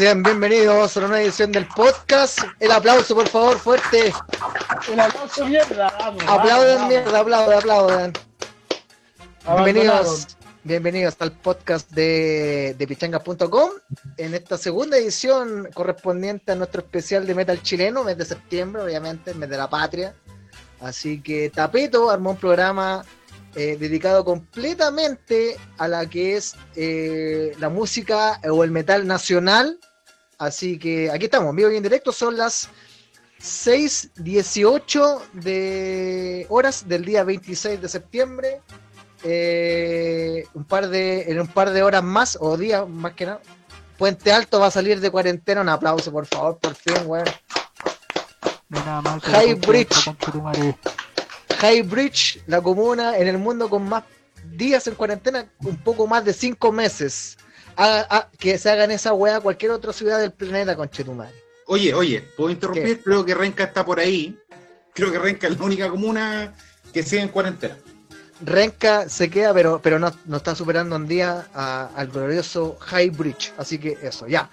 Sean bienvenidos a una nueva edición del podcast. El aplauso, por favor, fuerte. El aplauso mierda. Vamos, Aplauden, vamos, mierda, aplauden, aplauden. vamos. Bienvenidos, bienvenidos al podcast de, de pichangas.com en esta segunda edición correspondiente a nuestro especial de metal chileno, mes de septiembre, obviamente, mes de la patria. Así que Tapeto armó un programa eh, dedicado completamente a la que es eh, la música o el metal nacional. Así que aquí estamos, vivo y en directo, son las 6.18 de horas del día 26 de septiembre. Eh, un par de, en un par de horas más, o días más que nada, Puente Alto va a salir de cuarentena. Un aplauso, por favor, por fin, weón. High Bridge. High Bridge, la comuna en el mundo con más días en cuarentena, un poco más de cinco meses. Haga- que se hagan esa weá a cualquier otra ciudad del planeta, conchetumare. Oye, oye, ¿puedo interrumpir? Creo que Renca está por ahí. Creo que Renca es la única comuna que sigue en cuarentena. Renca se queda, pero, pero no, no está superando en día a- al glorioso High Bridge. Así que eso, ya.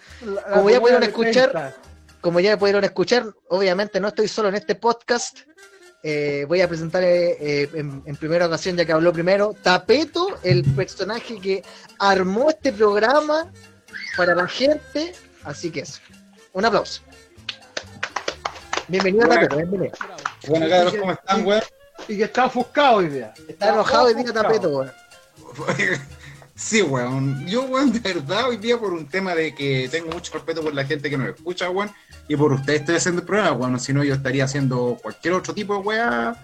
Como ya pudieron escuchar. Como ya pudieron escuchar, obviamente no estoy solo en este podcast. Eh, voy a presentar eh, en, en primera ocasión, ya que habló primero, Tapeto, el personaje que armó este programa para la gente. Así que eso. Un aplauso. Bienvenido, Buena. Tapeto, bienvenido. Bueno, cabros, ¿cómo están, weón? Y que está ofuscado hoy día. Está enojado hoy día. Tapeto, weón. Sí, weón. Yo, weón, de verdad, hoy día por un tema de que tengo mucho respeto por la gente que nos escucha, weón, y por ustedes estoy haciendo el programa, weón. Si no, yo estaría haciendo cualquier otro tipo de weá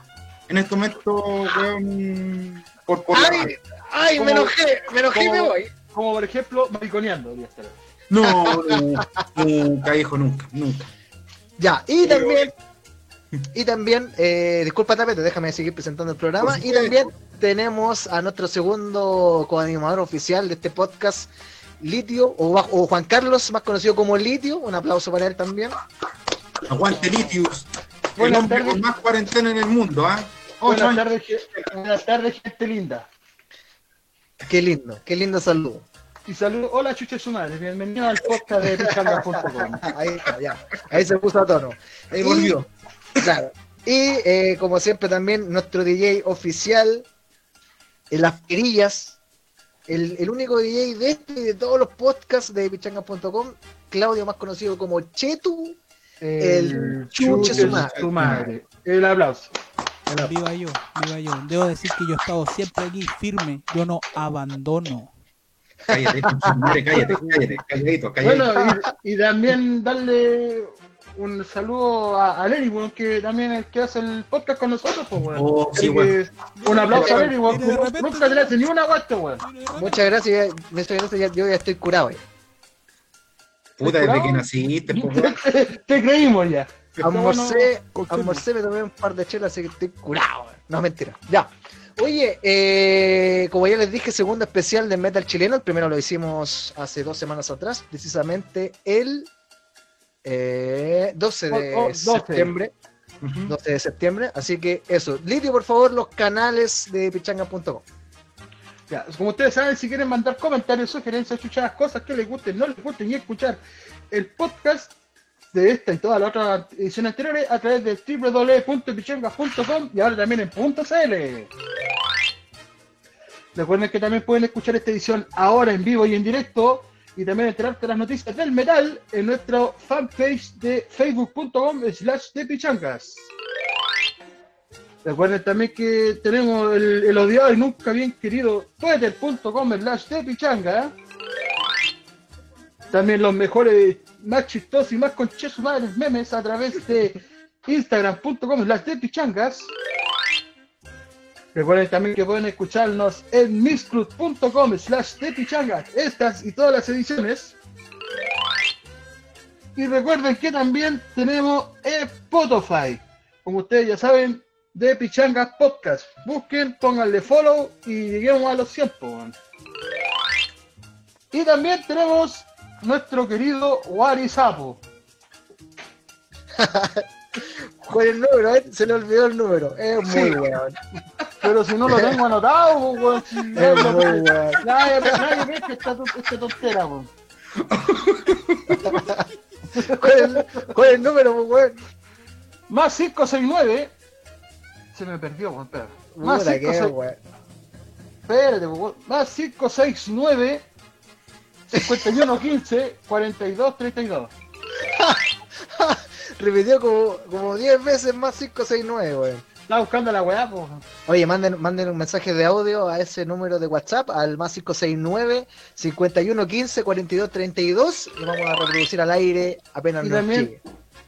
en este momento, weón, por, por la ¡Ay! radio. ¡Ay, me ¿Cómo- enojé! ¡Me enojé y me voy! Como por ejemplo, mariconeando. No, nunca, hijo, nunca, nunca. Ya, y también, y también, eh, disculpa Tapeto, déjame seguir presentando el programa. Y también tenemos a nuestro segundo coanimador oficial de este podcast, Litio, o, o Juan Carlos, más conocido como Litio. Un aplauso para él también. Aguante Litius. El Buenas hombre tardes. con más cuarentena en el mundo, ¿ah? Buenas tardes, buenas tardes, gente linda. Qué lindo, qué lindo saludo. Y saludos. Hola, chuches su madre. Bienvenido al podcast de pichanga.com. Ahí está, ya. Ahí se puso a tono. Ahí volvió. Claro. Y eh, como siempre también nuestro DJ oficial, en las perillas, el, el único DJ de este y de todos los podcasts de pichanga.com, Claudio más conocido como Chetu. El chuche su madre. su madre. El aplauso. Viva yo, viva yo. Debo decir que yo he estado siempre aquí firme. Yo no abandono. Cállate, cállate, cállate, calladito, calladito. Bueno, y, y también darle un saludo a, a que también es el que hace el podcast con nosotros, pues, weón. Oh, sí, un aplauso a weón. Repente, Nunca te le hace ni una guasta, weón. Muchas gracias, ya- muchas gracias, ya- yo ya estoy curado. ya. Puta, desde que naciste, po, weón. Te creímos ya. Almorcé, almorcé, me tomé un par de chelas, así que estoy curado. No, mentira. Ya. Oye, eh, como ya les dije, segundo especial de Metal Chileno. El primero lo hicimos hace dos semanas atrás, precisamente el eh, 12 de Oh, oh, 12. septiembre. 12 de septiembre. Así que eso. Lidio, por favor, los canales de pichanga.com. Ya, como ustedes saben, si quieren mandar comentarios, sugerencias, chuchadas, cosas que les gusten, no les gusten y escuchar el podcast de esta y todas las otras ediciones anteriores a través de www.pichangas.com y ahora también en .cl. Recuerden que también pueden escuchar esta edición ahora en vivo y en directo y también enterarte las noticias del metal en nuestra fanpage de facebook.com slash de pichangas. Recuerden también que tenemos el, el odiado y nunca bien querido twitter.com slash de pichanga. También los mejores, más chistosos y más conchesumadres memes a través de instagram.com slash de pichangas. Recuerden también que pueden escucharnos en mixclub.com slash de pichangas, estas y todas las ediciones. Y recuerden que también tenemos Spotify. Como ustedes ya saben, de Pichangas Podcast. Busquen, pónganle follow y lleguemos a los 100. po, weón. Y también tenemos nuestro querido Warisapo. ¿Cuál es el número? eh? Se le olvidó el número. Es muy Sí. weón. Pero si no lo tengo anotado, po, weón, si Es muy weón. Nadie, nadie ve que esta, esta tontera, weón. ¿Cuál cuál es el número, pues, weón? Más 569. Se me perdió, weón, espera. Más Puta, qué, 569. weón. Espérate, weón. Más 569. 5115 4232. Repitió como, como 10 veces más 569, weón. Estaba buscando la weá, pues. Oye, manden, manden un mensaje de audio a ese número de WhatsApp, al más 569 5115 4232 y vamos a reproducir al aire apenas Y nos también- llegue.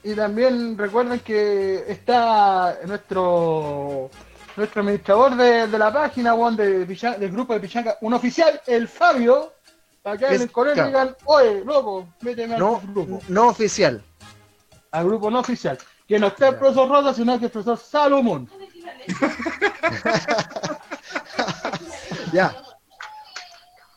Y también recuerden que está nuestro nuestro administrador de, de la página, weón, de del grupo de Pichanga, un oficial, el Fabio, para que Es- con él y claro. digan, oye, loco, méteme No, al grupo, no oficial. Al grupo no oficial. Que no está el profesor Rosa, sino que el profesor Salomón. Ya.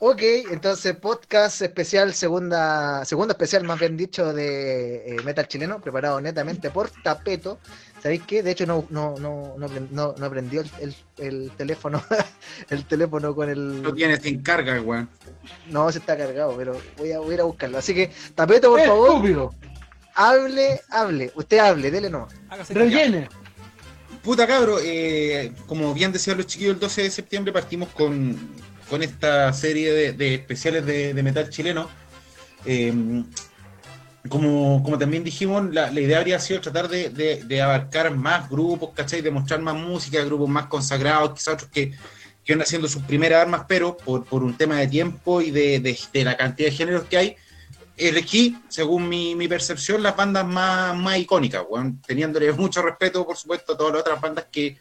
Ok, entonces podcast especial, segunda, segunda especial más bien dicho de eh, Metal Chileno, preparado netamente por Tapeto. ¿Sabéis qué? De hecho no, no, no, no, no, no prendió el, el- el teléfono, el teléfono con Lo el... tienes sin carga, weón. No, se está cargado, pero voy a, voy a ir a buscarlo. Así que, Tapeto, por favor, Estúpido, hable, hable. Usted hable, dele no. Hágase callar. rellene. Puta cabro, eh, como bien decían los chiquillos, el 12 de septiembre partimos con, con esta serie de, de especiales de, de metal chileno. Eh, como, como también dijimos, la, la idea habría sido tratar de, de- de abarcar más grupos, ¿cachai? De mostrar más música, grupos más consagrados, quizás otros que, que van haciendo sus primeras armas, pero por, por un tema de tiempo y de, de- de la cantidad de géneros que hay, elegí, según mi, mi percepción, las bandas más, más icónicas, weón, teniéndole mucho respeto, por supuesto, a todas las otras bandas que,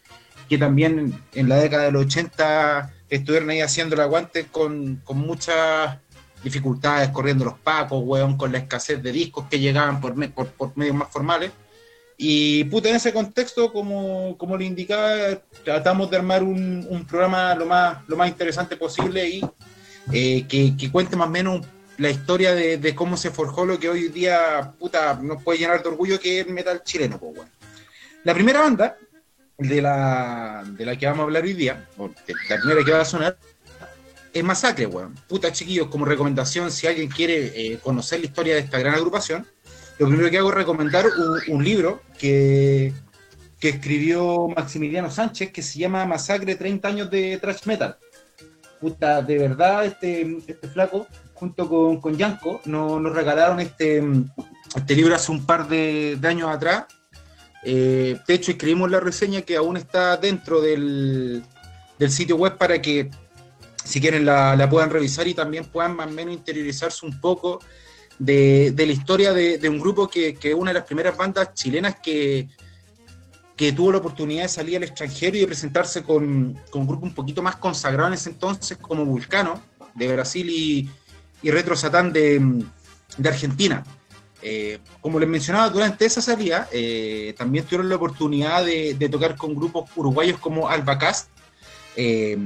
que también en la década de los 80 estuvieron ahí haciendo el aguante con, con muchas dificultades, corriendo los pacos, weón, con la escasez de discos que llegaban por, me- por, por medios más formales. Y puta, en ese contexto, como, como le indicaba, tratamos de armar un, un programa lo más, lo más interesante posible y eh, que, que cuente más o menos la historia de, de cómo se forjó lo que hoy día puta, nos puede llenar de orgullo que es el metal chileno. Pues, weón. La primera banda de la, de la que vamos a hablar hoy día, o de la primera que va a sonar, es Masacre, weón. Puta, chiquillos, como recomendación, si alguien quiere eh, conocer la historia de esta gran agrupación, lo primero que hago es recomendar un, un libro que, que escribió Maximiliano Sánchez que se llama Masacre 30 años de Trash Metal. Puta, de verdad, este, este flaco, junto con, con Yanko, nos, regalaron este, este libro hace un par de, años atrás. Eh, de hecho, escribimos la reseña que aún está dentro del, del sitio web para que, si quieren, la, la puedan revisar y también puedan más o menos interiorizarse un poco de, de la historia de, un grupo que, que es una de las primeras bandas chilenas que, que tuvo la oportunidad de salir al extranjero y de presentarse con, con un grupo un poquito más consagrado en ese entonces, como Vulcano, de Brasil, y, y Retro Satán de, de Argentina. Eh, como les mencionaba, durante esa salida eh, también tuvieron la oportunidad de, de tocar con grupos uruguayos como Albacast, eh,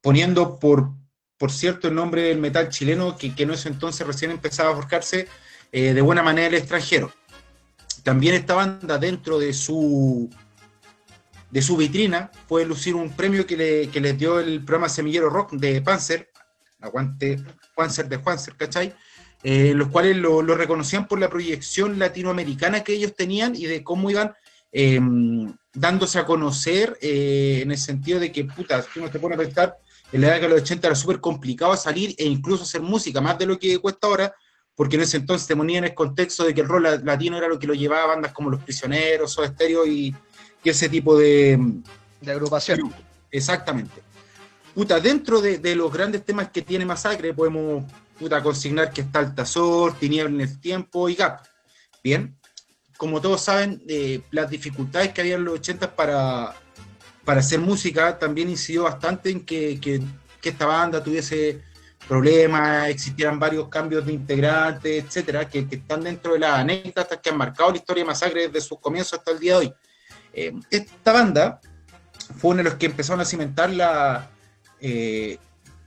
poniendo por, por cierto el nombre del metal chileno que, que en ese entonces recién empezaba a forjarse eh, de buena manera el extranjero. También esta banda dentro de su de su vitrina puede lucir un premio que, le, que les dio el programa Semillero Rock de Panzer, aguante Panzer de Panzer, ¿cachai? Eh, los cuales lo, lo reconocían por la proyección latinoamericana que ellos tenían y de cómo iban eh, dándose a conocer eh, en el sentido de que, puta, si uno te pone a pensar, en la década de los 80 era súper complicado salir e incluso hacer música, más de lo que cuesta ahora, porque en ese entonces te ponía en el contexto de que el rol la- latino era lo que lo llevaba a bandas como Los Prisioneros, Soda Stereo y, y ese tipo de, De agrupación. Exactamente. Dentro de, los grandes temas que tiene Masacre, podemos consignar que está Altazor, Tiniebla en el Tiempo y Gap. Bien, como todos saben, eh, las dificultades que había en los 80 para, para hacer música también incidió bastante en que, que- esta banda tuviese problemas, existieran varios cambios de integrantes, etcétera, que, que están dentro de las anécdotas que han marcado la historia de Masacre desde sus comienzos hasta el día de hoy. Eh, esta banda fue uno de los que empezaron a cimentar la. Eh,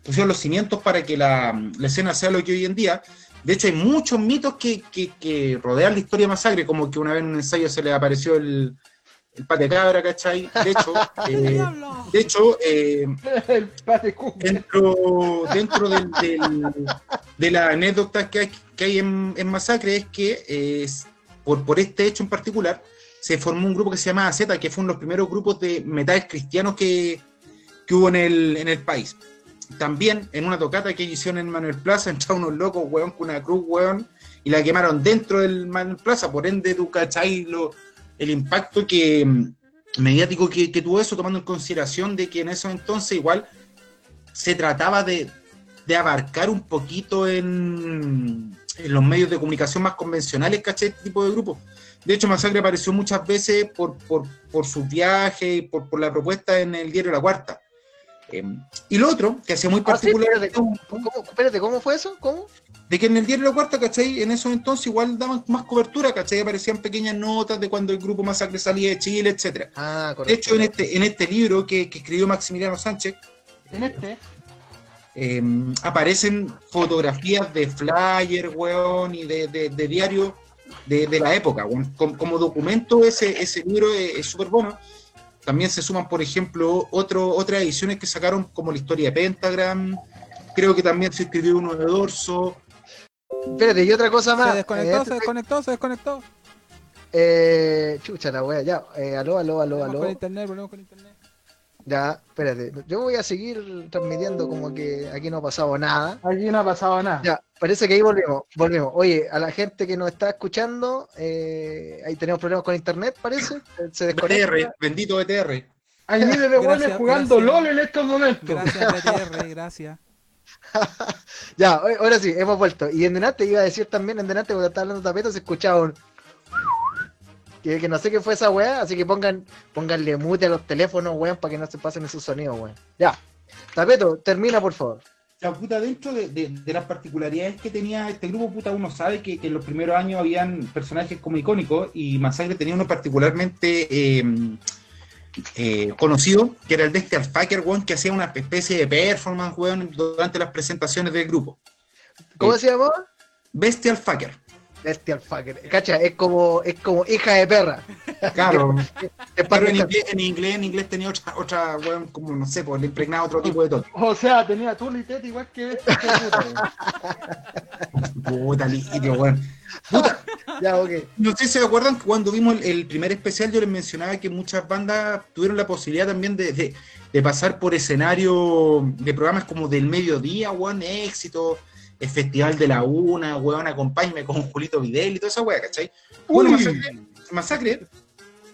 pusieron los cimientos para que la, la escena sea lo que hoy en día. De hecho, hay muchos mitos que, que- que rodean la historia de Masacre, como que una vez en un ensayo se le apareció el, el pate cabra, ¿cachai? De hecho, eh, de hecho eh, dentro, dentro del, del- de las anécdotas que hay, que hay en, en Masacre es que eh, por, por este hecho en particular se formó un grupo que se llamaba Z, que fue uno de los primeros grupos de metal cristianos que, que hubo en el, en el país. También en una tocata que hicieron en Manuel Plaza, entraron unos locos, weón, con una cruz, weón, y la quemaron dentro del Manuel Plaza. Por ende, tú cachai lo, el impacto que mm, mediático que, tuvo eso, tomando en consideración de que en ese entonces igual se trataba de, de abarcar un poquito en, en los medios de comunicación más convencionales, ¿cachai? Este tipo de grupos. De hecho, Masacre apareció muchas veces por, por, por sus viajes y por, por la propuesta en el diario La Cuarta. Eh, y lo otro, que hacía muy Ah, sí, particular, espérate, ¿cómo, cómo- espérate, ¿cómo fue eso? ¿Cómo? de que en el diario La Cuarta, ¿cachai? En esos entonces igual daban más cobertura, ¿cachai? Aparecían pequeñas notas de cuando el grupo Masacre salía de Chile, etcétera. Ah, De correcto. hecho, en este, en este libro que, que escribió Maximiliano Sánchez, En este, eh, aparecen fotografías de flyer, weón, y de, de, de diario de, de la época, weón. Como, como documento ese, ese libro es es súper bueno. También se suman, por ejemplo, otro, otras ediciones que sacaron como la historia de Pentagram. Creo que también se escribió uno de Dorso. Espérate, y otra cosa más. Se desconectó, Eh, se desconectó, se desconectó. eh, chucha la wea, ya. Eh, aló, aló, aló, Problemas con aló. internet, problemas con internet. Ya, espérate. Yo voy a seguir transmitiendo como que aquí no ha pasado nada. aquí no ha pasado nada. Ya, parece que ahí volvemos, volvemos. Oye, a la gente que nos está escuchando, eh, ahí tenemos problemas con internet, parece. Se desconecta. BTR, bendito BTR. Hay miles de Gracias, buenos jugando gracias. LOL en estos momentos. Gracias, BTR, gracias. Ya, ahora sí, hemos vuelto. Y en delante iba a decir también, en delante cuando estaba hablando de tapeto se escuchaba un... Que, que no sé qué fue esa weá, así que pongan, pónganle mute a los teléfonos, weón, para que no se pasen esos sonidos, weón. Ya. Tapeto, termina, por favor. La puta, dentro de, de- de las particularidades que tenía este grupo, puta, uno sabe que, que en los primeros años habían personajes como icónicos y Masacre tenía uno particularmente eh, eh, conocido, que era el de este Alfaker, weón, que hacía una especie de performance, weón, durante las presentaciones del grupo. ¿Cómo Eh, se llamó? Bestial Fucker. Bestial fucker. Cacha, es como, es como hija de perra. Claro, Es pero en inglés, en inglés, en inglés tenía otra, otra, weón, como no sé, pues le impregnaba otro tipo de toque. O sea, tenía tu litet igual que este. puta, lirio, weón. Puta, Ya, ok. No sé si se acuerdan que cuando vimos el, el primer especial yo les mencionaba que muchas bandas tuvieron la posibilidad también de, de- de pasar por escenario de programas como del mediodía, weón, éxito, el Festival de la Una, weón, acompáñame con Julito Videl y toda esa weá, ¿cachai? Bueno. Masacre, Masacre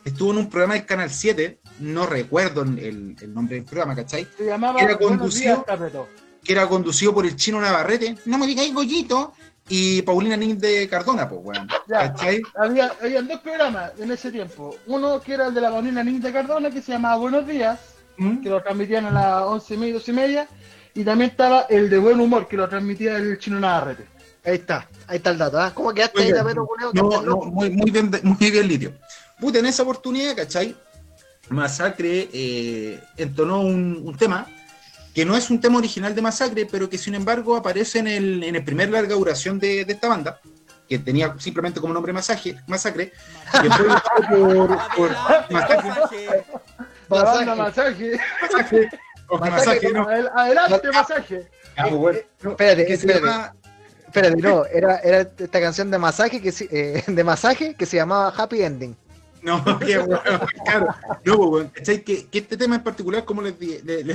estuvo en un programa del Canal 7, no recuerdo el, el nombre del programa, ¿cachai? Se llamaba Era conducido. días. Que era conducido por el chino Navarrete, no me digáis Goyito, y Paulina Nin de Cardona, pues, weón, Ya. ¿cachai? Había, habían dos programas en ese tiempo. Uno que era el de la Paulina Nin de Cardona, que se llamaba Buenos Días, ¿Mm? que lo transmitían a las once y media, doce y media. Y también estaba el de Buen Humor, que lo transmitía el chino Navarrete. Ahí está, ahí está el dato, ¿ah? ¿Cómo quedaste ahí, culeo? No, ¿Quedaste no, muy, muy bien, muy bien, Lidio. Puta, en esa oportunidad, ¿cachai? Masacre eh, entonó un, un tema que no es un tema original de Masacre, pero que sin embargo aparece en el, en el primer larga duración de, de esta banda, que tenía simplemente como nombre Masaje, Masacre, que fue por, por Masacre, La Masaje. masaje. Masaje, o Masaje, Masaje, ¿no? Adel- Adelante, masaje. Ah, bueno. Espérate, Que se espérate. llama- Espérate, no, era, era esta canción de masaje que se- eh, de masaje que se llamaba Happy Ending. No, qué bueno, claro. No, pues, weón, ¿cachai? Que, que este tema en particular, como les,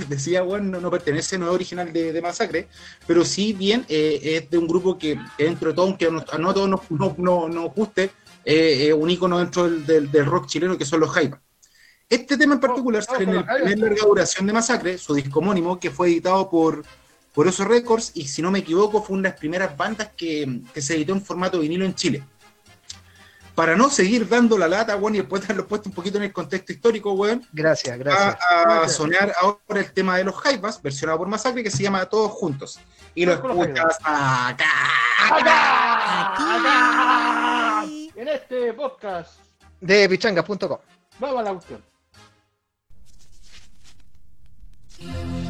decía, weón, no, no pertenece, no es original de, de Masacre, pero sí bien eh, es de un grupo que que dentro de todo, aunque a no, a no todos nos, no, no- nos guste, eh, es un ícono dentro del, del- del rock chileno que son los Jaivas. Este tema en particular Oh, sale en el primer larga duración de Masacre, su disco homónimo, que fue editado por, por Oso Records, y si no me equivoco, fue una de las primeras bandas que, que se editó en formato vinilo en Chile para no seguir dando la lata, weón, y después de haberlo puesto un poquito en el contexto histórico, weón, Gracias, va gracias. a Gracias. sonar ahora el tema de los Jaivas, versionado por Masacre, que se llama Todos Juntos. Y lo escuchas acá. ¡Acá! ¡Acá! En este podcast, De pichangas.com. vamos a la cuestión. Podcast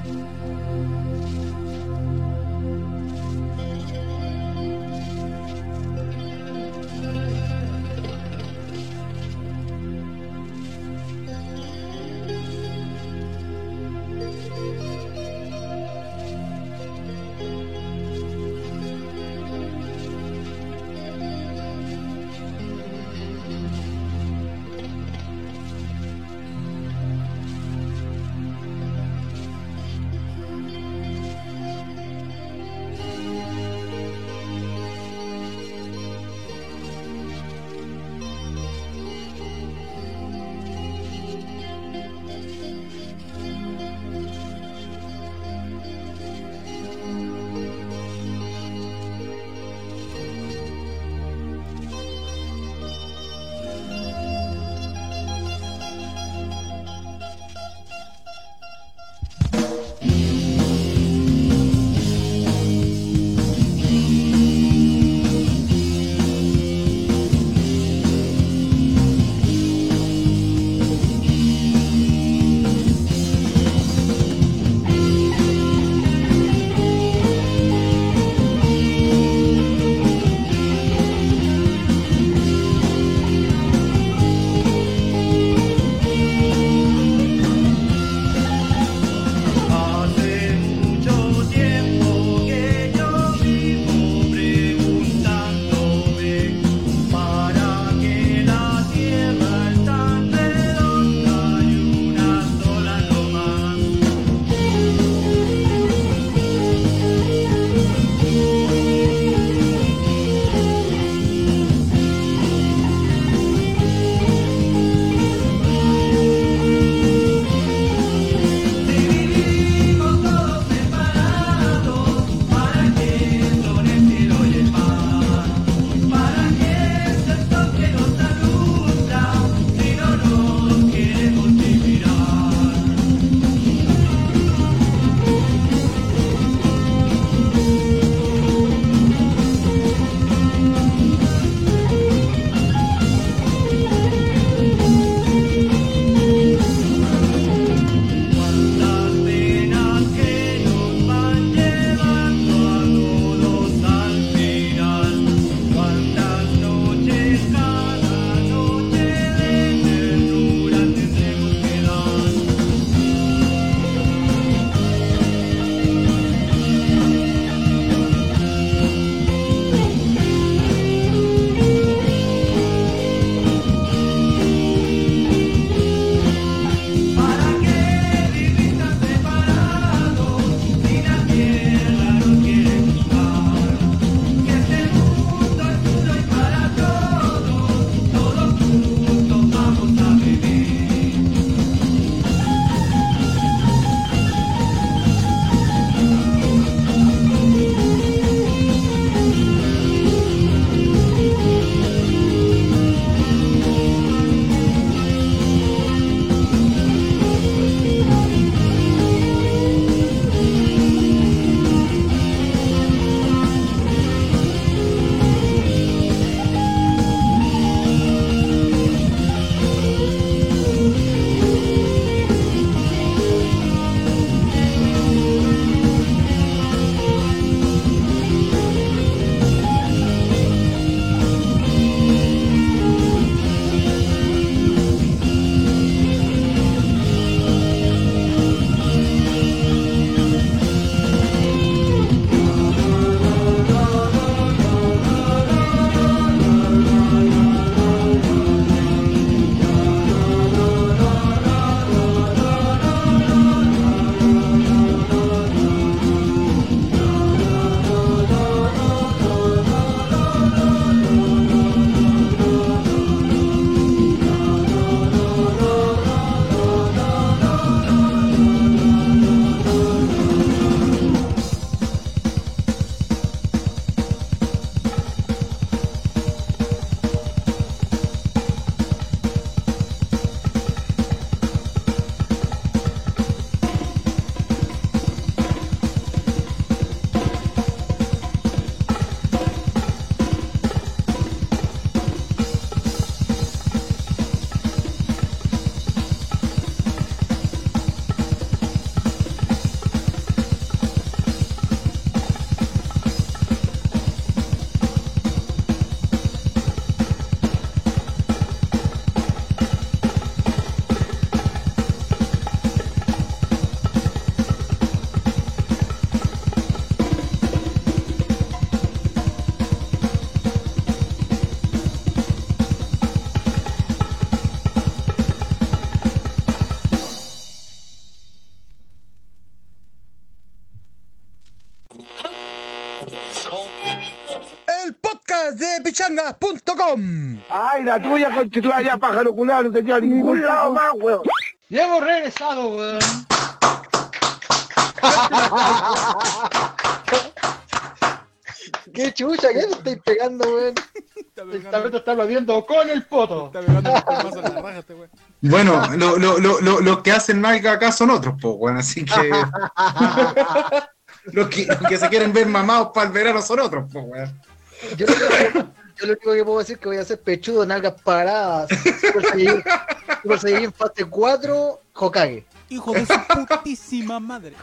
pichanga.com. Ay, la tuya constituida ya pájaro culado, no te lleva a ningún lado más, weón. Y hemos regresado, weón. ¿Qué chucha? ¿Qué me estáis pegando, weón? Está El está aplaudiendo con el poto. está pegando la raja este weón. Bueno, lo, lo, lo, lo- los que hacen nalga acá son otros, pues, weón, así que. los, que los que se quieren ver mamados para el verano son otros, pues, weón. Yo único, yo lo único que puedo decir es que voy a hacer pechudo, nalgas paradas, Super Saiyajin, Super Saiyajin fase 4, Hokage. Hijo de su putísima madre.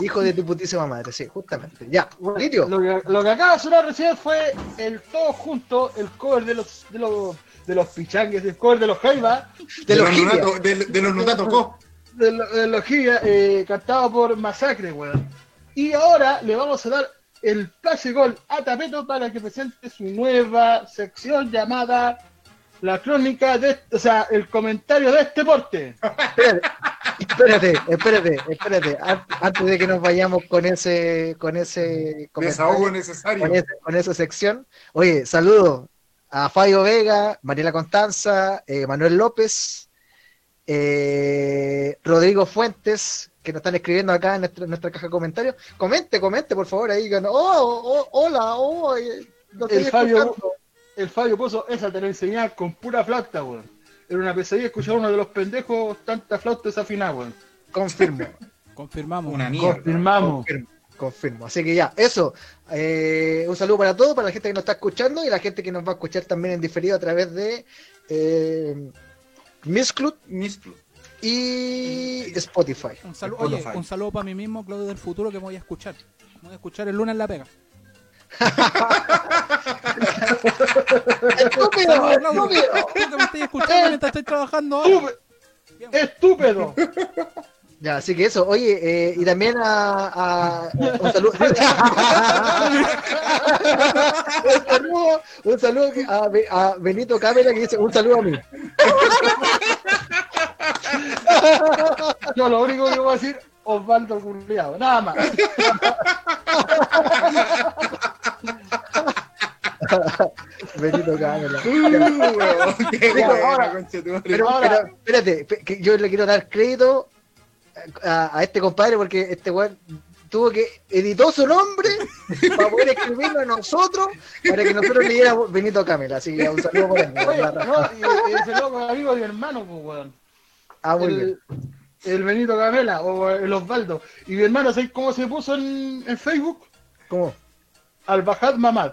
Hijo de tu putísima madre, sí, justamente. Ya, Lirio. Lo que, lo que acaba de sonar recién fue el todo junto, el cover de los de los de los pichangues, el cover de los Jaiba, De los Nunato- de, de los Nunato Co. de, lo- de los eh, cantado por Masacre, weón. Y ahora le vamos a dar el pase gol a Tapeto para que presente su nueva sección llamada La Crónica de, o sea, el comentario de este porte. Espérate, espérate, espérate. An- Antes de que nos vayamos con ese, con ese Desahogo comentario, necesario. con, ese- con esa sección. Oye, saludo a Fabio Vega, Mariela Constanza, eh, Manuel López, eh, Rodrigo Fuentes, que nos están escribiendo acá en nuestra, en nuestra caja de comentarios. Comente, comente, por favor, ahí. digan, Oh, oh, hola, oh, eh, estoy El Fabio, escuchando". el Fabio puso esa te la enseñaba con pura flauta, weón. Era una pesadilla escuchar a uno de los pendejos tanta flauta desafinada, weón. Confirmo. Confirmamos. Una mierda. Confirmamos. Confirmo, confirmo. Así que ya, eso. Eh, un saludo para todos, para la gente que nos está escuchando y la gente que nos va a escuchar también en diferido a través de eh, Miss Club Mis- y Spotify. Un saludo, Spotify. oye, un saludo para mí mismo, Claudio del futuro, que me voy a escuchar. Me voy a escuchar el lunes en la pega. ¡Estúpido! Claudio. ¡Estúpido! Me estás escuchando mientras estoy trabajando. ¡Estúpido! Ya, así que eso. Oye, eh, y también a, a- un saludo. un saludo, un saludo a Benito Cámara que dice un saludo a mí. Yo lo único que voy a decir, Osvaldo Curriado, nada más. Benito Cámara. Uh. Pero, Ahora- pero, espérate, que yo le quiero dar crédito a, a este compadre porque este weón tuvo que editó su nombre para poder escribirlo a nosotros para que nosotros leyéramos Benito Camela. Así que un saludo por. Oye, no, y, y ese loco amigo de mi hermano, pues, weón. Ah, muy bien. El, el Benito Camela o el Osvaldo. Y mi hermano, ¿sabes cómo se puso en, en Facebook? ¿Cómo? Al Bajad Mamad.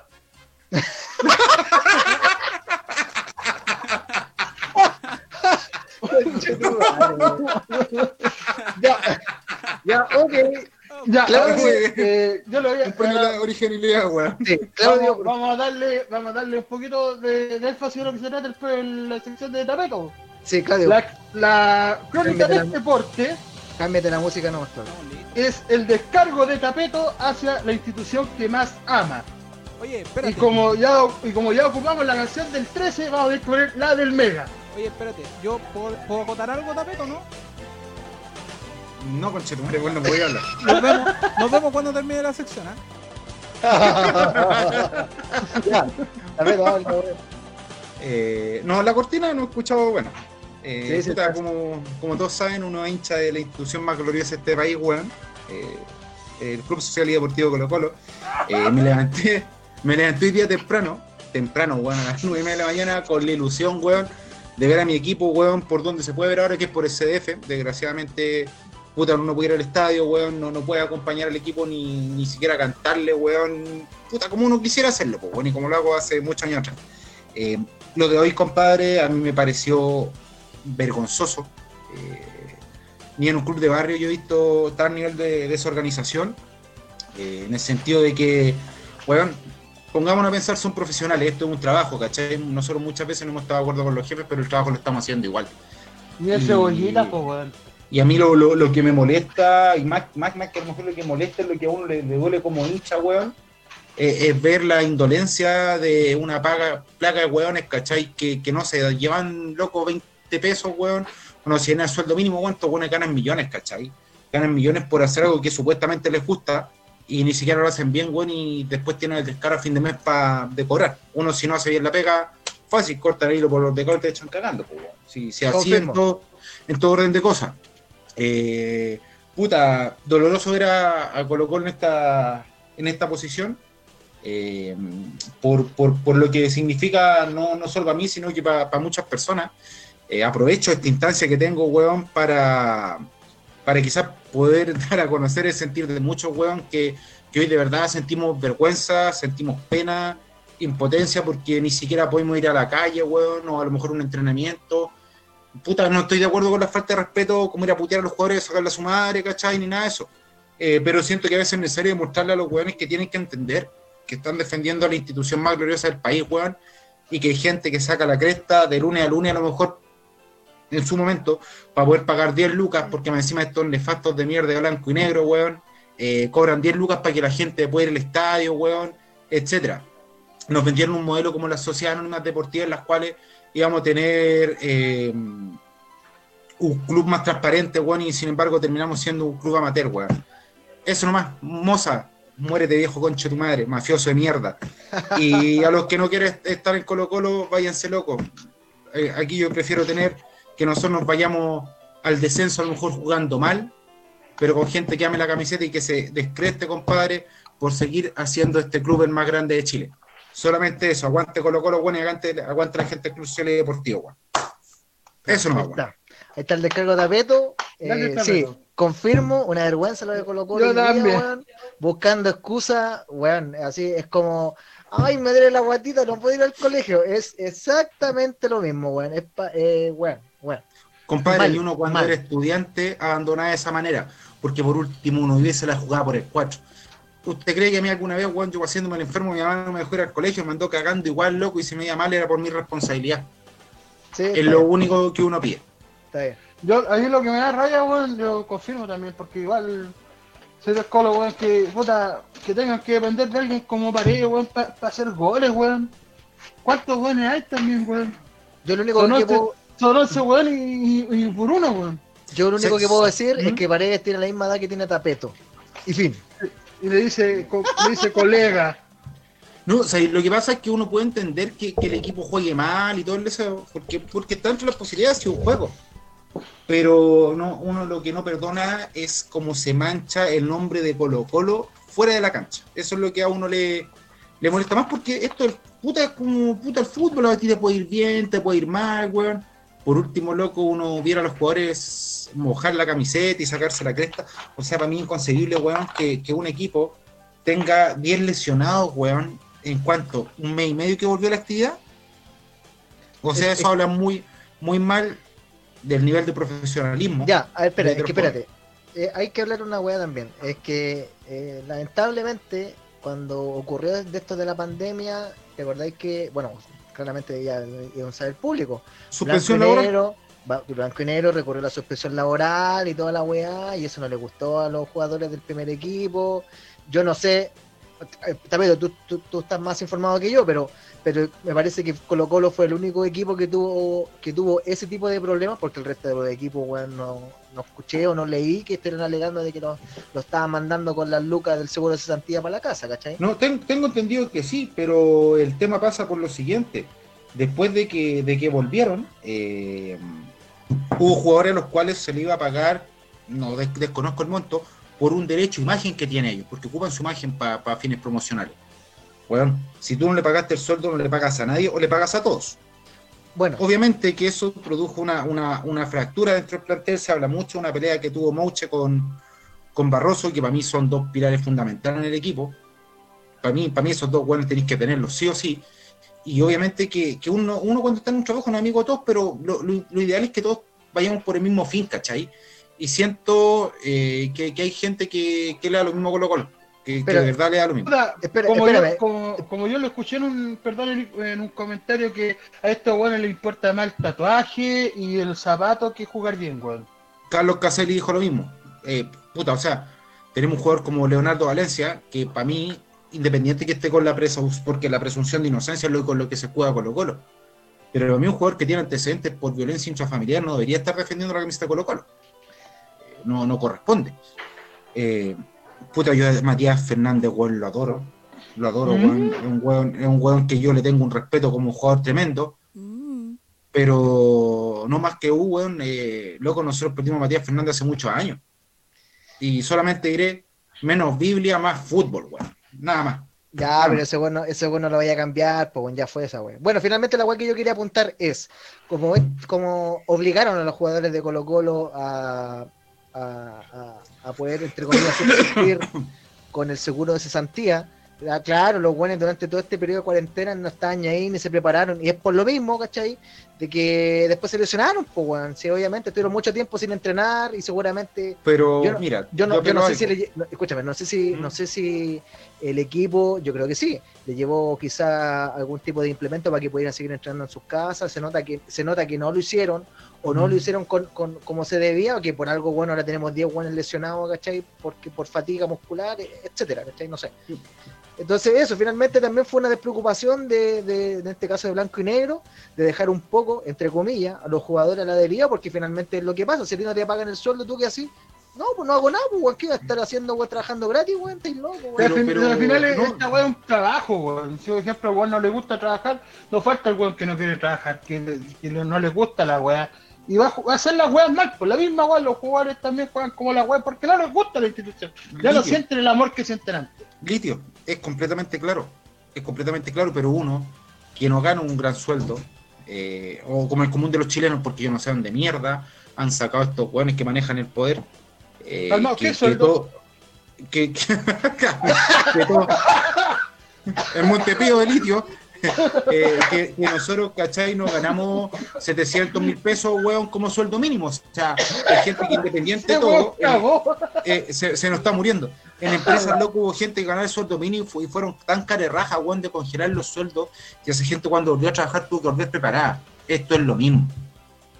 ya, ya, ok. Ya, Claro, sí. eh, yo lo voy a. Comprende la originalidad, weón. Sí, Vamos, Claudio, vamos a darle, vamos a darle un poquito de, de énfasis a lo que se trata el- en la sección de Tapeto. Sí, Claudio, La, la crónica de Cámbiate la- este deporte cámbiate la música, no, Claudio. Es el descargo de Tapeto hacia la institución que más ama. Oye, Y espérate. como ya y como ya ocupamos la canción del 13, vamos a poner la del Mega. Oye, espérate. ¿Yo puedo, puedo acotar algo, Tapeto, no? No, concha de tu madre, weón, no voy a hablar. Nos vemos, nos vemos cuando termine la sección, ¿ah? ya, a ver, vamos, vamos. Eh, no, la cortina no he escuchado, bueno. Eh, Sí, sí, puta, como, como todos saben, uno es hincha de la institución más gloriosa de este país, weón. Eh, el Club Social y Deportivo Colo Colo. Eh, me levanté, me levanté hoy día temprano, temprano, weón, a las 9 y media de la mañana, con la ilusión, weón, de ver a mi equipo, weón, por donde se puede ver ahora, que es por el CDF. Desgraciadamente, puta, uno no puede ir al estadio, weón, no, no puede acompañar al equipo ni, ni siquiera cantarle, weón. Puta, como uno quisiera hacerlo, pues, weón, y como lo hago hace muchos años atrás. Lo de hoy, compadre, a mí me pareció vergonzoso. Eh, ni en un club de barrio yo he visto tal nivel de desorganización, eh, en el sentido de que, weón, pongámonos a pensar, son profesionales, esto es un trabajo, ¿cachai? Nosotros muchas veces no hemos estado de acuerdo con los jefes, pero el trabajo lo estamos haciendo igual. El Y- cebollita, pues. Y a mí lo, lo, lo que me molesta, y más, más, más que a lo mejor lo que molesta es lo que a uno le, le duele como hincha, weón, eh, es ver la indolencia de una paga, placa de weones, ¿cachai? Que, que no se llevan, loco, 20 pesos, weón. Bueno, si en el sueldo mínimo, estos weones ganan millones, ¿cachai? Ganan millones por hacer algo que supuestamente les gusta, y ni siquiera lo hacen bien, weón, y después tienen el descaro a fin de mes para decorar. Uno, si no hace bien la pega, fácil, corta el hilo por los decoros y te echan cagando, pues, weón. Si, si así en todo, en todo orden de cosas. Eh, puta, doloroso era a Colo Colo en esta, en esta posición. eh, por, por- por lo que significa no, no solo para mí, sino que para, para muchas personas. Eh, aprovecho esta instancia que tengo, weón, para, para quizás poder dar a conocer el sentir de muchos, weón, que, hoy de verdad sentimos vergüenza, sentimos pena, impotencia, porque ni siquiera podemos ir a la calle, weón, o a lo mejor un entrenamiento. Puta, no estoy de acuerdo con la falta de respeto, como ir a putear a los jugadores, sacarle a su madre, ¿cachai? Ni nada de eso. Eh, pero siento que a veces es necesario demostrarle a los weones que tienen que entender que están defendiendo a la institución más gloriosa del país, weón, y que hay gente que saca la cresta de lunes a lunes, a lo mejor en su momento, para poder pagar 10 lucas, porque encima estos nefastos de mierda blanco y negro, weón, eh, cobran 10 lucas para que la gente pueda ir al estadio, weón, etcétera. Nos vendieron un modelo como las sociedades anónimas deportivas, en las cuales íbamos a tener eh, un club más transparente, weón, y sin embargo terminamos siendo un club amateur, weón. Eso nomás, moza, muérete viejo concha de tu madre, mafioso de mierda. Y a los que no quieren estar en Colo Colo, váyanse locos. Eh, aquí yo prefiero tener que nosotros nos vayamos al descenso a lo mejor jugando mal, pero con gente que ame la camiseta y que se descreste, compadre, por seguir haciendo este club el más grande de Chile. Solamente eso, aguante Colo Colo, bueno, y aguante, aguante la gente del Club Social y Deportivo, weón. Eso no está. Ahí está el descargo de Tapeto. Dale, Eh, sí, confirmo, una vergüenza lo de Colo Colo. Día, buscando excusa, weón, así es como, ay, me duele la guatita, no puedo ir al colegio. Es exactamente lo mismo, weón. Es pa- eh, weón, Compadre, Mal, y uno cuando mal. era estudiante abandonaba de esa manera, porque por último uno hubiese la jugada por el 4. ¿Usted cree que a mí alguna vez, weón, yo haciéndome el enfermo, mi mamá no me dejó ir al colegio, me mandó cagando igual, loco, y si me iba mal era por mi responsabilidad? Sí, Es lo bien, único que uno pide. está bien. Yo, ahí lo que me da raya, weón, yo confirmo también, porque igual soy de weón, que puta, que tengan que depender de alguien como pared, weón, para hacer goles, weón. ¿Cuántos goles hay también, weón? Yo lo único que puedo, son 11 weón y, y, y por uno, weón. yo lo único que puedo decir es ¿Mm? que Paredes tiene la misma edad que tiene Tapeto. Y fin. Y le dice, co- le dice colega. No, o sea, lo que pasa es que uno puede entender que, que el equipo juegue mal y todo eso, porque, porque está dentro de las posibilidades de un juego. Pero no, uno lo que no perdona es cómo se mancha el nombre de Colo Colo fuera de la cancha. Eso es lo que a uno le, le molesta más porque esto es puta es como puta el fútbol, a ti te puede ir bien, te puede ir mal, weón. Por último, loco, uno viera a los jugadores mojar la camiseta y sacarse la cresta. O sea, para mí inconcebible, weón, que, que un equipo tenga 10 lesionados, weón, en cuanto un mes y medio que volvió a la actividad. O sea, Es- eso habla muy, muy mal del nivel de profesionalismo. Ya, a ver, espera, de es que espérate. Eh, hay que hablar una weá también. Es que eh, lamentablemente, cuando ocurrió de esto de la pandemia, ¿te acordáis que, bueno, claramente ya iba a saber público? Suspensión Blanco laboral. Negro, Ba- Blanco y Negro recurrió a la suspensión laboral y toda la weá, y eso no le gustó a los jugadores del primer equipo. Yo no sé, eh, Tapeto, tú, tú, tú estás más informado que yo, pero pero me parece que Colo Colo fue el único equipo que tuvo que tuvo ese tipo de problemas, porque el resto de los equipos, no, no escuché o no leí que estén alegando de que lo, lo estaban mandando con las lucas del seguro de cesantía para la casa, ¿cachai? No, ten- tengo entendido que sí, pero el tema pasa por lo siguiente. Después de que, de que volvieron, eh, hubo jugadores a los cuales se le iba a pagar, no des- desconozco el monto, por un derecho, imagen que tienen ellos, porque ocupan su imagen para fines promocionales. Bueno, si tú no le pagaste el sueldo, no le pagas a nadie o le pagas a todos. Bueno, Obviamente que eso produjo una, una, una fractura dentro del plantel, se habla mucho, una pelea que tuvo Mouche con, con Barroso, que para mí son dos pilares fundamentales en el equipo. Para mí, para mí esos dos buenos tenéis que tenerlos sí o sí. Y obviamente que, que uno, uno cuando está en un trabajo no es amigo de todos, pero lo, lo- lo ideal es que todos vayamos por el mismo fin, ¿cachai? Y siento eh, que, que hay gente que, que le da lo mismo con lo Colo, que, que Pero- de verdad le da lo mismo. Espera, como, yo, como, como yo lo escuché en un, perdón, en, un comentario que a estos weones les importa más el tatuaje y el zapato que jugar bien, weón. Carlos Caselli dijo lo mismo. Eh, puta, o sea, tenemos un jugador como Leonardo Valencia, que para mí, independiente que esté con la presa, porque la presunción de inocencia es lo con lo que se juega Colo Colo. Pero para mí un jugador que tiene antecedentes por violencia intrafamiliar no debería estar defendiendo la camiseta de Colo Colo. Eh, No, no corresponde. Eh, puta, yo a Matías Fernández, weón, lo adoro. Lo adoro, Mm. weón. Es un weón, es un weón que yo le tengo un respeto como un jugador tremendo. Mm. Pero no más que un weón, eh, loco, nosotros perdimos a Matías Fernández hace muchos años. Y solamente diré menos Biblia, más fútbol, weón. Nada más. Ya, pero ese bueno, ese bueno lo vaya a cambiar, pues bueno, ya fue esa. Bueno, finalmente la wey que yo quería apuntar es, como, como obligaron a los jugadores de Colo Colo a, a, a- a poder, entre comillas, subsistir con el seguro de cesantía, ah, claro, los buenos durante todo este periodo de cuarentena no estaban ahí ni se prepararon, y es por lo mismo, ¿cachai? De que después se lesionaron, pues weón, sí, obviamente estuvieron mucho tiempo sin entrenar y seguramente Pero Yo no- mira, yo no, yo no sé si le, no, escúchame, no sé si, ¿Mm? no sé si el equipo, yo creo que sí, le llevó quizá algún tipo de implemento para que pudieran seguir entrenando en sus casas, se nota que, se nota que no lo hicieron, o no Mm. lo hicieron con, con- como se debía, o que por algo bueno ahora tenemos 10 buenos lesionados, ¿cachai? Porque por fatiga muscular, etcétera, ¿cachai? No sé. Entonces eso, finalmente también fue una despreocupación de, de, en este caso de blanco y negro, de dejar un poco, entre comillas, a los jugadores a la deriva, porque finalmente es lo que pasa, si a ti no te pagan el sueldo, tú que así, no, pues no hago nada, pues weón, ¿qué voy a estar haciendo, weón, trabajando gratis, weón? Estáis locos, weón. Pero, Pero- pero- al final es- no. esta weá es un trabajo, weón. Si por ejemplo weón no le gusta trabajar, no falta el weón que no quiere trabajar, que, que no le gusta la weá. Y va a, hacer las weas mal, por la misma weá, los jugadores también juegan como la weá, porque no les gusta la institución. Ya no Litio. sienten el amor que sienten antes. Litio, es completamente claro, es completamente claro, pero uno que no gana un gran sueldo, eh, o como el común de los chilenos, porque yo no sé dónde mierda han sacado estos hueones que manejan el poder. eh, Calmao, ¿qué sueldo? que, que- que todo- el Montepío de litio, eh, que, que nosotros, ¿cachai? Nos ganamos 700 mil pesos, weón, como sueldo mínimo. O sea, hay gente que independiente de todo, eh, eh, se nos está muriendo. En empresas, loco, hubo gente que ganaba el sueldo mínimo y fu- y fueron tan carerrajas, weón, de congelar los sueldos, que esa gente cuando volvió a trabajar tuvo que volver preparada. Esto es lo mismo.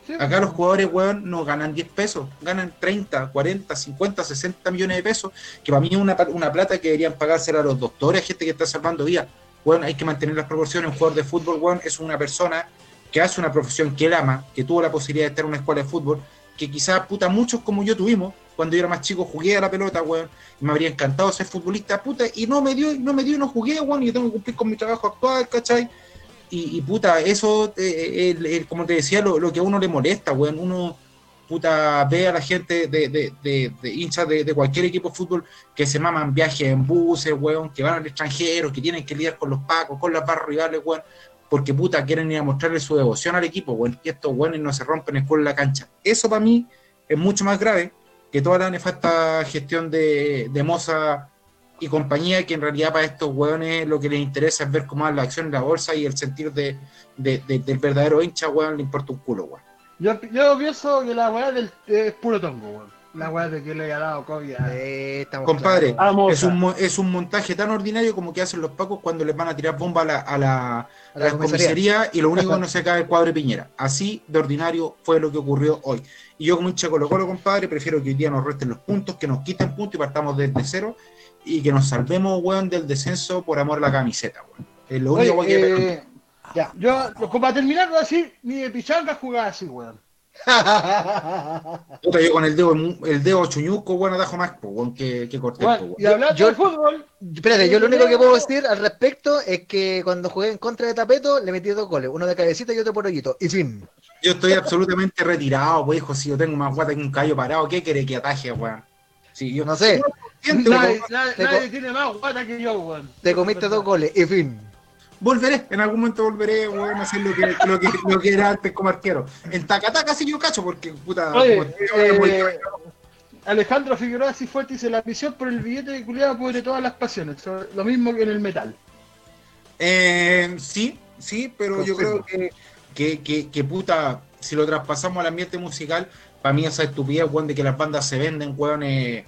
Sí, Acá los jugadores, weón, no ganan 10 pesos, ganan 30, 40, 50, 60 millones de pesos, que para mí es una, una plata que deberían pagársela a los doctores, gente que está salvando vidas. Weón, hay que mantener las proporciones. Un jugador de fútbol, weón, es una persona que hace una profesión que él ama, que tuvo la posibilidad de estar en una escuela de fútbol, que quizás, puta, muchos como yo tuvimos, cuando yo era más chico jugué a la pelota, weón, y me habría encantado ser futbolista, puta, y no me dio, no me dio, no jugué, weón, y yo tengo que cumplir con mi trabajo actual, ¿cachai? Y, y, puta, eso, eh, el- el- como te decía, lo, lo que a uno le molesta, weón, uno, puta, ve a la gente de, de, de, de hinchas de, de cualquier equipo de fútbol que se maman viajes en buses, weón, que van al extranjero, que tienen que lidiar con los pacos, con las barras rivales, weón, porque puta, quieren ir a mostrarle su devoción al equipo, weón, y estos weones no se rompen el en la cancha. Eso para mí es mucho más grave que toda la nefasta gestión de, de Moza y compañía, que en realidad para estos hueones lo que les interesa es ver cómo va la acción en la bolsa y el sentir de, de- de- del verdadero hincha, weón, le importa un culo, weón. Yo, yo pienso que la weá del, es puro tongo, weón. La weá de que le haya dado COVID a- Eh, Compadre, es un, es un montaje tan ordinario como que hacen los pacos cuando les van a tirar bomba a la, a la, A la comisaría. y lo único que no se cae es el cuadro de Piñera. Así de ordinario fue lo que ocurrió hoy. Y yo como hincha Colo Colo, compadre, prefiero que hoy día nos resten los puntos, que nos quiten puntos y partamos desde cero y que nos salvemos, weón, del descenso por amor a la camiseta, weón. Es lo Oye, único que... eh, ya, yo, como para terminar, voy a decir, ni de pichanga jugaba así, weón. Puta, yo con el dedo, el dedo chuñuco, weón, atajo más, pues, weón, que, que corté, pues, y hablando Yo- de fútbol, Espérate, yo lo único que puedo decir al respecto es que cuando jugué en contra de Tapeto le metí dos goles, uno de cabecita y otro por hoyito. Y fin. Yo estoy absolutamente retirado, pues, hijo, si yo tengo más guata que un callo parado, ¿qué quiere que ataje, weón? Sí, yo No sé, nadie, nadie- nadie tiene más guata que yo, weón. te comiste dos goles. Y fin. Volveré, en algún momento volveré, weón, a hacer lo que, lo que, lo que era antes como arquero. En Tacataca sí yo cacho, porque, puta, Oye, como eh, Alejandro Figueroa si fuerte dice la misión por el billete de culiado pudre todas las pasiones. Lo mismo que en el metal. Eh, sí, sí, pero yo creo que, que, que, que, puta, si lo traspasamos al ambiente musical, para mí esa estupidez, weón, de que las bandas se venden, weón, eh,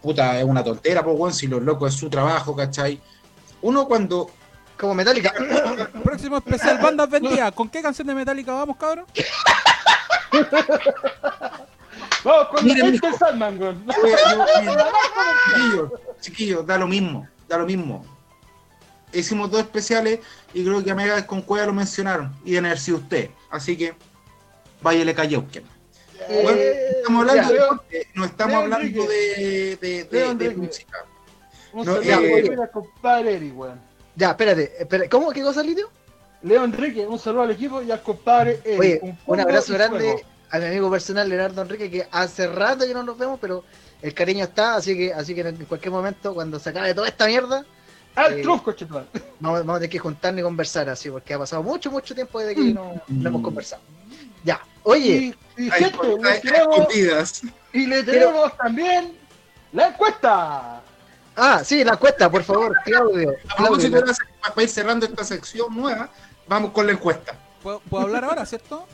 puta, es una tontera, pues, weón, si los locos es su trabajo, ¿cachai? Uno cuando Como Metallica. Próximo especial Bandas Vendidas. ¿Con qué canción de Metallica vamos, cabrón? Vamos con Miren, el mijo. Sandman, weón. Chiquillos, da lo mismo, da lo mismo. Hicimos dos especiales y creo que a Mega con Cueva lo mencionaron y deben haber sido usted. Así que váyale Cayeuquen. Bueno, Eh, estamos hablando ya. de no estamos hablando de, de, de- de música. Un No, saludo eh, compadre Eric, weón. Ya, espérate, espérate. ¿Cómo? ¿Qué cosa, Lidio? Leo Enrique, un saludo al equipo y al compadre Eric. Oye, Un abrazo grande fuego. a mi amigo personal Leonardo Enrique, que hace rato que no nos vemos, pero el cariño está, así que, así que en cualquier momento, cuando se acabe toda esta mierda, Al eh, chetumal. vamos, vamos a tener que juntarnos y conversar así, porque ha pasado mucho, mucho tiempo desde que no, no hemos conversado. Ya, oye, Y, y Hay gente, tenemos, y le tenemos también la encuesta. Ah, sí, la encuesta, por favor, Claudio. Claudio la- para ir cerrando esta sección nueva, vamos con la encuesta. ¿Puedo, puedo hablar ahora, cierto?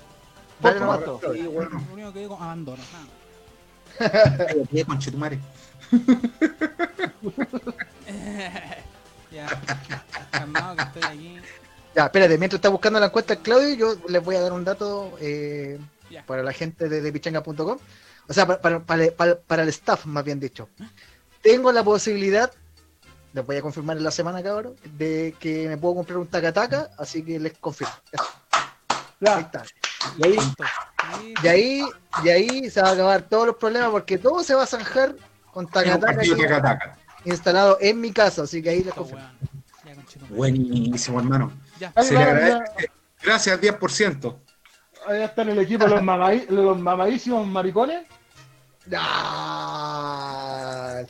dale supuesto. Claudio. Sí, bueno. Lo único que digo, abandono. nada. Cállate, conchetumare. Ya. Calmado que estoy aquí. Ya, espérate, mientras está buscando la encuesta Claudio, yo les voy a dar un dato eh, para la gente de, de pichanga.com. O sea, para, para- para- para- para el staff, más bien dicho. Tengo la posibilidad, les voy a confirmar en la semana, cabrón, de que me puedo comprar un tacataca, así que les confirmo. Eso, ahí está. Y ahí, y ahí, y ahí se va a acabar todos los problemas porque todo se va a zanjar con tacataca instalado en mi casa, así que ahí les Listo, confirmo. Buenísimo, hermano. Ya. Se le agradece. Gracias, 10%. ahí están el equipo de los, mamai- los mamadísimos maricones. Ah.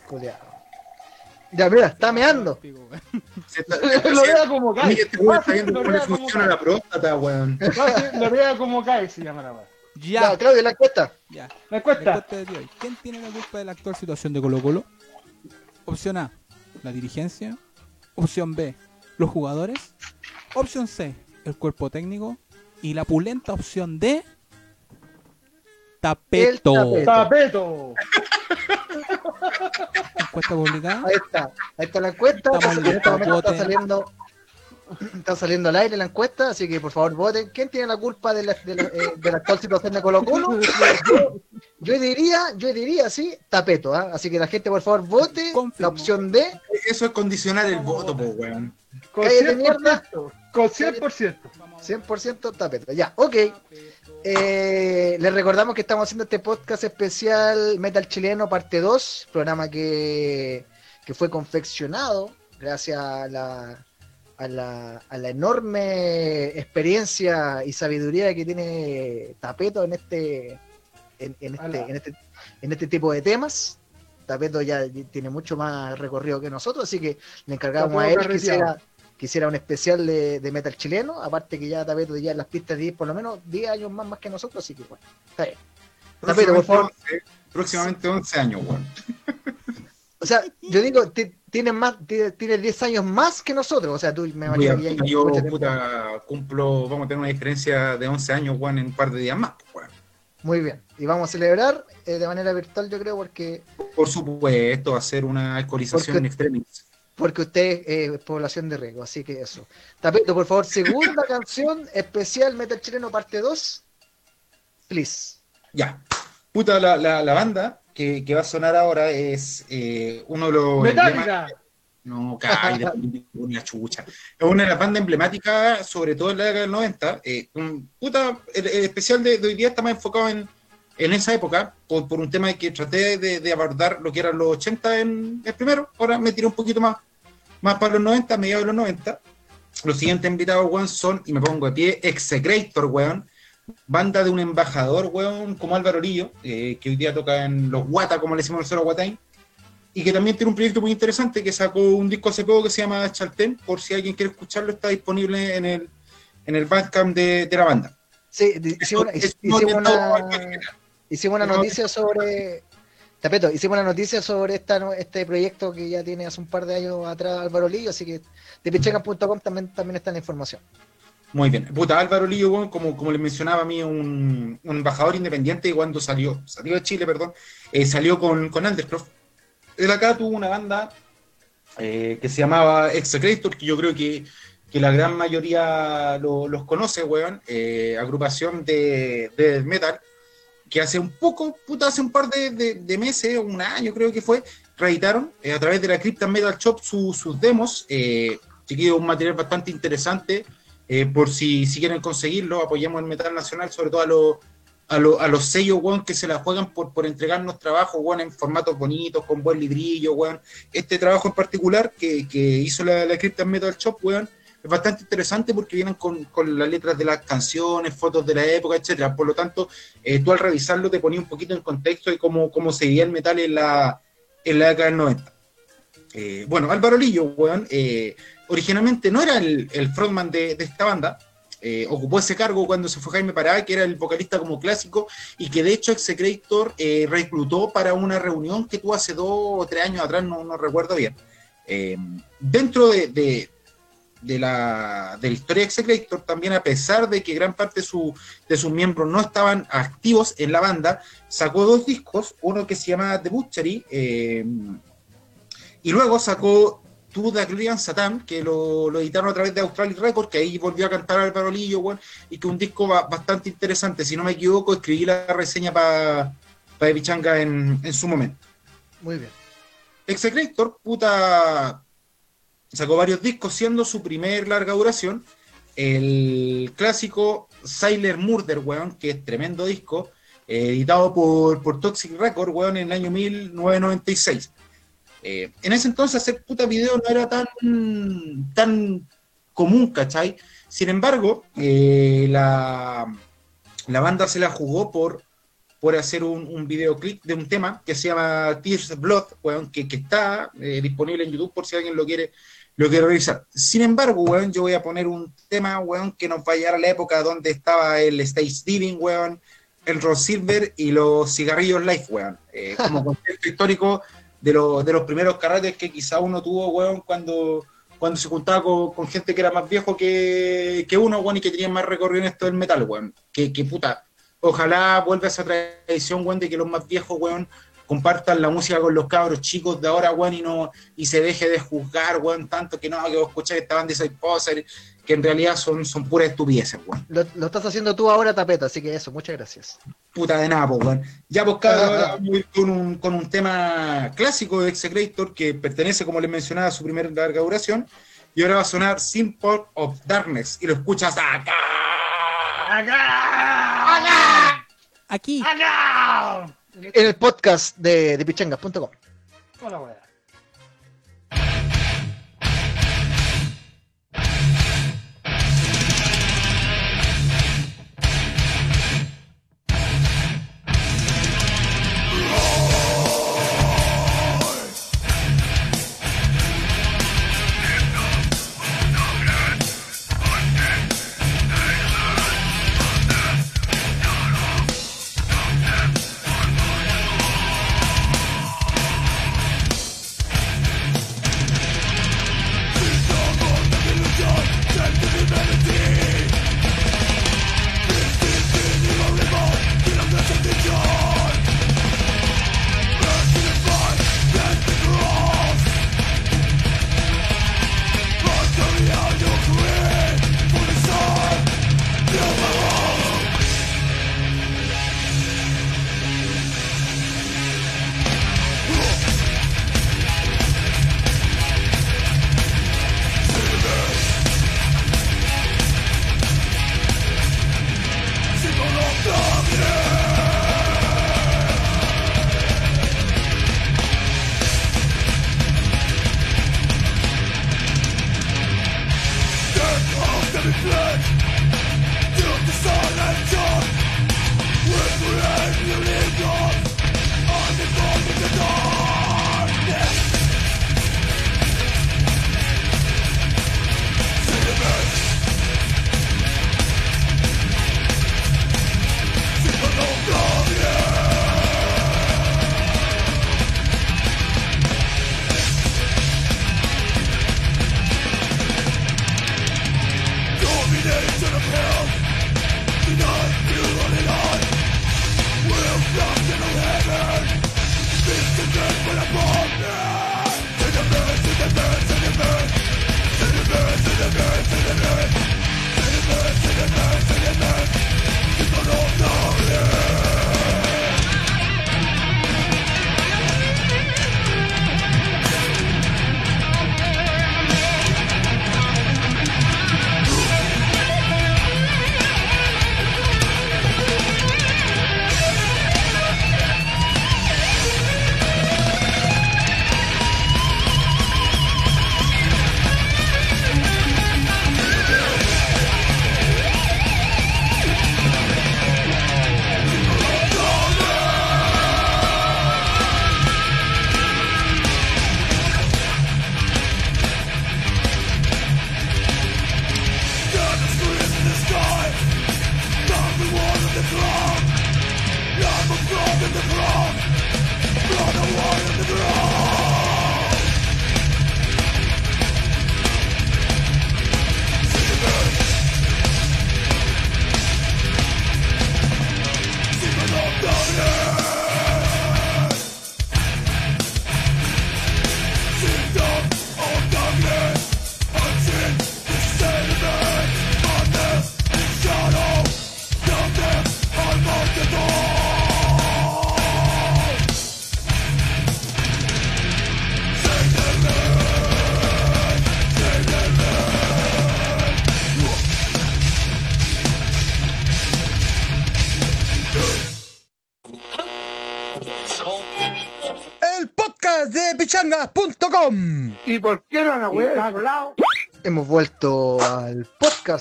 Ya, mira, está meando. Pico, weón. Se está- lo vea como cae. este weón está viendo Lo cómo le funciona la próstata, weón. Lo vea como cae, se llama la weá. Ya, Ya. Claudio, la encuesta. Ya. La encuesta. Respuesta de hoy. ¿Quién tiene la culpa de la actual situación de Colo Colo? Opción A, la dirigencia. Opción B, los jugadores. Opción C, el cuerpo técnico. Y la pulenta opción D, Tapeto. El Tapeto. Encuesta publicada. Ahí está. Ahí está la encuesta. Estamos listos, está saliendo. Está saliendo al aire la encuesta, así que por favor voten. ¿Quién tiene la culpa de la, de la, eh, de la actual situación de Colo Colo? Yo, yo diría, yo diría, sí, tapeto. ¿ah? Así que la gente por favor vote Confirmo. la opción D. Eso es condicionar el voto, po, weón. Con Cállate, mierda. 100%. Con 100%. 100% tapeto. Ya, ok. Eh, les recordamos que estamos haciendo este podcast especial Metal Chileno parte 2, programa que, que fue confeccionado gracias a la, a, la, a la enorme experiencia y sabiduría que tiene Tapeto en este en, en este, en, este, en este tipo de temas. Tapeto ya tiene mucho más recorrido que nosotros, así que le encargamos a él que carreteado. Que hiciera un especial de, de metal chileno, aparte que ya Tapeto ya en las pistas 10, por lo menos 10 años más, más que nosotros, así que bueno, está bien. Tapeto, por favor. Próximamente 11, próximamente 11 años, weón. O sea, yo digo, ti- tienes más, ti- tienes 10 años más que nosotros, o sea, tú me imagino que yo, puta, cumplo, vamos a tener una diferencia de 11 años, weón, en un par de días más, weón. Muy bien, y vamos a celebrar eh, de manera virtual, yo creo, porque Por supuesto, va a ser una alcoholización Porque- en extremis. Porque usted eh, es población de riesgo, así que eso. Tapeto, por favor, segunda canción especial Metal Chileno parte 2. Please. Ya. Puta, la, la, la banda que, que va a sonar ahora es eh, uno de los. Metallica. emblemas- No, cállate, una chucha. Es una de las bandas emblemáticas, sobre todo en la década del 90. Eh, un- puta, el, el especial de, de hoy día está más enfocado en, en esa época, por, por un tema que traté de, de abordar lo que eran los 80 en el primero. Ahora me tiré un poquito más, más para los 90, mediados de los 90. Los siguientes invitados, weón, son, y me pongo de pie, Execrator, weón. Banda de un embajador, weón, como Álvaro Lillo, eh, que hoy día toca en los Guata, como le decimos nosotros a Guataín y que también tiene un proyecto muy interesante que sacó un disco hace poco que se llama Chaltén, por si alguien quiere escucharlo, está disponible en el, en el Bandcamp de, de la banda. Sí, hicimos, una- hicimos una, noticia sobre. Tapeto, hicimos una noticia sobre esta, este proyecto que ya tiene hace un par de años atrás Álvaro Lillo, así que de picheca.com también, también está la información. Muy bien. Puta, Álvaro Lillo, como, como les mencionaba a mí, un, un embajador independiente cuando salió, salió de Chile, perdón, eh, salió con, con Andercroft. Él acá tuvo una banda eh, que se llamaba Execrator, que yo creo que, que la gran mayoría lo- los conoce, weón. eh, agrupación de, de metal, que hace un poco, puta, hace un par de, de- de meses, un año creo que fue, reeditaron eh, a través de la Crypta Metal Shop su- sus demos. Eh, un material bastante interesante. eh, por si, si quieren conseguirlo, apoyemos el metal nacional, sobre todo a los, a, lo- a los sellos, weón, que se la juegan por, por entregarnos trabajo, weón, en formatos bonitos, con buen librillo, weón. Este trabajo en particular que, que hizo la, la Crypto Metal Shop, weón, es bastante interesante porque vienen con, con las letras de las canciones, fotos de la época, etcétera. Por lo tanto, eh, tú al revisarlo te ponías un poquito en contexto de cómo, cómo se el metal en la, en la década del 90. Eh, bueno, Álvaro Lillo, weón, eh, originalmente no era el, el frontman de, esta banda, ocupó ese cargo cuando se fue Jaime Pará, que era el vocalista como clásico, y que de hecho Execrator eh, reclutó para una reunión que tuvo hace dos o tres años atrás, no, no recuerdo bien. Dentro de, de- de la, de la historia de Execrator, también a pesar de que gran parte de, su- de sus miembros no estaban activos en la banda, sacó dos discos, uno que se llama The Butchery, eh, y luego sacó To The Clean Satan, que lo, lo editaron a través de Australia Records, que ahí volvió a cantar Álvaro Lillo, weón, y que un disco ba- bastante interesante. Si no me equivoco, escribí la reseña para pa Epichanga en, en su momento. Muy bien. Execrator, puta, sacó varios discos, siendo su primer larga duración el clásico Sailor Murder, weón, que es tremendo disco, eh, editado por, por Toxic Record, weón, en el año 1996. Eh, en ese entonces hacer puta video no era tan, tan común, ¿cachai? Sin embargo, eh, la, la banda se la jugó por, por hacer un, videoclip de un tema que se llama Tears Blood, weón, que, que está eh, disponible en YouTube por si alguien lo quiere, lo quiere revisar. Sin embargo, weón, yo voy a poner un tema, weón, que nos va a llevar a la época donde estaba el Stage Diving, weón, el Ross Silver y los cigarrillos Life, weón. Eh, como contexto histórico de, los de los primeros carretes que quizá uno tuvo, weón, cuando, cuando se juntaba con, con gente que era más viejo que, que uno, weón, y que tenía más recorrido en esto del metal, weón. Que, que puta, ojalá vuelva esa tradición, weón, de que los más viejos, weón, compartan la música con los cabros chicos de ahora, weón, y no y se deje de juzgar, weón, tanto que no, que vos escucháis esta banda y soy poser, que en realidad son, son puras estupideces, weón. Lo, lo estás haciendo tú ahora, Tapeta, así que eso, muchas gracias. Puta de nada, weón. Ya, pues, cabrón, ahora vamos a ir con un, con un tema clásico de Execrator que pertenece, como les mencionaba, a su primera larga duración. Y ahora va a sonar Symbol of Darkness. Y lo escuchas acá. Aquí. En el podcast de, de pichangas.com. Hola,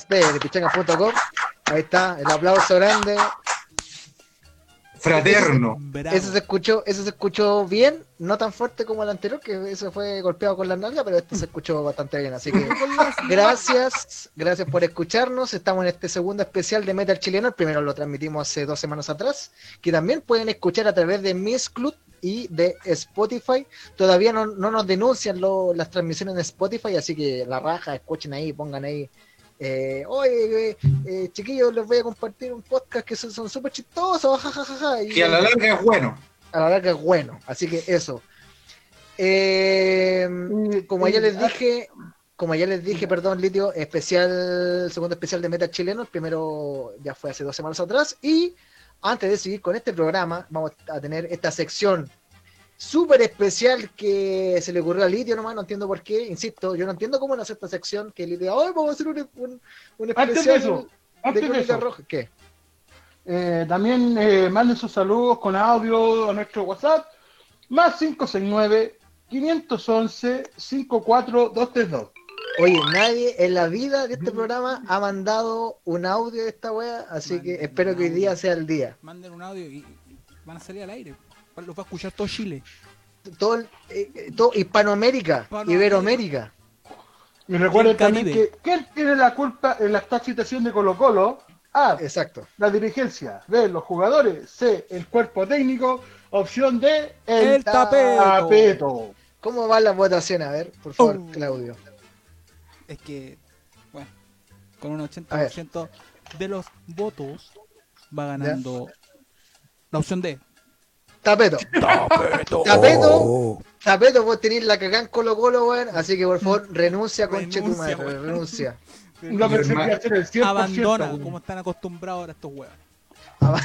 podcast de, de pichanga.com. Ahí está, el aplauso grande. Fraterno. Bravo. Eso se escuchó, eso se escuchó bien, no tan fuerte como el anterior, que eso fue golpeado con la nalga, pero este se escuchó bastante bien. Así que gracias, gracias por escucharnos. Estamos en este segundo especial de Metal Chileno. El primero lo transmitimos hace dos semanas atrás, que también pueden escuchar a través de Miss Club y de Spotify. Todavía no, no nos denuncian lo- las transmisiones en Spotify, así que la raja, escuchen ahí, pongan ahí. Eh, oye, eh, eh, chiquillos, les voy a compartir un podcast que son súper chistosos, jajajaja. y- Que a la larga es bueno. a la larga es bueno. Así que eso. Eh, como ya les dije, como ya les dije, perdón, Litio, especial, segundo especial de Meta Chileno, el primero ya fue hace dos semanas atrás. Y antes de seguir con este programa, vamos a tener esta sección súper especial que se le ocurrió a Litio nomás, no entiendo por qué, insisto, yo no entiendo cómo nace esta sección que Litio, hoy vamos a hacer un, un, un Antes de especial eso, de antes de Crónica eso, Roja. ¿Qué? eh, también eh, manden sus saludos con audio a nuestro WhatsApp, más 569 511 54232. Oye, nadie en la vida de este programa ha mandado un audio de esta wea, así que espero que hoy día sea el día. Manden un audio y van a salir al aire. Los va a escuchar todo Chile. Todo, el- eh, todo Hispanoamérica, Hispanoamérica. Y Iberoamérica. recuerden El también que ¿quién tiene la culpa en la actual situación de Colo Colo? A. Exacto. La dirigencia. B. Los jugadores. C. El cuerpo técnico. Opción D. El, El tapeto. tapeto. ¿Cómo van las votaciones? A ver, por favor, Oh. Claudio. Es que, bueno, con un A 80% de los votos va ganando la opción D. Tapeto. Tapeto. Tapeto. Tapeto, vos tenés la cagán Colo Colo, weón. Así que por favor, renuncia, conche tu madre, weón. renuncia. 100%. Abandona, weón. como están acostumbrados ahora estos huevos.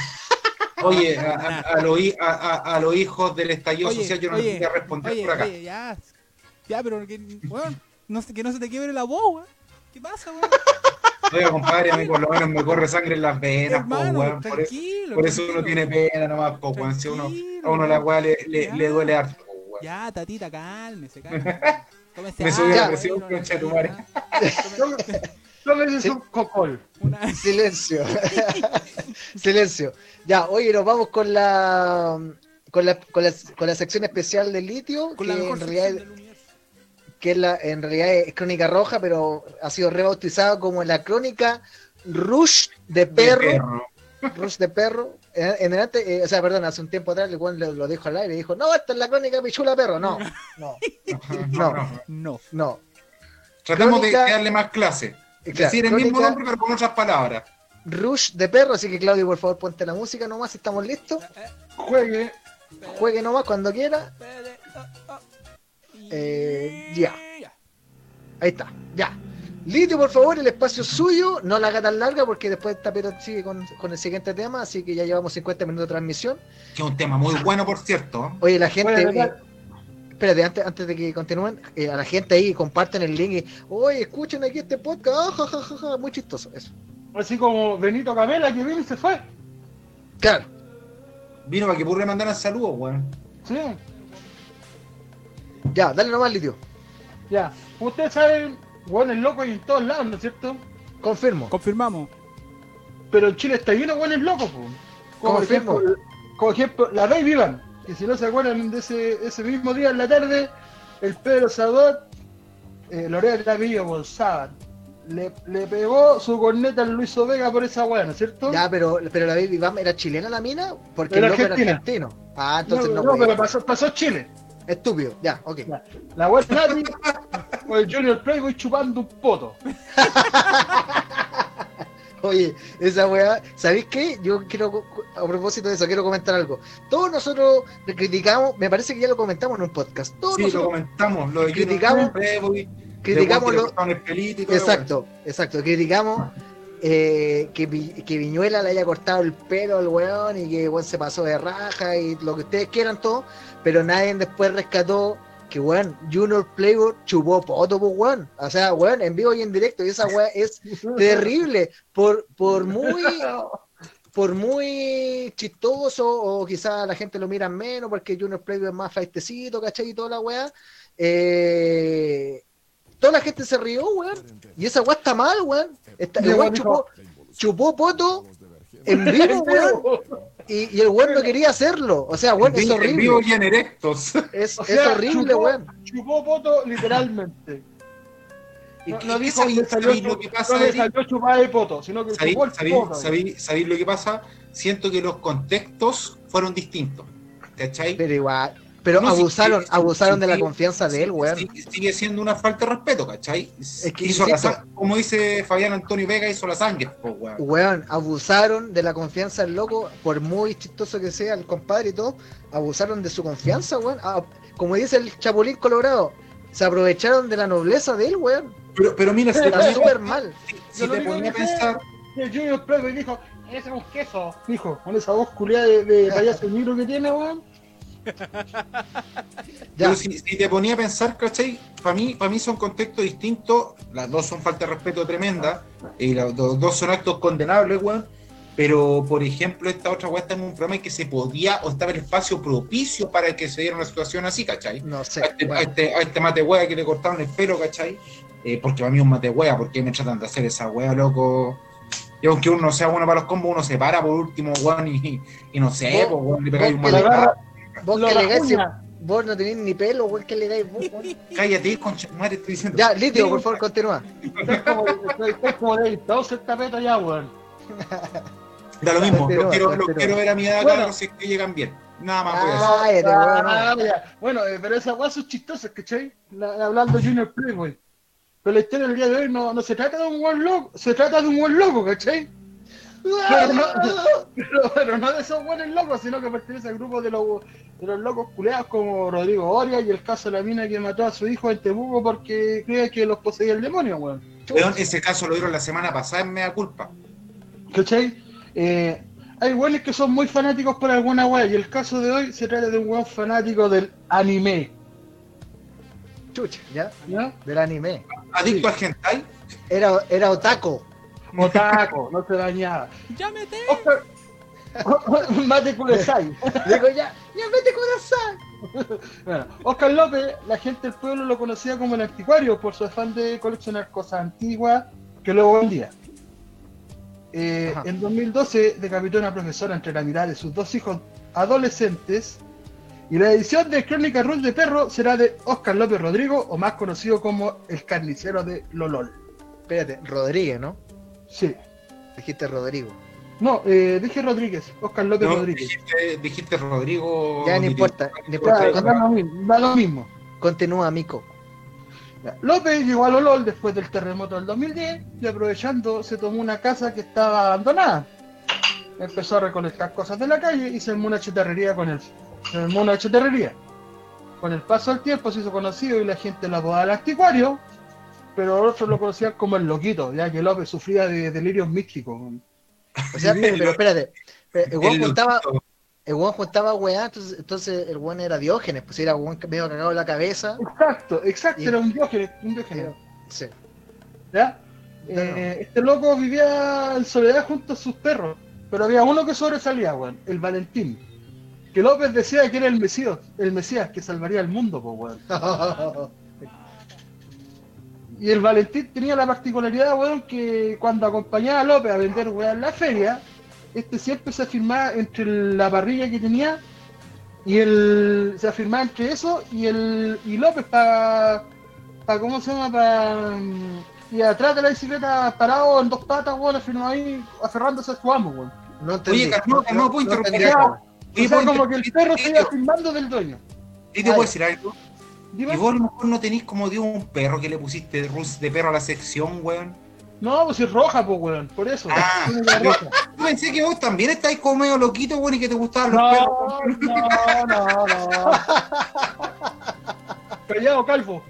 Oye, a, a- a a- a- a los hijos del estallido Oye, social yo no oye, les voy a responder oye, por acá. oye, ya. Ya, pero que, weón, no que no se te quiebre la voz, weón. ¿Qué pasa, weón? Oiga, compadre, a mí por lo menos me corre sangre en las venas, po, weón. Por eso, tranquilo. por eso uno tiene pena nomás, po, weón. Si uno, a uno la weá le, le, ya. le duele harto, po, weón. Ya, tatita, cálmese, cálmese. Tómese Me subió la agua, presión, concha de tu tranquila. Tómese un cocol. Una... Silencio. Silencio. Ya, oye, nos vamos con la con la, con la, con la sección especial de litio, Con que la mejor en realidad. Que es la, en realidad es crónica roja, pero ha sido rebautizada como la crónica Rush de De perro. Rush de perro. En, en adelante, eh, o sea, perdón, hace un tiempo atrás el weón lo, lo dijo al aire y dijo, no, esta es la crónica Pichula Perro. No, no, No, No. no. No. no. Tratemos Crónica- de darle más clase. Eh, claro, Decir el mismo nombre, pero con otras palabras. Rush de perro, así que Claudio, por favor, ponte la música nomás, estamos listos. Juegue. Juegue nomás cuando quiera. Eh, ya. Ahí está, ya. Litio, por favor, el espacio es suyo, no la haga tan larga porque después Tapero sigue con, con el siguiente tema, así que ya llevamos 50 minutos de transmisión. Que es un tema muy bueno, por cierto. Oye, la gente, eh, espérate, antes, antes de que continúen, eh, a la gente ahí comparten el link y, oye, escuchen aquí este podcast, ah, ja, ja, ja, ja", muy chistoso, eso. Así como Benito Camela que vino y se fue. Claro, Vino para que purre mandaran saludos, weón. Sí. Ya, dale nomás, Litio, Ya. Ustedes saben, hueones locos y en todos lados, ¿no es cierto? confirmo. Confirmamos. Pero en Chile está lleno de hueones locos, po. Como Confirmo. ejemplo, como ejemplo, la Rey Vivan. Que si no se acuerdan de ese, ese mismo día en la tarde, el Pedro Sadot, eh, Lorena Villo González, le, le pegó su corneta al Luis Vega por esa hueá, ¿no es cierto? Ya, pero, pero la Baby Bam era chilena la mina, porque Era el loco argentina. era argentino. Ah, entonces no, no, no, pero pasó, pasó Chile. Estúpido, ya, ok. Ya. La hueá Nati o el Junior Playboy chupando un poto. Oye, esa weá, ¿sabéis qué? Yo quiero, a propósito de eso, quiero comentar algo. Todos nosotros criticamos, me parece que ya lo comentamos en un podcast. Todos Sí, lo nosotros comentamos. Lo de Criticamos- Criticamos. criticamos lo, el pelito y todo. exacto, exacto, criticamos eh, que, que Viñuela le haya cortado el pelo al weón y que weón se pasó de raja y lo que ustedes quieran todo, pero nadie después rescató que weón, Junior Playboy chupó poto, pues weón. O sea, weón, en vivo y en directo, y esa weá es terrible. Por, por muy por muy chistoso, o quizás la gente lo mira menos porque Junior Playboy es más faitecito, ¿cachai? Y toda la weá. eh, toda la gente se rió, weón. Y esa weá está mal, weón. Está- el weón el chupó, chupó poto en vivo, weón. Y, y el weón no quería hacerlo. O sea, weón, es En horrible. vivo y en erectos. Es, O es sea, horrible, chupó- weón. Chupó poto literalmente. ¿Y No, dijo salió, sabéis lo que pasa, no le Eric? salió chupada de poto, sino que ¿Sabéis, chupó el poto. lo que pasa? Siento que los contextos fueron distintos. ¿Cachai? Pero igual. Pero No, sí, abusaron, sí, sí, abusaron de la sí, confianza de él, weón. Sigue, sigue siendo una falta de respeto, ¿cachai? que Hizo la como dice Fabián Antonio Vega, hizo la sangre, po, weón. Weón, abusaron de la confianza del loco, por muy chistoso que sea el compadre y todo, abusaron de su confianza, weón. Ah, como dice el Chapulín Colorado, se aprovecharon de la nobleza de él, weón. Pero, pero mira, si Está súper mal. si te ponía a pensar, el Junior Playboy dijo, ese es un queso. Dijo, con esa voz culiada de, de payaso negro que tiene, weón. Ya. pero si, si te ponía a pensar, ¿cachai? Para mí, para mí son contextos distintos, las dos son falta de respeto tremenda, y los do- dos son actos condenables, weón. Pero, por ejemplo, esta otra weá está en un programa en que se podía o estaba el espacio propicio para que se diera una situación así, ¿cachai? No sé. a este, a weón. este, a este mate hueá que le cortaron el pelo, ¿cachai? Eh, porque para mí es un mate hueá, porque me tratan de hacer esa hueá, loco. Y aunque uno sea bueno para los combos, uno se para por último, weón, y, y no sé, pues, weón, le pegáis un vos Vos Lo que le dais, vos no tenés ni pelo, weón, que le dais vos? Cállate, concha, madre, estoy diciendo. Ya, Litio, por favor, continúa. Estás como, estás como David ya, weón. Da lo mismo, los quiero, los quiero ver a mi edad, Bueno. si es que llegan bien. Nada más voy a decir. Cállate, weón. Ah, ya. Bueno, eh, pero esas weas son chistosas, ¿cachai? La- hablando de Junior Playboy. Pero la historia del día de hoy no, no se trata de un buen loco, se trata de un buen loco, ¿cachai? Pero no, pero, pero no de esos buenos locos, sino que pertenece al grupo de los, de los locos culeados como Rodrigo Oria y el caso de la mina que mató a su hijo en Temuco porque cree que los poseía el demonio, weón. Weón, ese caso lo dieron la semana pasada en Mea Culpa. ¿Cachai? Eh, hay weones que son muy fanáticos por alguna wea y el caso de hoy se trata de un weón fanático del anime, Chucha, ya, ¿ya? del anime. Adicto al hentai. Era, era otaco. Otaco, no se dañaba. ¡Llámete! Oscar... Mate Kudesai. Digo, ya, ya corazón. Bueno, Oscar López, la gente del pueblo lo conocía como el anticuario por su afán de coleccionar cosas antiguas que luego vendía. Eh, en 2012 decapitó a una profesora entre la mirada de sus dos hijos adolescentes y la edición de Crónica Ruth de Perro será de Oscar López Rodrigo o más conocido como el carnicero de Lolol. Espérate, Rodríguez, ¿no? Sí. Dijiste Rodrigo. No, eh, dije Rodríguez, Oscar López No, Rodríguez. dijiste, dijiste Rodrigo. Ya, no importa, no Ya, importa. da lo mismo, da lo mismo. Continúa, Mico. Ya. López llegó a Lolol después del terremoto del 2010 y aprovechando se tomó una casa que estaba abandonada. Empezó a recolectar cosas de la calle y se armó una chatarrería con el se armó una chatarrería. Con el paso del tiempo se hizo conocido y la gente lo apodaba el anticuario, pero otros lo conocían como el loquito, ya que López sufría de delirios místicos. O sea, pero espérate. El weón juntaba, el weón juntaba weá, entonces, entonces el weón era Diógenes, pues era weón medio cagado en la cabeza. Exacto, exacto, Y- era un diógenes, un diógenes. Sí. ¿ya? No, no. Eh, este loco vivía en soledad junto a sus perros, pero había uno que sobresalía, weón, el Valentín. Que López decía que era el Mesías, el Mesías que salvaría el mundo, pues, weón. Y el Valentín tenía la particularidad, weón, que cuando acompañaba a López a vender weón en la feria, este siempre se afirmaba entre la parrilla que tenía y el. se afirmaba entre eso y el. y López para. para ¿cómo se llama? para. y atrás de la bicicleta parado en dos patas, weón, afirmaba ahí, aferrándose a su amo, weón. No entendí. Oye, Carlos, no puedo interrumpir. Oye, o sea, ¿puedo como que el perro se iba afirmando del dueño. Lidio, ¿puedo decir algo? Y vos a lo mejor no tenés como de un perro que le pusiste rus de perro a la sección, weón. No, pues es roja, pues, weón, por eso. Ah. Yo pensé que vos también estáis como medio loquito, weón, y que te gustaban los perros. No, no, no, no. Callado, calvo.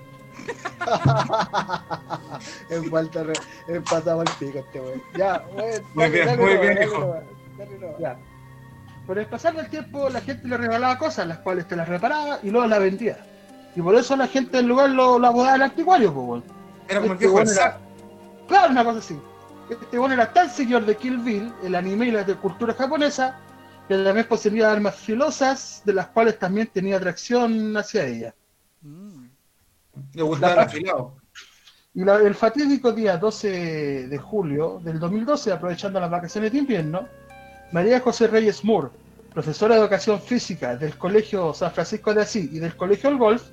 En falta re- en pasado el pico este weón. Ya, weón. Muy bien, muy bien, hijo. Ya. Por el pasar del tiempo, la gente le regalaba cosas, las cuales te las reparaba y luego las vendía. Y por eso la gente del lugar lo, lo apodaba el anticuario, pues, weón. Era como el Este viejo weón del era-. Claro, una cosa así. este bueno era tan seguidor de Kill Bill, el anime y la de cultura japonesa, que también poseía armas filosas, de las cuales también tenía atracción hacia ella. Mm. Le gustaba el La- afilado. Y la- el fatídico día 12 de julio del 2012, aprovechando las vacaciones de invierno, María José Reyes Moore, profesora de educación física del Colegio San Francisco de Asís y del Colegio El Golf,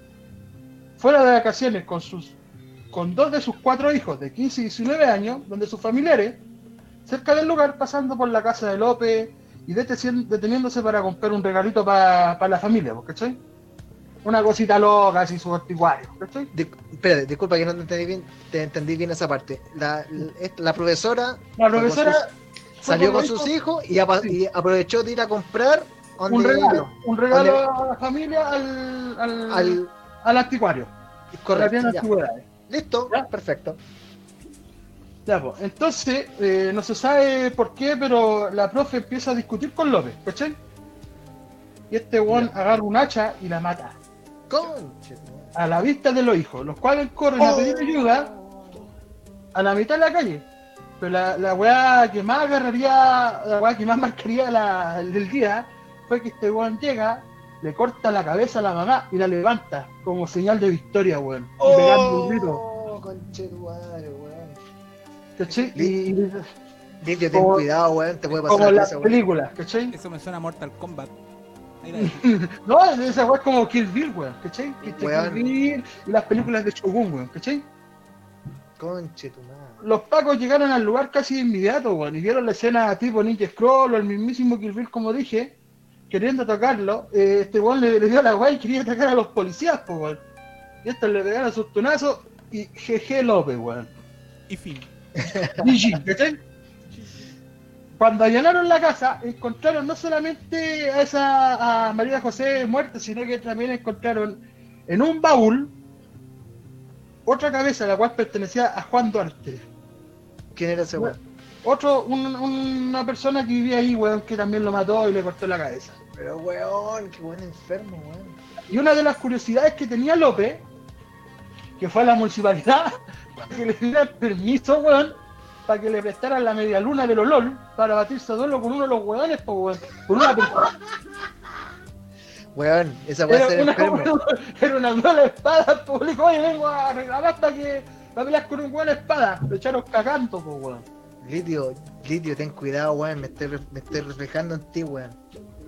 fuera de vacaciones con, sus, con dos de sus cuatro hijos de 15 y 19 años, donde sus familiares, cerca del lugar, pasando por la casa de López y deteniéndose para comprar un regalito para la familia, ¿cachai? Una cosita loca, así su anticuario, ¿cachai? Di- espérate, disculpa que no te entendí bien, te entendí bien esa parte. La, la, la profesora La profesora salió con sus hijos, hijos y, apa- Sí. y aprovechó de ir a comprar un regalo, un regalo a la familia al, al, al al anticuario, correcto. Listo, Ya. perfecto. Ya, pues, entonces, eh, no se sabe por qué, pero la profe empieza a discutir con López, ¿cachai? Y este weón agarra un hacha y la mata, Conche, a la vista de los hijos, los cuales corren a pedir ayuda a la mitad de la calle. Pero la, la weá que más agarraría, la weá que más marcaría la, el del día, fue que este weón llega, le corta la cabeza a la mamá y la levanta, como señal de victoria, weón. Y pegando un grito, Oh, conche tu madre, weón. ¿cachai? Y, y- ten Como- cuidado, weón, te puede pasar como las cosa, weón. películas, ¿cachai? Eso me suena a Mortal Kombat. No, esa weá es como Kill Bill, weón, ¿cachai? ¿Cachai? Weón. Kill Bill y las películas de Shogun, weón, ¿cachai? Conche tu madre. Los pacos llegaron al lugar casi de inmediato, weón, y vieron la escena tipo Ninja Scroll o el mismísimo Kill Bill, como dije, queriendo tocarlo. Eh, este weón le, le dio la weá y quería atacar a los policías, pues, weón. Y estos le pegaron sus tunazos y GG López, weón. Y fin. GG, ¿cachai? Cuando allanaron la casa, encontraron no solamente a esa a María José muerta, sino que también encontraron en un baúl otra cabeza, la cual pertenecía a Juan Duarte. ¿Quién era ese weón? Otro, un- una persona que vivía ahí, weón, que también lo mató y le cortó la cabeza. Pero weón, qué buen enfermo, weón. Y una de las curiosidades que tenía López, que fue a la municipalidad, para que le dieran permiso, weón, para que le prestaran la media luna de los LOL para batirse a duelo con uno de los weones, pues, weón. Con una persona. Weón, esa puede ser enfermo. era una duela de espadas, público, oye, vengo a reclamar para que para pelear con un weón de espada. Lo echaron cagando, pues, weón. Lidio, Lidio, ten cuidado, weón, me estoy, re- me estoy reflejando en ti, weón.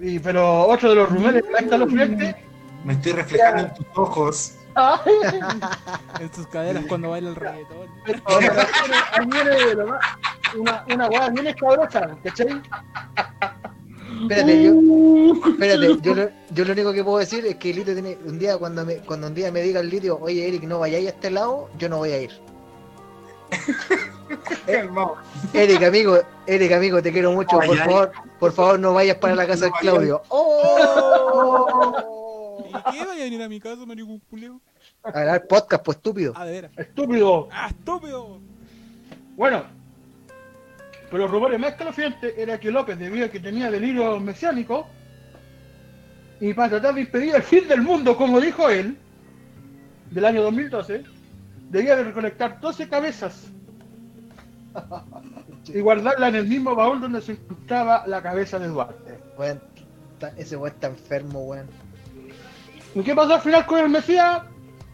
Y, pero otro de los rumores que está los frentes. Me estoy reflejando en tus ojos. Ay, En sus caderas cuando baila el reggaetón. pero una, una weá bien escabrosa, ¿cachai? Espérate, yo, espérate, yo lo, yo lo único que puedo decir es que Lidio tiene, un día cuando me, cuando un día me diga el Lidio, oye Eric, no vayáis a este lado, yo no voy a ir. Calmado. Eric, amigo, Eric, amigo, te quiero mucho, por favor, por favor no vayas para la casa de Claudio. ¡Oh! ¿Y qué vaya a venir a mi casa, maricón culeo? A grabar podcast, pues estúpido. Ah, de veras. Estúpido. ¡Ah, estúpido! Bueno, pero los rumores más escalofriantes era que López, debido a que tenía delirio mesiánico, y para tratar de impedir el fin del mundo, como dijo él, del año 2012, debía de recolectar 12 cabezas y guardarla en el mismo baúl donde se encontraba la cabeza de Duarte. Está- ese weón está enfermo, weón. ¿Y qué pasó al final con el Mesías?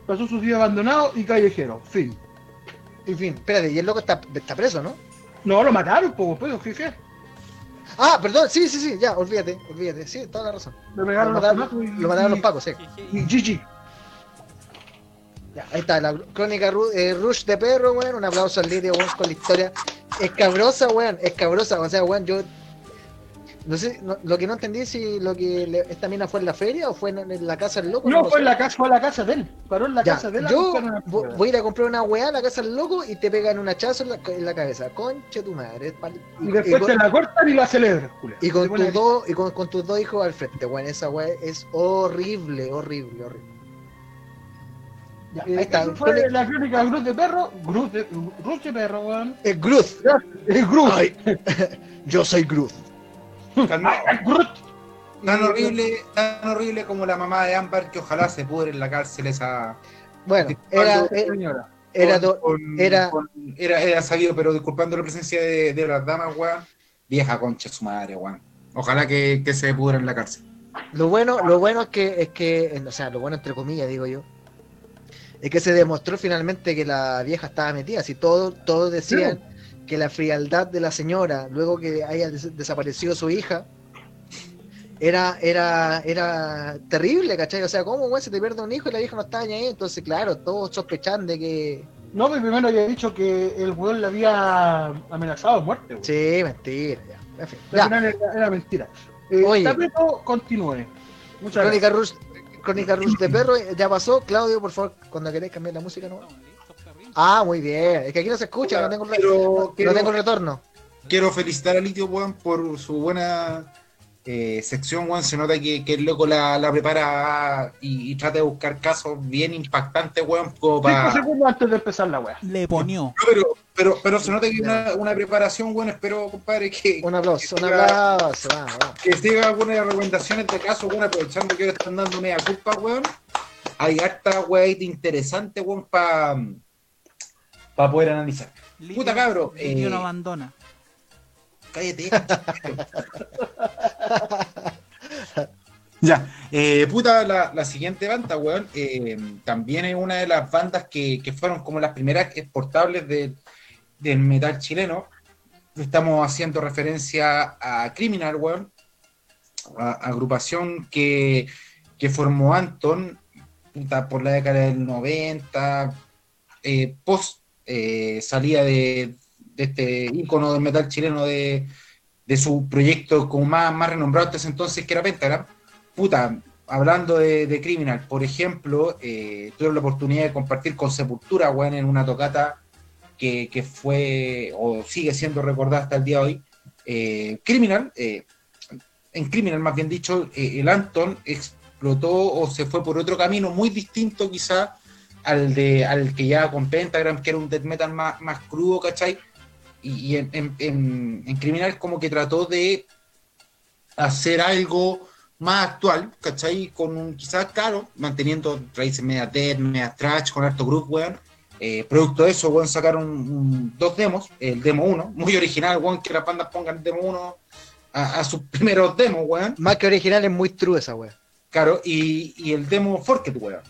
Pasó su día abandonado y callejero. Fin. En fin, espérate, y el loco está, está preso, ¿no? No, lo mataron, pues, pues, jefe. Ah, perdón, sí, sí, sí, ya, olvídate, olvídate, sí, toda la razón. Lo los mataron, y- lo mataron los y- pacos, sí. Y GG. Ya, ahí está, la crónica Ru- eh, Rush de perro, weón. Un aplauso al Lidio, weón, con la historia escabrosa, weón, escabrosa. O sea, weón, yo. No sé, no- lo que no entendí es si lo que le- esta mina fue en la feria o fue en, en la casa del loco. No, fue en la casa, fue a la casa de él. Paró en la Ya, casa de él. yo voy a ir a comprar una weá a la casa del loco y te pegan un hachazo en la, en la cabeza. Concha tu madre. pal- Y y, después te la cortan y la celebran, y con tus dos, y con, con tus dos hijos al frente, weón. Esa weá es horrible, horrible, horrible. Ya, ahí está. Eso fue la crónica Cruz de Perro. Cruz de, Cruz de Perro, weón. Es Groot. Es Cruz. Ay, yo soy. Cruz. Tan horrible, tan horrible como la mamá de Ámbar que ojalá se pudre en la cárcel esa. Bueno, era, eh, Señora. Era era- era, era sabido, pero disculpando la presencia de, de las damas, weón. Vieja concha su madre, weón. Ojalá que, que se pudra en la cárcel. Lo bueno, lo bueno es que, es que, o sea, lo bueno entre comillas, digo yo, es que se demostró finalmente que la vieja estaba metida. Si todos todos decían que la frialdad de la señora, luego que haya des- desaparecido su hija, era, era, era terrible, ¿cachai? O sea, ¿cómo, güey, se te pierde un hijo y la vieja no estaba ni ahí? Entonces, claro, todos sospechan de que... No, pero primero había dicho que el weón le había amenazado de muerte. Sí, mentira, ya. En fin, ya. era, era mentira. Eh, Oye. Continúe. Muchas Crónica gracias. Rush, Crónica Rush de Perro, ya pasó. Claudio, por favor, cuando queréis cambiar la música, ¿no? Ah, muy bien. Es que aquí no se escucha, no tengo, Quiero, no quiero- tengo retorno. quiero felicitar a Litio, weón, por su buena eh, sección, weón. Se nota que, que el loco la, la prepara y, y trata de buscar casos bien impactantes, weón, como Cinco para... segundos antes de empezar la weá. Le ponió. No, pero, pero, pero se nota que hay una, una preparación, bueno, espero, compadre, que, Un aplauso, un que siga- aplauso. Que siga algunas recomendaciones de caso, bueno, aprovechando que ahora están dando media culpa, weón. Hay harta weá interesante, weón, para pa poder analizar. Puta cabro, eh, no abandona. Cállate. ya, eh, puta, la, la siguiente banda, weón, eh, también es una de las bandas que, que fueron como las primeras exportables de- del metal chileno. Estamos haciendo referencia a Criminal, weón, agrupación que, que formó Anton puta, por la década del 90, eh, post salida de, de este ícono del metal chileno de, de su proyecto como más, más renombrado hasta ese entonces, que era Pentagram. Puta, hablando de, Criminal, por ejemplo, eh, tuve la oportunidad de compartir con Sepultura, weón, en una tocata que, que fue o sigue siendo recordada hasta el día de hoy. Eh, Criminal, eh, en Criminal más bien dicho, eh, el Anton explotó o se fue por otro camino muy distinto quizá al de al que ya con Pentagram, que era un death metal más, más crudo, ¿cachai? Y, y en, en- en- en Criminal como que trató de hacer algo más actual, ¿cachai? Con un, quizás, claro, manteniendo raíces media death, media trash, con harto group, weón. Eh, producto de eso, weón, sacaron un- dos demos, el demo 1, muy original, weón, que las bandas pongan el demo 1 a, a sus primeros demos, weón. Más que original, es muy true esa wea. Claro, y, y el demo Forket, weón.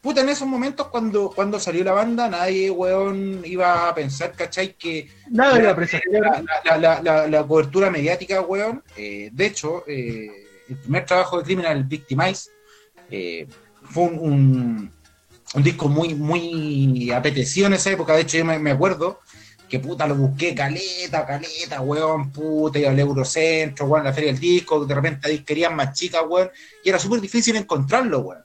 Puta, en esos momentos cuando, cuando salió la banda, nadie, weón, iba a pensar, ¿cachai? Que Nada la, la la, la- cobertura mediática, weón, eh, de hecho, eh, el primer trabajo de Criminal Victimize eh, fue un, un- un disco muy, muy apetecido en esa época. De hecho, yo me, me acuerdo que puta lo busqué caleta, caleta, weón, puta, iba al Eurocentro, weón, la feria del disco, de repente querían más chicas, weón, y era súper difícil encontrarlo, weón.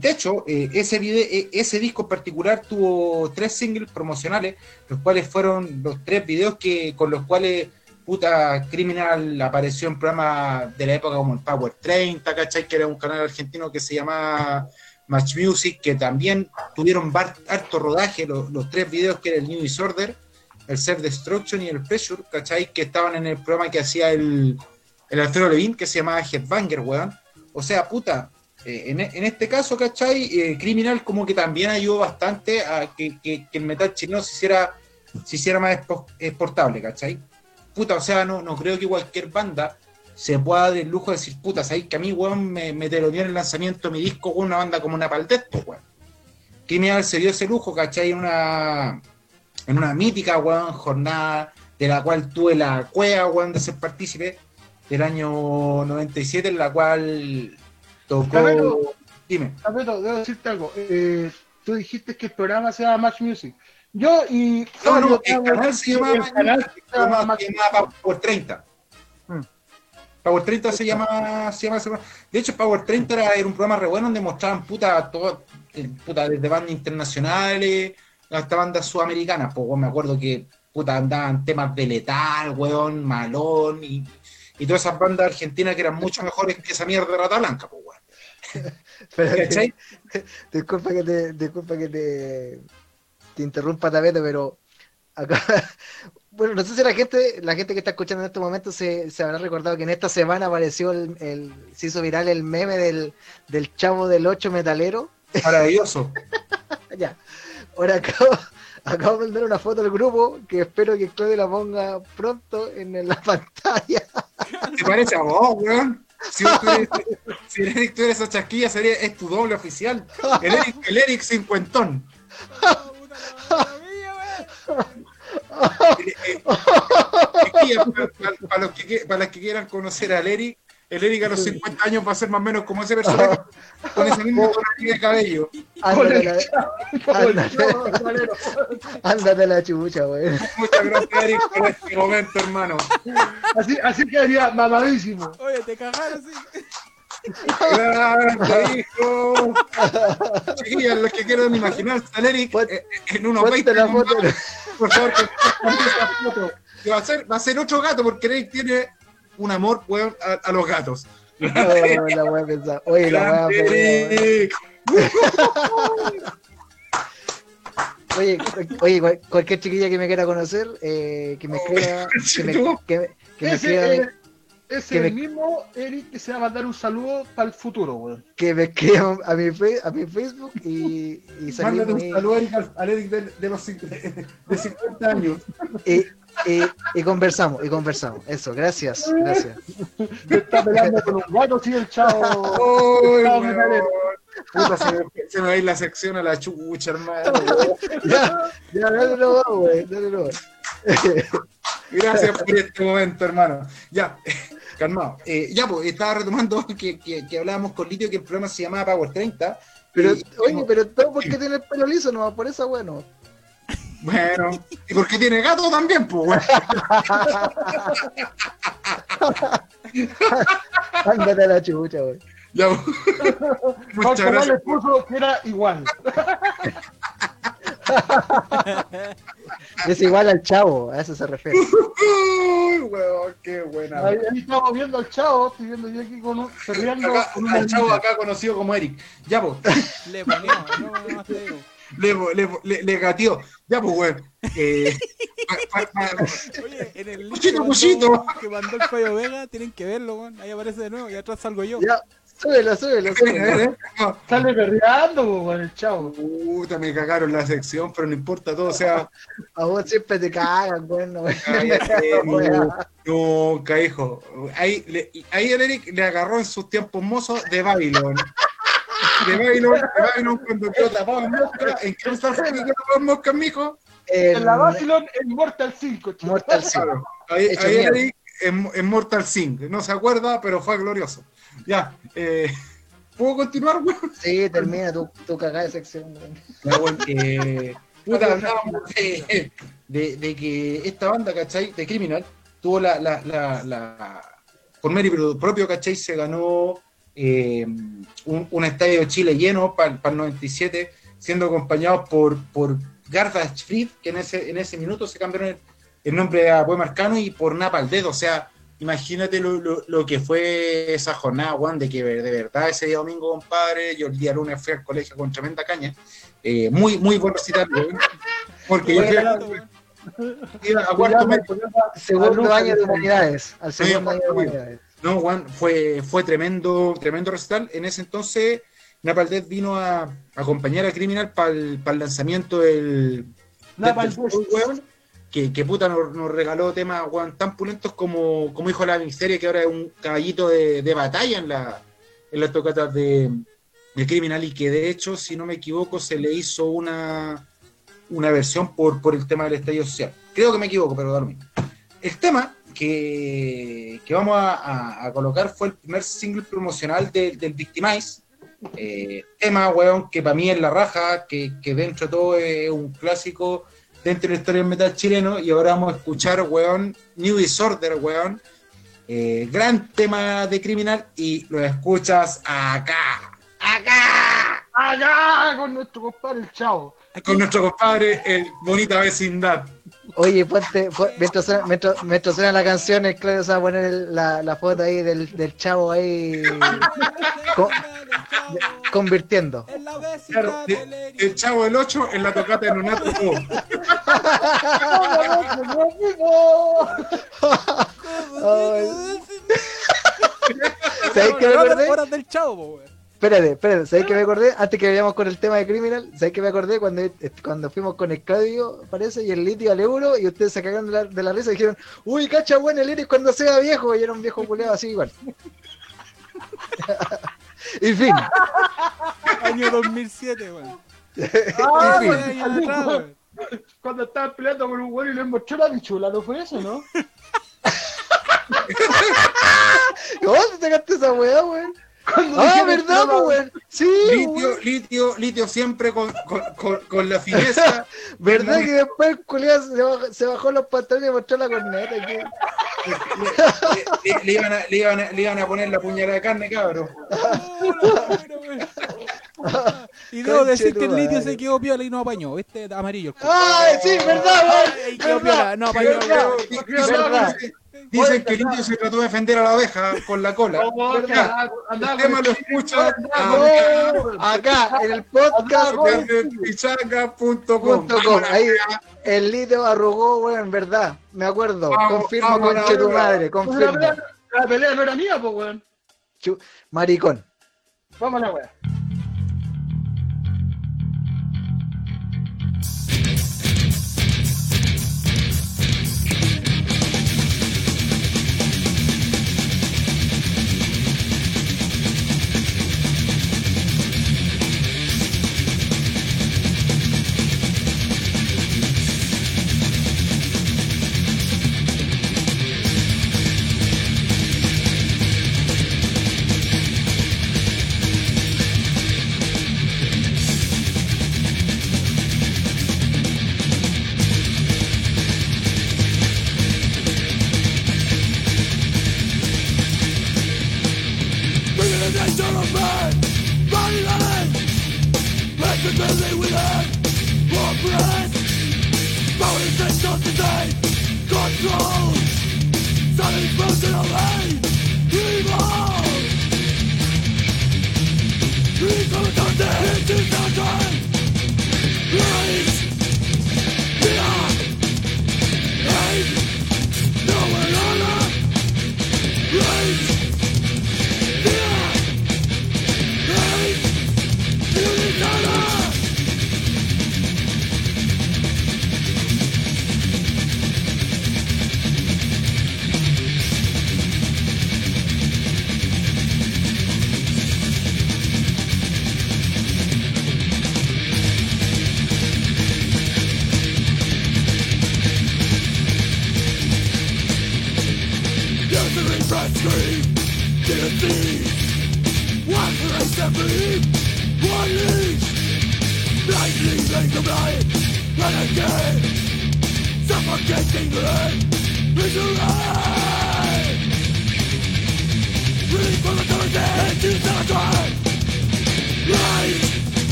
De hecho, eh, eh, ese disco en particular tuvo tres singles promocionales, los cuales fueron los tres videos que, con los cuales puta Criminal apareció en programas de la época como el Power 30, ¿cachai? Que era un canal argentino que se llamaba Match Music, que también tuvieron bar- harto rodaje, los, los tres videos que era el New Disorder, el Self Destruction y el Pressure, ¿cachai? Que estaban en el programa que hacía el, el Alfredo Levin, que se llamaba Headbanger, weón. O sea, puta, eh, en, este caso, ¿cachai? Eh, Criminal como que también ayudó bastante a que, el metal chileno se hiciera, se hiciera más expo- exportable, ¿cachai? Puta, o sea, no, no creo que cualquier banda se pueda dar el lujo de decir, puta, ¿sabes que a mí, weón, me, me teloneó el lanzamiento de mi disco con una banda como una Paldesto, weón? Criminal se dio ese lujo, ¿cachai? En una, en una mítica, weón, jornada de la cual tuve la cueva, weón, de ser partícipe del año 97, en la cual tocó... Dime. Tapeto, debo decirte algo. Eh, tú dijiste que el programa se llama Match Music. Yo y. No, no, el canal se llamaba, el canal se se llama llama, Match se llama Power 30. Mm. Power 30 se llama, se llama. De hecho, Power 30 era, era un programa re bueno donde mostraban puta, todo, eh, puta desde bandas internacionales hasta bandas sudamericanas. Pues weón, me acuerdo que puta andaban temas de letal, weón, malón y, y todas esas bandas argentinas que eran mucho mejores que esa mierda de Rata Blanca, pues. Pero, disculpa que te, disculpa que te, te interrumpa Tapeto, pero acá, bueno, no sé si la gente, la gente que está escuchando en este momento se, se habrá recordado que en esta semana apareció el, el- se hizo viral el meme del, del chavo del 8 metalero. Maravilloso. ya. Ahora acabo, acabo de mandar una foto al grupo que espero que Claudio la ponga pronto en la pantalla. ¿Te parece a vos, weón? Si, si el Eric tuviera esa chasquilla, sería, es tu doble oficial. El Eric, el Eric cincuentón. Ah. Eh, eh, para, los que quieran conocer al Eric, el Eric a los 50 años va a ser más o menos como ese personaje con esa misma tonalidad de cabello. Ándate la, ándate, ándate la chucha, güey. Muchas gracias, Eric, por este momento, hermano. Así, así quedaría mamadísimo. Oye, te cagaron así. Gracias, hijo. Chiquillas, los que quieran imaginarse al Eric eh, en unos Ponte 20 la años foto. más, por favor, que esa foto. Que va a ser, va a ser otro gato, porque Eric tiene un amor weón, a, a los gatos. Oh, la wea pesada. Oye, la pesada, güey. Eric. Oye, oye, cual- cualquier chiquilla que me quiera conocer, eh, que me escriba, que me, que me- que me escriba, eh, ese que es el me- mismo Eric que se va a mandar un saludo para el futuro, weón. que me escriba a mi, fe- a mi Facebook y, y Mándale un saludo al, al Eric de, de los de 50 años. y, y- y conversamos, y conversamos. Eso, gracias, gracias. Me está peleando con un gato, sí, el chavo. Uy, metalero. Puta, se, me, se me va a ir la sección a la chucha, hermano. Ya, ya, dale no, güey, dale no. Gracias por este momento, hermano. Ya, calmado. Eh, ya, pues, estaba retomando que, que, que hablábamos con Litio que el programa se llamaba Power 30. Pero, Y- oye, pero todo porque tiene el pelo liso, no por eso, bueno. Bueno, y porque tiene gato también, pues. Ándate a la chucha, güey. Ya, pues. Muchas no gracias. le puso que era igual. Es igual al chavo, a eso se refiere. Uy, weón, qué buena. Ahí, ahí estamos viendo al chavo, estoy viendo yo aquí con un, perreando Acá, con una al chavo acá conocido como Eric. Ya, pues. Le ponemos, no, no te digo. Le, le, le, le gateó. Ya, pues, weón. Eh, Oye, en el link que mandó- cuchito. que mandó el Payo Vega, tienen que verlo, weón. Ahí aparece de nuevo y atrás salgo yo. Ya, súbelo, súbelo, súbelo. eh. No, Sale perreando con el chavo. Puta, me cagaron la sección, pero no importa todo, o sea, A vos siempre te cagan, bueno, no, nunca, hijo. Ahí, le- ahí el Eric le agarró en sus tiempos mozos de Babylon. De Babylon, de Babylon cuando quedó tapado en mosca, ¿en qué fue que quedó tapado en mosca, mijo? En la Babylon, en Mortal 5. chico. Mortal Kombat. Claro, ahí, Hecho ahí. Eric en, en Mortal Sync, no se acuerda, pero fue glorioso. Ya, eh, ¿puedo continuar, weón? Sí, termina tu, tu cagada de sección, güey. Ya, bueno, eh, puta, hablábamos de, de- de que esta banda, ¿cachai? De Criminal, tuvo la, la, la, la- por mérito propio, ¿cachai? Se ganó eh, un, un estadio de Chile lleno para el 97, siendo acompañados por, por Garbage que en ese, en ese minuto se cambiaron el, el nombre a Poema Arcano y por Napa al dedo, o sea, imagínate lo, lo- lo que fue esa jornada, Juan, de que de verdad ese día domingo, compadre, yo el día lunes fui al colegio con tremenda caña, eh, muy, muy buen recital, porque yo fui a, cuarto Segundo año de humanidades. Al segundo año de humanidades. No, Juan, fue, fue tremendo, tremendo recital. En ese entonces, Napaldet vino a, a acompañar a Criminal para el, lanzamiento del, Napalm que, que puta nos, nos regaló temas weón, tan pulentos como, como Hijo de la Miseria, que ahora es un caballito de, de batalla en, la, en las tocatas de, de Criminal y que de hecho, si no me equivoco, se le hizo una, una versión por, por el tema del estallido social. Creo que me equivoco, pero da lo mismo. El tema que, que vamos a, a- a colocar fue el primer single promocional de- del Victimize. Eh, tema, weón, que para mí es la raja, que, que dentro de todo es un clásico dentro de la historia del metal chileno. Y ahora vamos a escuchar, weón, New Disorder, weón. Eh, gran tema de criminal y lo escuchas acá, acá, Allá con nuestro compadre el chavo. con nuestro compadre, el Bonita Vecindad. Oye, ponte, pon- mientras, suena, mientras, mientras suena la canción, el Claudio se va a poner el- la, la foto ahí del, del chavo ahí Co- convirtiendo. En la vecindad Claro, Eric. el chavo del 8 en la tocata de Nonato. ¿Sabes qué me acordé? Del chavo. Espérate, espérate, ¿sabes que me acordé? Antes que vayamos con el tema de Criminal, ¿sabes que me acordé cuando, cuando fuimos con el Claudio, parece, y el litio al euro, y ustedes se cagaron de la, de la risa y dijeron, uy, cacha, bueno, el Iris cuando sea viejo, y era un viejo culeado así igual. en fin, Año 2007, weón. Ah, weón. Cuando estaban peleando con un güey y le mostró la bichula, ¿no fue eso, no? ¿cómo te sacaste esa weá, weón? Cuando Ah, ¿verdad, weón? Sí, Litio, weón. litio, litio siempre con, con, con, con la fineza. ¿Verdad que después el culiado se bajó, se bajó los pantalones y mostró la corneta? que- le, le- le iban a, le, iban a, le iban a poner la puñalada de carne, cabrón. Y debo decir que el litio madre. se quedó piola y no apañó. Este es amarillo. ¡Ay, sí, verdad, weón! Ay, quedó piola, no apañó. verdad. verdad. Dicen que Litio se trató de defender a la abeja con la cola. Andaba El tema lo el- escucha acá, en el podcast desde pichanga.com. punto com. Ahí el litio arrugó, weón, verdad. Me acuerdo. Vamos, Confirmo vamos, con tu madre, La confirmo. pelea, la pelea no era mía, pues, weón. Maricón. Vamos a la weá.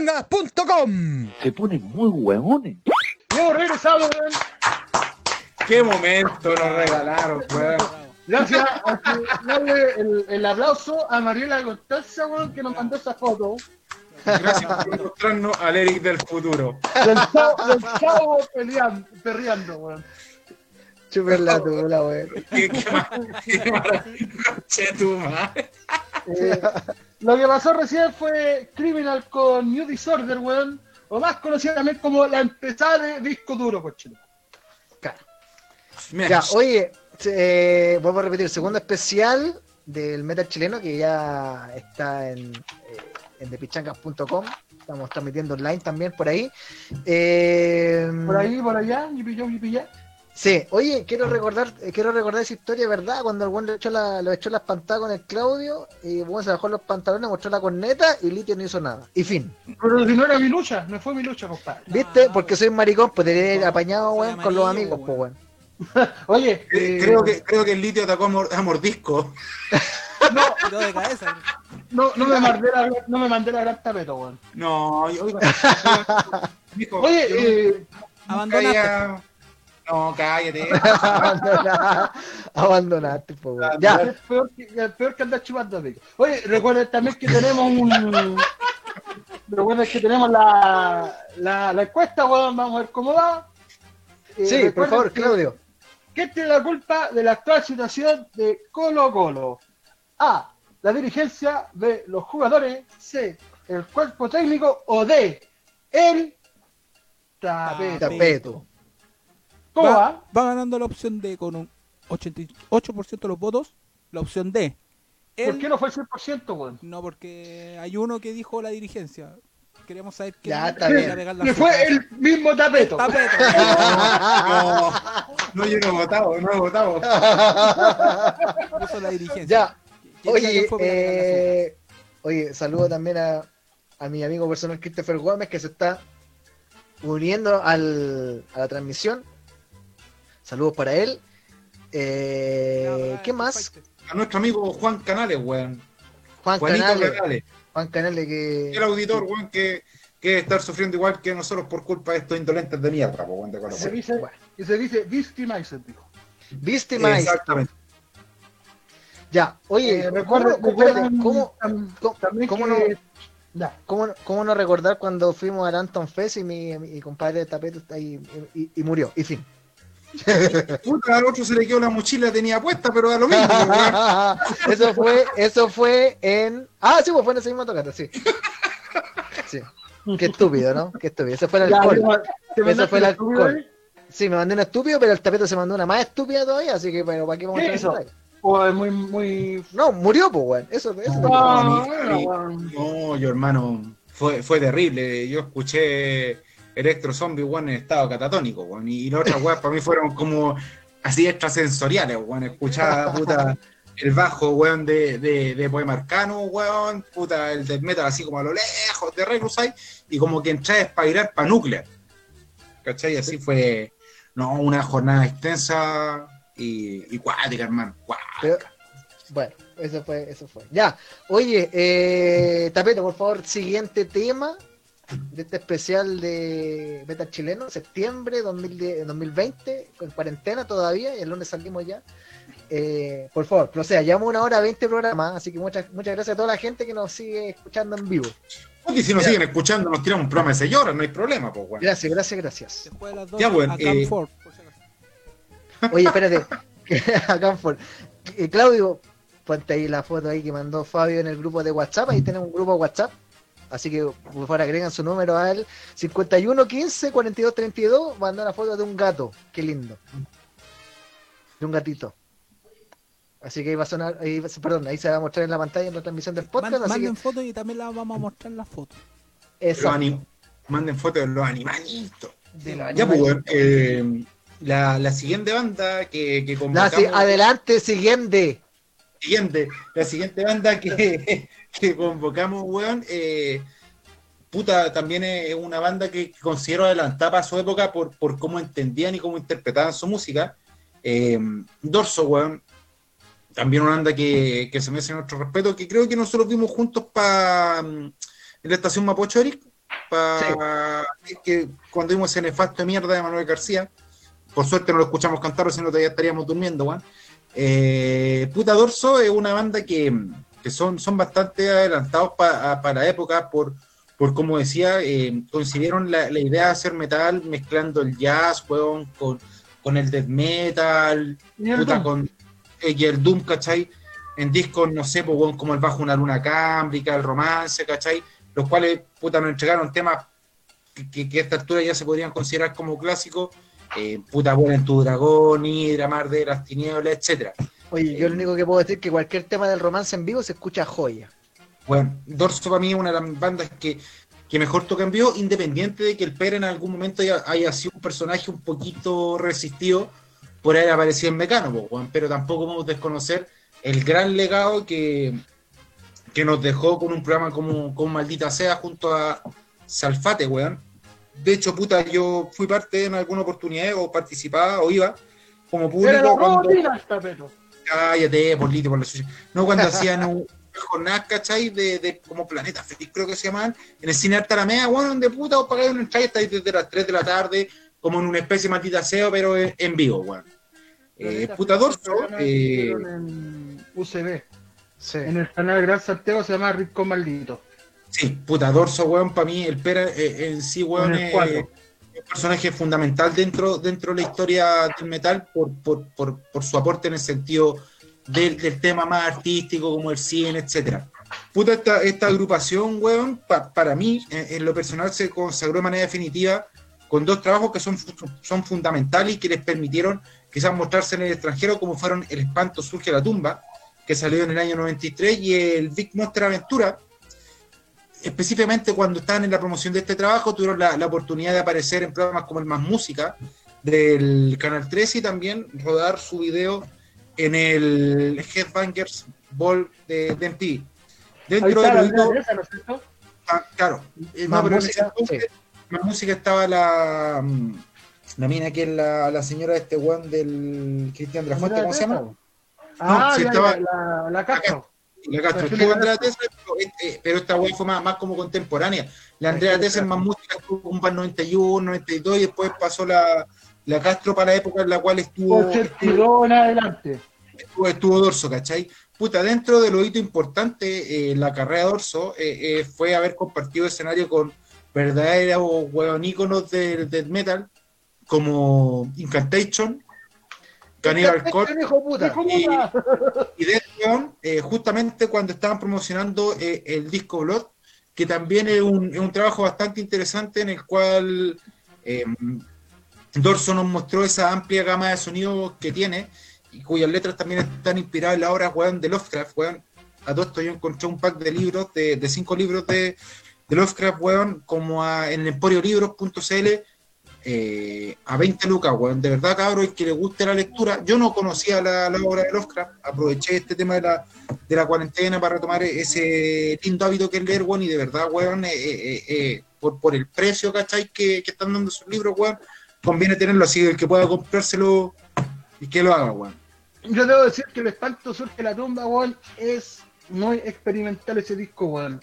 Pichangas.com. Se ponen muy huevones. Y hemos regresado, weón. Qué momento nos regalaron, weón. Gracias a que darle el, el aplauso a Mariela Constanza, weón, que nos mandó esa foto Gracias por mostrarnos al Eric del futuro. del chavo, del chavo peleando, perreando, weón. Chupen la tula, weón. Qué, qué, qué maravilla. Che, tu madre. Eh, lo que pasó recién fue Criminal con New Disorder, weón. O más conocida también como la empezada de disco duro, cochino. Ya, oye, eh, vamos a repetir, segundo especial del metal chileno que ya está en, eh, en thepichangas.com. Estamos transmitiendo online también por ahí. Eh, Por ahí, por allá, y pilló, y pilló. Sí, oye, quiero recordar, eh, quiero recordar esa historia, ¿verdad? Cuando el buen le echó la, lo echó las pantadas con el Claudio, y el buen se bajó los pantalones, mostró la corneta y Litio no hizo nada. Y fin. Pero si no era mi lucha, no fue mi lucha, compadre. ¿Viste? Ah, Porque soy un maricón, pues te haber apañado, weón, con los amigos, pues, weón. Oye, eh, creo, que, creo que el litio atacó a, mor- a mordisco. no, Tiró de cabeza. no, no, me mandé la, no me mandé la gran tapeto, weón. No, yo, Oye, eh, Abandonaste. No, cállate. Abandonaste, abandonaste, weón. Ya, es peor que, es peor que andar chupando pico. Oye, recuerden también que tenemos un. recuerden que tenemos la, la, la encuesta, weón, vamos a ver cómo va. Eh, sí, por favor, que- Claudio. ¿Quién tiene la culpa de la actual situación de Colo Colo? A. La dirigencia. B. Los jugadores. C. El cuerpo técnico. O D. El tapeto. Tapeto. ¿Cómo Va, va? va ganando la opción D con un 88% de los votos. La opción D. ¿Por El- qué no fue el 100%, weón? No, porque hay uno que dijo la dirigencia. Queremos saber quién Ya, está bien. Que fue el mismo tapeto. Tapeto. No, no, yo no he votado, no he votado. Puso la dirigencia. Ya, ¿Quién diga Oye, eh, oye, saludo también a, a mi amigo personal Christopher Gómez que se está uniendo al, a la transmisión. Saludos para él. Eh, ¿Qué más? A nuestro amigo Juan Canales, weón. Juan Juanito Canales. Canales. Juan Canales que... El auditor, weón, que, que estar sufriendo igual que nosotros por culpa de estos indolentes de mierda, weón, de Se dice, y se dice Victimizer, dijo. ¿Viste más? Exactamente. Ya, oye, Eh, ¿cómo, recuerden- cómo- cómo- tam- cómo- también cómo que- no- Ya. cómo no- cómo no recordar cuando fuimos al Anton Fest y mi, mi compadre de tapete está ahí y, y- y murió? Y fin. Puta, al otro se le quedó la mochila, tenía puesta, pero da lo mismo, eso fue, eso fue en. Ah, sí, pues fue en ese mismo tocata, sí. Sí. Qué estúpido, ¿no? Qué estúpido. Ese fue el alcohol. ya, mandaste fue el alcohol. ¿eh? Sí, me mandé un estúpido, pero el tapete se mandó una más estúpida todavía, así que, pero ¿para qué vamos a eso? O es muy, muy. No, murió, pues, weón. Eso, eso Ah, no, bueno, bueno. No, yo hermano, fue, fue terrible. Yo escuché Electro Zombie, weón, en estado catatónico, weón. Y las otras weas para mí fueron como así extrasensoriales, weón. Escuchaba, puta, el bajo, weón, de, de, de Poema Arcano, weón. Puta, el death metal así como a lo lejos de Reclusite. Y como que entré a espairar para Nuclear. ¿Cachai? Así fue, no, una jornada extensa y, y cuática, hermano. Cuática. Bueno, eso fue, eso fue. Ya, oye, eh, Tapete, por favor, siguiente tema de este especial de Metal Chileno, septiembre 2010 2020, con cuarentena todavía, y el lunes salimos ya. Eh, por favor, o sea, llevamos una hora 20 programas, así que muchas, muchas gracias a toda la gente que nos sigue escuchando en vivo. Y si nos siguen escuchando, nos tiramos un programa de seis horas, no hay problema, pues, weón. Gracias, gracias, gracias. Después de las dos, Ya, bueno, a eh, Ford, por si acaso. Oye, espérate, acá por eh, Claudio, ponte ahí la foto ahí que mandó Fabio en el grupo de WhatsApp, ahí tenemos un grupo de WhatsApp. Así que por favor agregan su número al 5115 4232, mandó la foto de un gato, qué lindo. De un gatito. Así que ahí va a sonar, ahí, perdón, ahí se va a mostrar en la pantalla en la transmisión del podcast. Man- así manden que, fotos y también las vamos a mostrar las fotos. Anim- manden fotos de los animalitos. De los Ya, pues, eh, la, la siguiente banda que, que La convocamos, si- adelante, siguiente. siguiente, la siguiente banda que, que convocamos, weón, eh, puta, también es una banda que considero adelantada para su época por, por cómo entendían y cómo interpretaban su música. Eh, Dorso, weón, también una banda que, que se merece nuestro respeto, que creo que nosotros vimos juntos para en la estación Mapocho Eric, pa- que cuando vimos ese nefasto de mierda de Manuel García. Por suerte no lo escuchamos cantar, si no todavía estaríamos durmiendo, weón. Eh, Puta Dorso es una banda que, que son, son bastante adelantados pa- para la época por, por como decía, eh, concibieron la, la idea de hacer metal mezclando el jazz, weón, con, con el death metal, Y el puta, Doom. con eh, y el Doom, ¿cachai? En discos, no sé, pues, weón, como el Bajo una Luna Cámbrica, el Romance, ¿cachai? Los cuales, puta, nos entregaron temas que, que- que a esta altura ya se podrían considerar como clásicos, eh, puta, Vuela en tu dragón, Hidra, Mar de las Tinieblas, etcétera. Oye, yo lo único que puedo decir es que cualquier tema del romance en vivo se escucha joya. Bueno, Dorso para mí es una de las bandas que, que mejor toca en vivo, independiente de que el Pere en algún momento haya, haya sido un personaje un poquito resistido por haber aparecido en Mecano, po, weón, pero tampoco podemos desconocer el gran legado que, que nos dejó con un programa como, como Maldita Sea junto a Salfate, weón. De hecho, puta, yo fui parte en alguna oportunidad o participaba o iba como público la cuando... robotina esta, pero. Cállate, por lito, por la suya. No, cuando hacían un- jornadas, ¿cachai? De, de como Planeta Feliz, creo que se llamaban, en el cine Artaramea, bueno, donde puta, os pagáis una entrada y estáis desde las 3 de la tarde, como en una especie de maldita SEO, pero en, vivo, weón. Eh, puta Dorso, eh, En UCB. Sí. En el canal Gran Santiago se llama Rico Maldito. sí, puta Dorso, weón, para mí, el Pera eh, en sí, weón, es. Un personaje fundamental dentro, dentro de la historia del metal por, por, por, por su aporte en el sentido del, del tema más artístico como el cine, etcétera. Puta, esta, esta agrupación, weón, pa- para mí, en, en lo personal, se consagró de manera definitiva con dos trabajos que son, son fundamentales y que les permitieron quizás mostrarse en el extranjero, como fueron El Espanto Surge la Tumba, que salió en el año 93, y el Big Monster Aventura, específicamente cuando estaban en la promoción de este trabajo, tuvieron la, la oportunidad de aparecer en programas como el Más Música del Canal 13 y también rodar su video en el Headbangers Ball de, de MTV. Dentro de la lo hito- esa, ¿no es cierto? ah, claro, eh, Más no, pero en ese música, más música estaba la, mm, la mina que es la, la señora de este weón del Cristian de la Fuente, ¿cómo se llama? Ah, sí, ya, estaba- ya, la, la Castro. La Castro Andrea pero, esta weá fue más, más como contemporánea. La Andrea Castro. más música estuvo como para el 91, 92 y después pasó la, la Castro para la época en la cual estuvo, 82 en adelante. estuvo, estuvo Dorso, ¿cachai? Puta, dentro de lo hito importante, eh, la carrera de Dorso eh, eh, fue haber compartido escenario con verdaderos hueón íconos del death metal como Incantation, Puta. Hijo y- y Leon, eh, justamente cuando estaban promocionando eh, el disco Blood, que también es un, es un trabajo bastante interesante en el cual eh, Dorso nos mostró esa amplia gama de sonidos que tiene y cuyas letras también están inspiradas en la obra weón, de Lovecraft. Weón. A todo esto yo encontré un pack de libros, de, de cinco libros de, de Lovecraft, weón, como a- en emporiolibros.cl eh, a 20 lucas, weón. De verdad, cabrón, el que le guste la lectura. Yo no conocía la, obra de Lovecraft, aproveché este tema de la, de la cuarentena para retomar ese lindo hábito que es leer, weón, y de verdad, weón, eh, eh, por, por el precio, ¿cachai? Que, están dando sus libros, weón, conviene tenerlo así, el que pueda comprárselo y que lo haga, weón. Yo debo decir que el espanto surge la tumba, weón, es muy experimental ese disco, weón.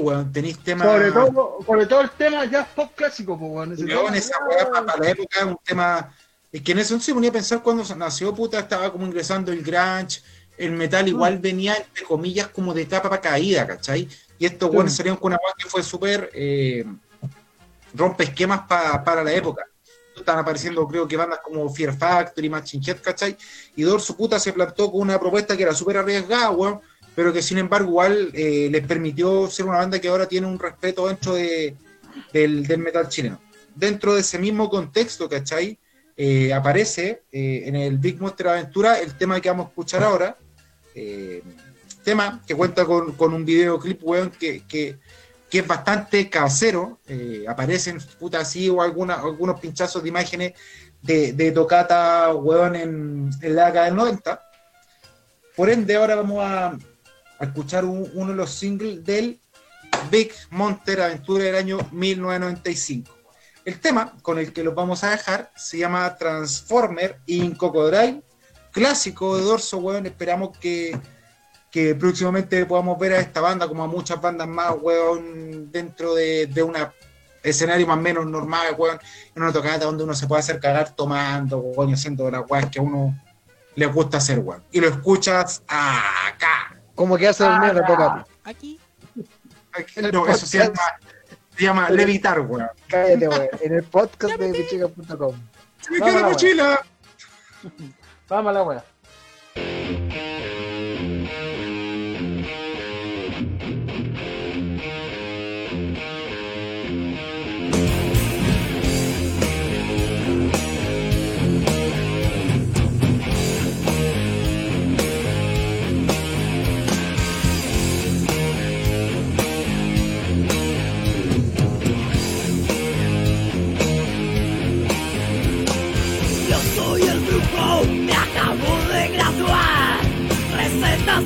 Weón, tenéis temas. Sobre todo, sobre todo el tema ya pop clásico, pues, tema, esa weá pa- para la época es un tema. Es que en eso se ponía a pensar cuando nació, puta, estaba como ingresando el grunge, el metal igual venía, entre comillas, como de capa para caída, ¿cachai? Y estos Sí. weones salieron con una weá que fue súper eh, rompe esquemas pa- para la época. Estaban apareciendo, creo que bandas como Fear Factory, Machine Head, ¿cachai? Y Dorso puta se plantó con una propuesta que era súper arriesgada, weón, pero que sin embargo igual eh, les permitió ser una banda que ahora tiene un respeto dentro de, del, metal chileno. Dentro de ese mismo contexto, ¿cachai? Eh, aparece eh, en el Big Monster Aventura el tema que vamos a escuchar ahora. eh, tema que cuenta con, con un videoclip, weón, que, que, que es bastante casero. aparecen, puta, así, o alguna, algunos pinchazos de imágenes de, de tocata, weón, en, en la década del 90. Por ende, ahora vamos a, a escuchar un- uno de los singles del Big Monster Aventura del año 1995. El tema con el que los vamos a dejar se llama Transformer in Cocodrile, clásico de Dorso, weón. Esperamos que, que próximamente podamos ver a esta banda como a muchas bandas más, weón, dentro de, de una escenario más o menos normal, weón, en una tocata donde uno se puede hacer cagar tomando, weón, y haciendo las weas que a uno le gusta hacer, weón. Y lo escuchas acá. Como que hace dormir la toca. Aquí. En el No, eso se llama, se llama levitar, weón. Cállate, weón. En el podcast de pichica.com. Se me queda la mochila. Vamos a la wea.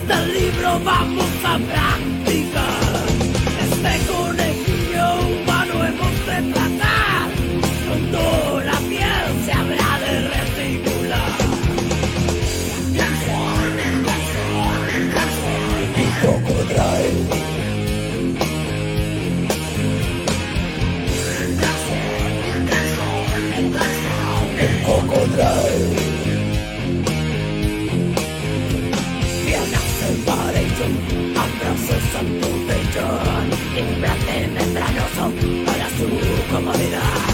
Del libro vamos a practicar. Este conejillo humano hemos de tratar. Pronto la piel se habrá de reticular. Piernas para su comodidad.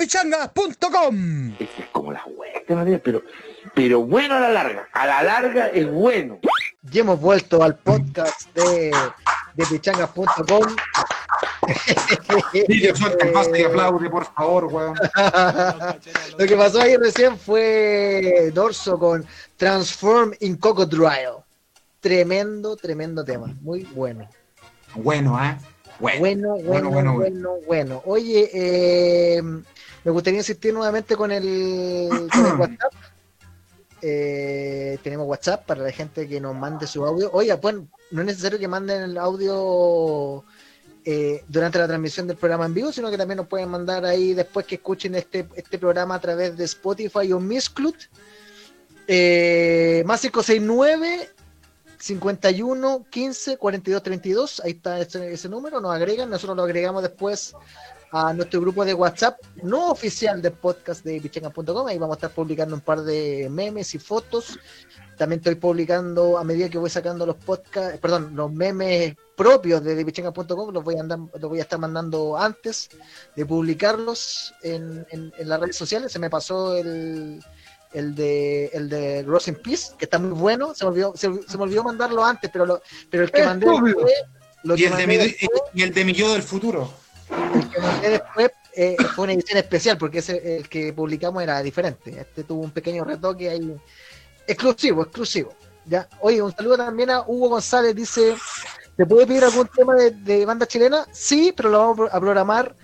pichanga.com. Es como la wea, este pero, pero bueno a la larga. A la larga es bueno. Y hemos vuelto al podcast de, de pichanga.com. Niño, suelta el y aplaude, por favor, weón. Lo que pasó ahí recién fue Dorso con Transform in Cocodrile. Tremendo, tremendo tema. Muy bueno. Bueno, ¿eh? Bueno, Bueno, bueno, bueno, bueno, bueno. Oye, eh, me gustaría insistir nuevamente con el, con el WhatsApp. Eh, tenemos WhatsApp para la gente que nos mande su audio. Oye, pues no es necesario que manden el audio eh, durante la transmisión del programa en vivo, sino que también nos pueden mandar ahí después que escuchen este, este programa a través de Spotify o Misclut. Eh, más 569 51 15 42 32. Ahí está ese, ese número. Nos agregan. Nosotros lo agregamos después a nuestro grupo de WhatsApp no oficial del podcast de pichenga.com. Ahí vamos a estar publicando un par de memes y fotos. También estoy publicando a medida que voy sacando los podcasts, perdón, los memes propios de pichenga.com. Los voy a andar, los voy a estar mandando antes de publicarlos en, en- en las redes sociales. Se me pasó el, el de el de Rose in Peace, que está muy bueno. Se me olvidó, se, se me olvidó mandarlo antes, pero lo, pero el que mandé después, lo Y que el, de mi, y el de mi yo del futuro. El que mandé después eh, fue una edición especial porque ese, el que publicamos era diferente. Este tuvo un pequeño retoque ahí. Exclusivo, exclusivo. Ya. Oye, un saludo también a Hugo González. Dice: ¿Te puede pedir algún tema de, de banda chilena? Sí, pero lo vamos a programar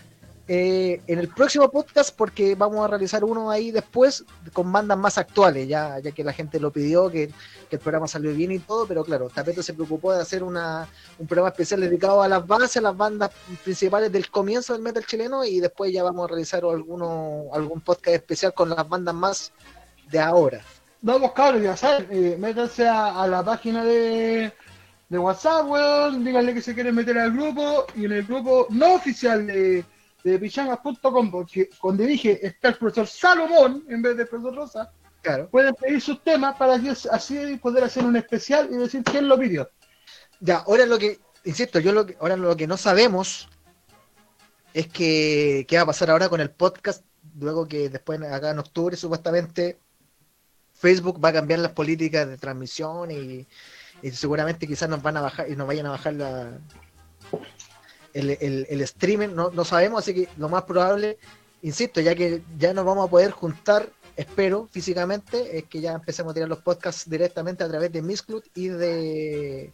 eh, en el próximo podcast porque vamos a realizar uno ahí después con bandas más actuales, ya, ya que la gente lo pidió, que, el programa salió bien y todo, pero claro, Tapeto se preocupó de hacer una, un programa especial dedicado a las bases, a las bandas principales del comienzo del metal chileno y después ya vamos a realizar alguno, algún podcast especial con las bandas más de ahora. Vamos, cabros, ya saben, eh, métanse a, la página de, de WhatsApp, díganle que se quieren meter al grupo y en el grupo no oficial de, de porque donde dije está el profesor Salomón en vez del profesor Rosa, Claro. pueden pedir sus temas para que así poder hacer un especial y decir quién lo pidió. Ya, ahora lo que, insisto, yo lo que, ahora lo que no sabemos es que qué va a pasar ahora con el podcast, luego que después acá en octubre supuestamente Facebook va a cambiar las políticas de transmisión y, y seguramente quizás nos van a bajar y nos vayan a bajar la el, el, el streaming, no, no sabemos, así que lo más probable, insisto, ya que ya nos vamos a poder juntar, espero, físicamente, es que ya empecemos a tirar los podcasts directamente a través de Misclut y de,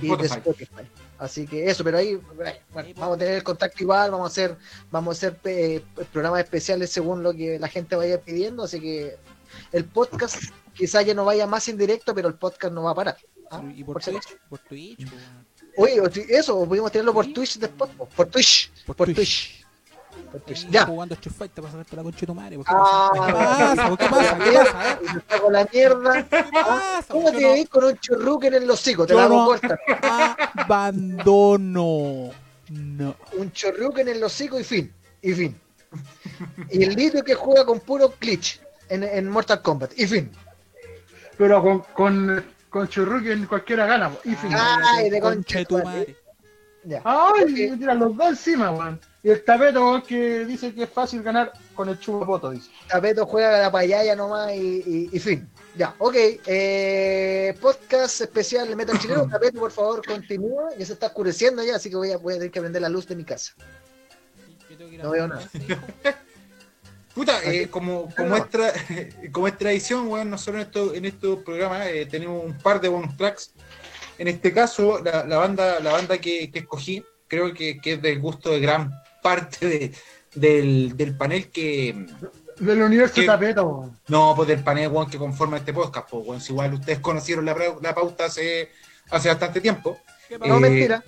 y de Spotify. Spotify. Así que eso, pero ahí bueno, vamos a tener el contacto igual, vamos a hacer, vamos a hacer eh, programas especiales según lo que la gente vaya pidiendo, así que el podcast quizá ya no vaya más en directo, pero el podcast no va a parar. ¿ah? Y por Por Twitch, por Twitch. Oye, eso, o pudimos tenerlo por Twitch después, po, por Twitch, Por por, Twitch. Twitch. Por Twitch. Ahí Ya. jugando Street Fighter para sacarte la concha de tu madre. ¿por ¿Qué Ah, pasa? ¿Qué pasa? ¿Qué pasa? Y me saco la mierda. ¿Qué pasa? ¿Cómo te ves con un churruque en el hocico? Te la hago corta. Abandono. No. Un churruque en el hocico y fin. Y fin. Y el litio que juega con puro glitch en, en Mortal Kombat. Y fin. Pero con, con, con Churruque en cualquiera gana, y fin. Ay, de de tu madre. Ya. Ay, me tiran los dos encima, weón. Y el tapeto, weón, que dice que es fácil ganar con el chupapoto, dice. Tapeto juega la payaya nomás y, y- y fin. Ya, ok. Eh, podcast especial de Metal Chileno. Tapeto, por favor, continúa. Ya se está oscureciendo ya, así que voy a, voy a tener que prender la luz de mi casa. Yo tengo que ir a No veo nada. Puta, eh, como, como, es tra- como es tradición, weón, nosotros en, esto, en estos programas eh, tenemos un par de bonus tracks. En este caso, la, la banda, la banda que, que escogí, creo que, que es del gusto de gran parte de- del, del panel que. Del universo ¿Qué? tapeto, weón. No, pues del panel weón, que conforma este podcast, pues, weón. Si igual ustedes conocieron la, pauta hace, hace bastante tiempo. ¿Qué No, Eh, mentira.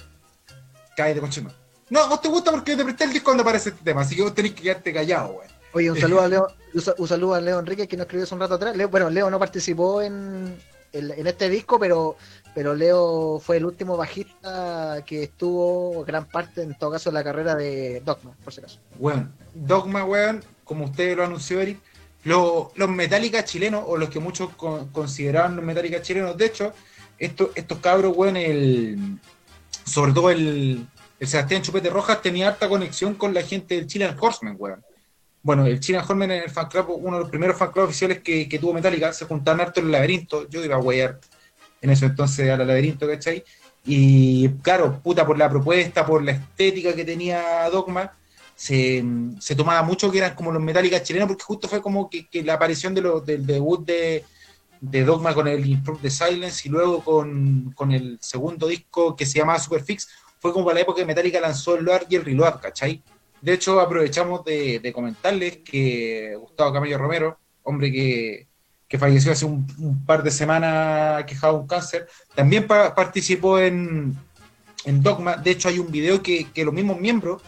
Cállate, conchino. No, vos te gusta porque te presté el disco cuando aparece este tema, así que vos tenés que quedarte callado, weón. Oye, un saludo a Leo, un sa- un saludo a Leo Enrique que nos escribió hace un rato atrás. Leo- bueno, Leo no participó en, en, en este disco, pero, pero Leo fue el último bajista que estuvo gran parte, en todo caso, de la carrera de Dogma, por si acaso. Weón, Dogma, weón, como usted lo anunció, Eric, lo- los Metallica chilenos, o los que muchos con- consideraban los Metallica chilenos, de hecho, estos, estos cabros, weón, el, sobre todo el, el Sebastián Chupete Rojas tenía harta conexión con la gente del Chilean Horseman, weón. Bueno, el Chilean Horseman en el fan club, uno de los primeros fan club oficiales que, tuvo Metallica, se juntaban harto en el laberinto, yo iba a weyar en eso entonces al laberinto, ¿cachai? Y claro, puta, por la propuesta, por la estética que tenía Dogma, se, tomaba mucho que eran como los Metallica chilenos, porque justo fue como que, la aparición del debut de, Dogma con el Improve the Silence y luego con, con el segundo disco que se llamaba Superfix, fue como para la época que Metallica lanzó el Load y el Reload, ¿cachai? De hecho, aprovechamos de, comentarles que Gustavo Camello Romero, hombre que, que falleció hace un, par de semanas quejado de un cáncer, también pa- participó en, en Dogma. De hecho, hay un video que, los mismos miembros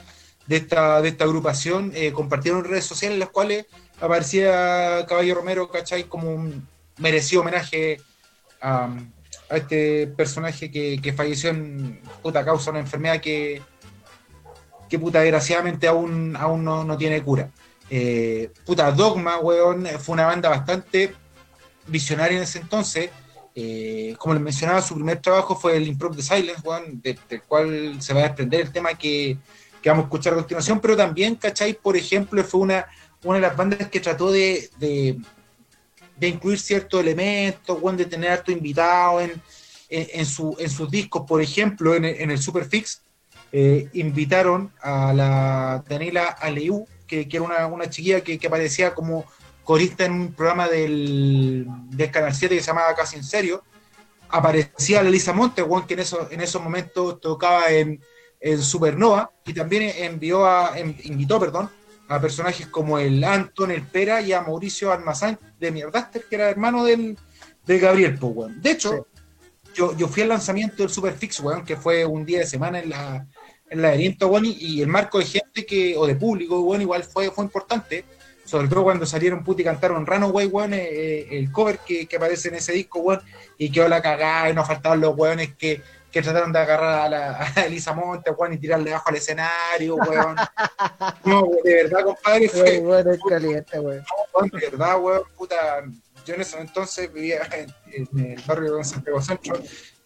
de esta, de esta agrupación eh, compartieron en redes sociales, en las cuales aparecía Caballo Romero, ¿cachai? Como un merecido homenaje a, este personaje que, que falleció en puta causa una enfermedad que, que puta desgraciadamente aún, aún no, no tiene cura. Eh, puta, Dogma, weón, fue una banda bastante visionaria en ese entonces. Eh, como les mencionaba, su primer trabajo fue el Improve the Silence, weón, de- del cual se va a desprender el tema que, que vamos a escuchar a continuación, pero también, ¿cachai? Por ejemplo, fue una, una de las bandas que trató de, de, de incluir ciertos elementos, weón, de tener harto invitado en, en, su, en sus discos, por ejemplo, en en el Superfix, eh, invitaron a la Daniela Aleu, que, que era una, una chiquilla que, que aparecía como corista en un programa del, del Canal 7 que se llamaba Casi en Serio. Aparecía la Lisa Monte, que en, esos en esos momentos tocaba en, en Supernova, y también envió a, en- invitó perdón, a personajes como el Anton, el Pera y a Mauricio Almazán de Mierdaster, que era hermano del, del Gabriel, po, weón. De hecho, yo, yo fui al lanzamiento del Superfix, weón, que fue un día de semana en la, en laberinto, weón, y, y el marco de gente que, o de público, weón, igual fue, fue importante, sobre todo cuando salieron puti y cantaron Runaway, weón, eh, eh, el cover que, que aparece en ese disco, weón, y quedó la cagada, y nos faltaban los weones que, que trataron de agarrar a, la, a Elisa Monte, weón, y tirarle abajo al escenario, weón. No, de verdad, compadre, fue, bueno, es caliente, weón. weón, de verdad, weón, puta. Yo en ese entonces vivía en, en el barrio de Santiago Centro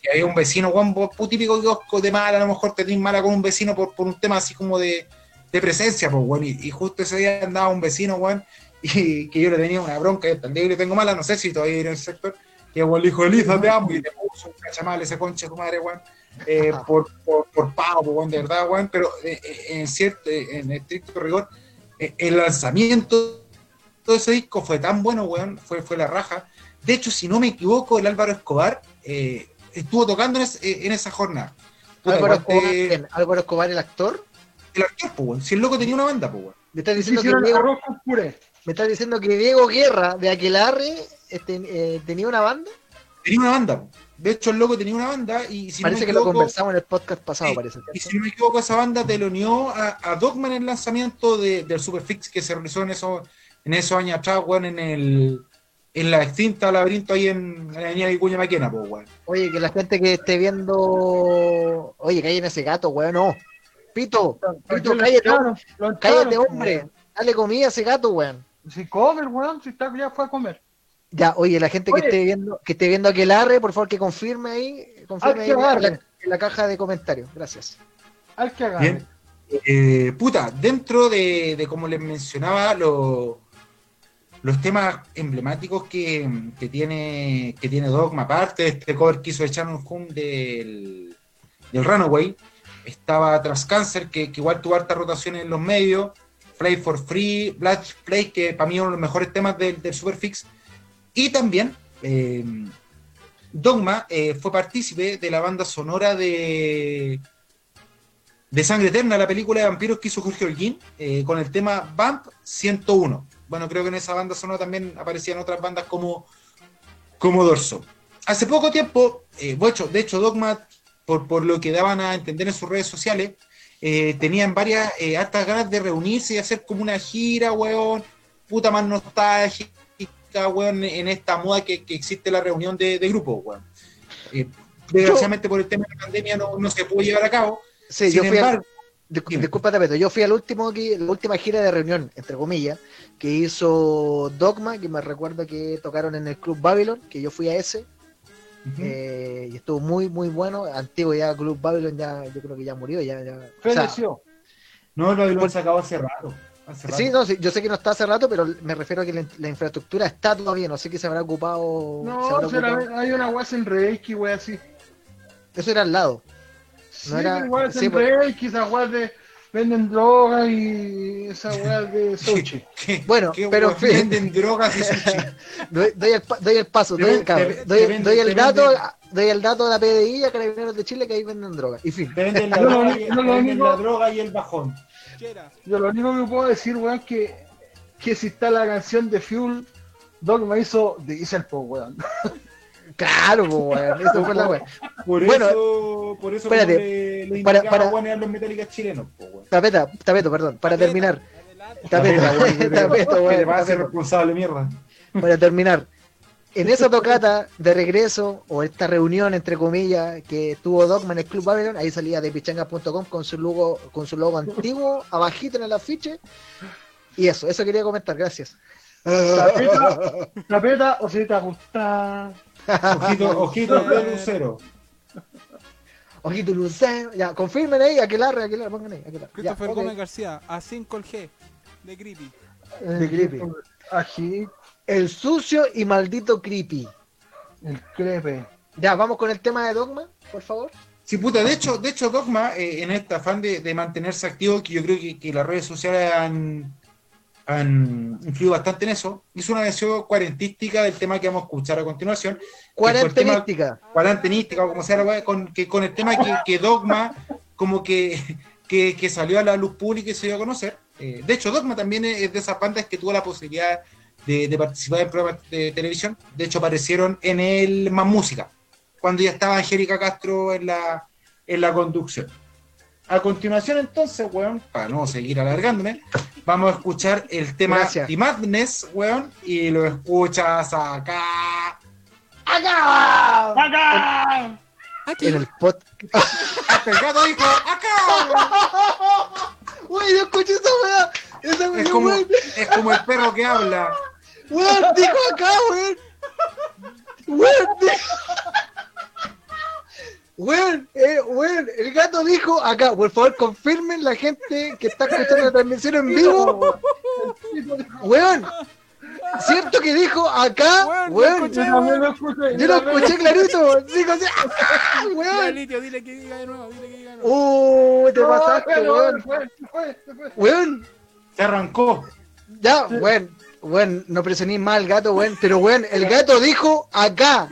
y había un vecino, pu- típico kiosco de mala, a lo mejor te tenés mala con un vecino por, por un tema así como de, de presencia, pues, weón. Y, y justo ese día andaba un vecino, weón, y que yo le tenía una bronca, y el día que le tengo mala, no sé si todavía en el sector, que weón le dijo, Elisa, te amo, y le puso un cachamal ese conche tu madre, weón. eh, por, por, por pago, pues, weón, de verdad, weón, pero eh, eh, en cierto, en estricto rigor, eh, el lanzamiento todo ese disco fue tan bueno, weón, fue, fue la raja. De hecho, si no me equivoco, el Álvaro Escobar eh, estuvo tocando en, es- en esa jornada. Puta, Álvaro te- Escobar, ¿quién? Álvaro Escobar, el actor. el actor, pues. Si el loco tenía una banda, pues. Me estás diciendo que Diego, me estás diciendo que Diego Guerra de Aquelarre este, eh, tenía una banda. Tenía una banda, po. De hecho, el loco tenía una banda y si parece no me que lo equivoco, conversamos en el podcast pasado, parece. y si no me equivoco, esa banda teloneó a, a Dogman en el lanzamiento de, del Superfix que se realizó en esos, en esos años atrás, weón, en el en la extinta laberinto ahí en, en la avenida Vicuña Maquena, pues, weón. Oye, que la gente que esté viendo. Oye, callen ese gato, weón, no. Pito, Pito, cállate, cállate, echaron, hombre. Dale comida a ese gato, weón. Si come el weón, si está, ya fue a comer. Ya, oye, la gente Oye. que esté viendo, que esté viendo Aquelarre, por favor que confirme ahí, confirme ahí en la, en la caja de comentarios. Gracias. Al que agarre. Bien. Eh, puta, dentro de, de como les mencionaba, lo- los temas emblemáticos que, que tiene que tiene Dogma, aparte de este cover que hizo de Shannon Hum del, del Runaway, estaba Tras Cancer, que, igual tuvo harta rotación en los medios, Play for Free, Black Play, que para mí es uno de los mejores temas del, del Superfix, y también eh, Dogma eh, fue partícipe de la banda sonora de de Sangre Eterna, la película de vampiros que hizo Jorge Holguín, eh, con el tema Vamp 101. Bueno, creo que en esa banda sonora también aparecían otras bandas como, como Dorso. Hace poco tiempo, eh, de, hecho, de hecho, Dogma, por, por lo que daban a entender en sus redes sociales, eh, tenían varias, eh, hartas ganas de reunirse y hacer como una gira, weón, puta más nostálgica, weón, en esta moda que, que existe la reunión de, de grupos, weón. Eh, desgraciadamente por el tema de la pandemia no, no se pudo llevar a cabo. Sí, Sin yo fui embargo, Discu- Dime. Disculpa, Tapeto, yo fui al último que- la última gira de reunión, entre comillas, que hizo Dogma, que me recuerdo que tocaron en el Club Babylon, que yo fui a ese, eh, y estuvo muy, muy bueno. Antiguo ya Club Babylon, ya yo creo que ya murió, ya, ya- o sea, Falleció. No, lo lo han sacado hace rato. hace rato. Sí, no, sí, yo sé que no está hace rato, pero me refiero a que la, la infraestructura está todavía, no sé qué se habrá ocupado. se No, habrá será- ocupado. hay una guasa en Reiki, wey, así. Eso era al lado. Sí, No era- igual sí, en pues. Reiki, esas weas de venden drogas y esas weas de sushi. ¿Qué- Bueno, qué pero weón en fin. venden drogas y sushi. Doy, doy el, doy el paso, doy, claro, te- doy- el dato, doy el dato de la PDI a Carabineros de Chile que ahí venden droga. Y fin. Venden la, No, droga, y, no, venden único- la droga y el bajón. Yo lo único que puedo decir, weón, que, que si está la canción de Fuel, Dogma hizo Diesel, po, weón. Claro, po, weón. Eso fue la weón. Por Bueno, eso, por eso espérate, le, le para- para- a los metálicas chilenos, po, weón. Tapeta, tapeto, perdón, para Tapeta, terminar. adelante. Tapeto, Que weón, le va a ser responsable, mierda. Para terminar. En esa tocata de regreso, o esta reunión, entre comillas, que tuvo Dogma en el Club Babylon, ahí salía de pichangas.com con su logo, con su logo antiguo, abajito en el afiche. Y eso, eso quería comentar, gracias. Tapeta, tapeta o si te gusta. Ojito, ojito de lucero. Ojito Lucero, ya, confirmen ahí, Aquelarre, Aquelarre, pongan ahí, Aquelarre. Christopher ok. Gómez García, A5 el G, de Creepy. De creepy. Ají, El sucio y maldito creepy. el crepe. Ya, vamos con el tema de Dogma, por favor. Sí, puta, de hecho, de hecho Dogma, eh, en este afán de, de mantenerse activo, que yo creo que, que las redes sociales han, han influido bastante en eso, hizo una versión cuarentística del tema que vamos a escuchar a continuación. tema- Cuarentenística. cuarentenística o como sea la con, que, con el tema que, que Dogma como que, que, que salió a la luz pública y se dio a conocer. Eh, de hecho, Dogma también es de esas bandas que tuvo la posibilidad de, de participar en programas de televisión. De hecho, aparecieron en el Más Música, cuando ya estaba Angélica Castro en la, en la conducción. A continuación, entonces, weón, para no seguir alargándome, vamos a escuchar el tema Gracias. The Madness, weón, y lo escuchas acá. Aquí. En el pod. Hasta el gato dijo, acá. Uy, yo escuché esa weá. Esa Es weá, como, weón. es como el perro que habla. Weón, dijo acá, weón. Weón, dijo. Weón, eh, weón, el gato dijo acá, por favor confirmen la gente que está escuchando la transmisión en vivo. Weón, ¿cierto que dijo acá? Weón, lo Weón, escuché, Yo lo escuché. yo lo escuché clarito. Dijo así, ¡ah, Ya, weón. Litio, dile que diga de nuevo, dile que diga de nuevo. Uh, te pasaste, weón. fue, fue, fue. Weón, Se arrancó. Ya, weón, weón, no presionéis más al gato, weón, pero weón, el gato dijo acá.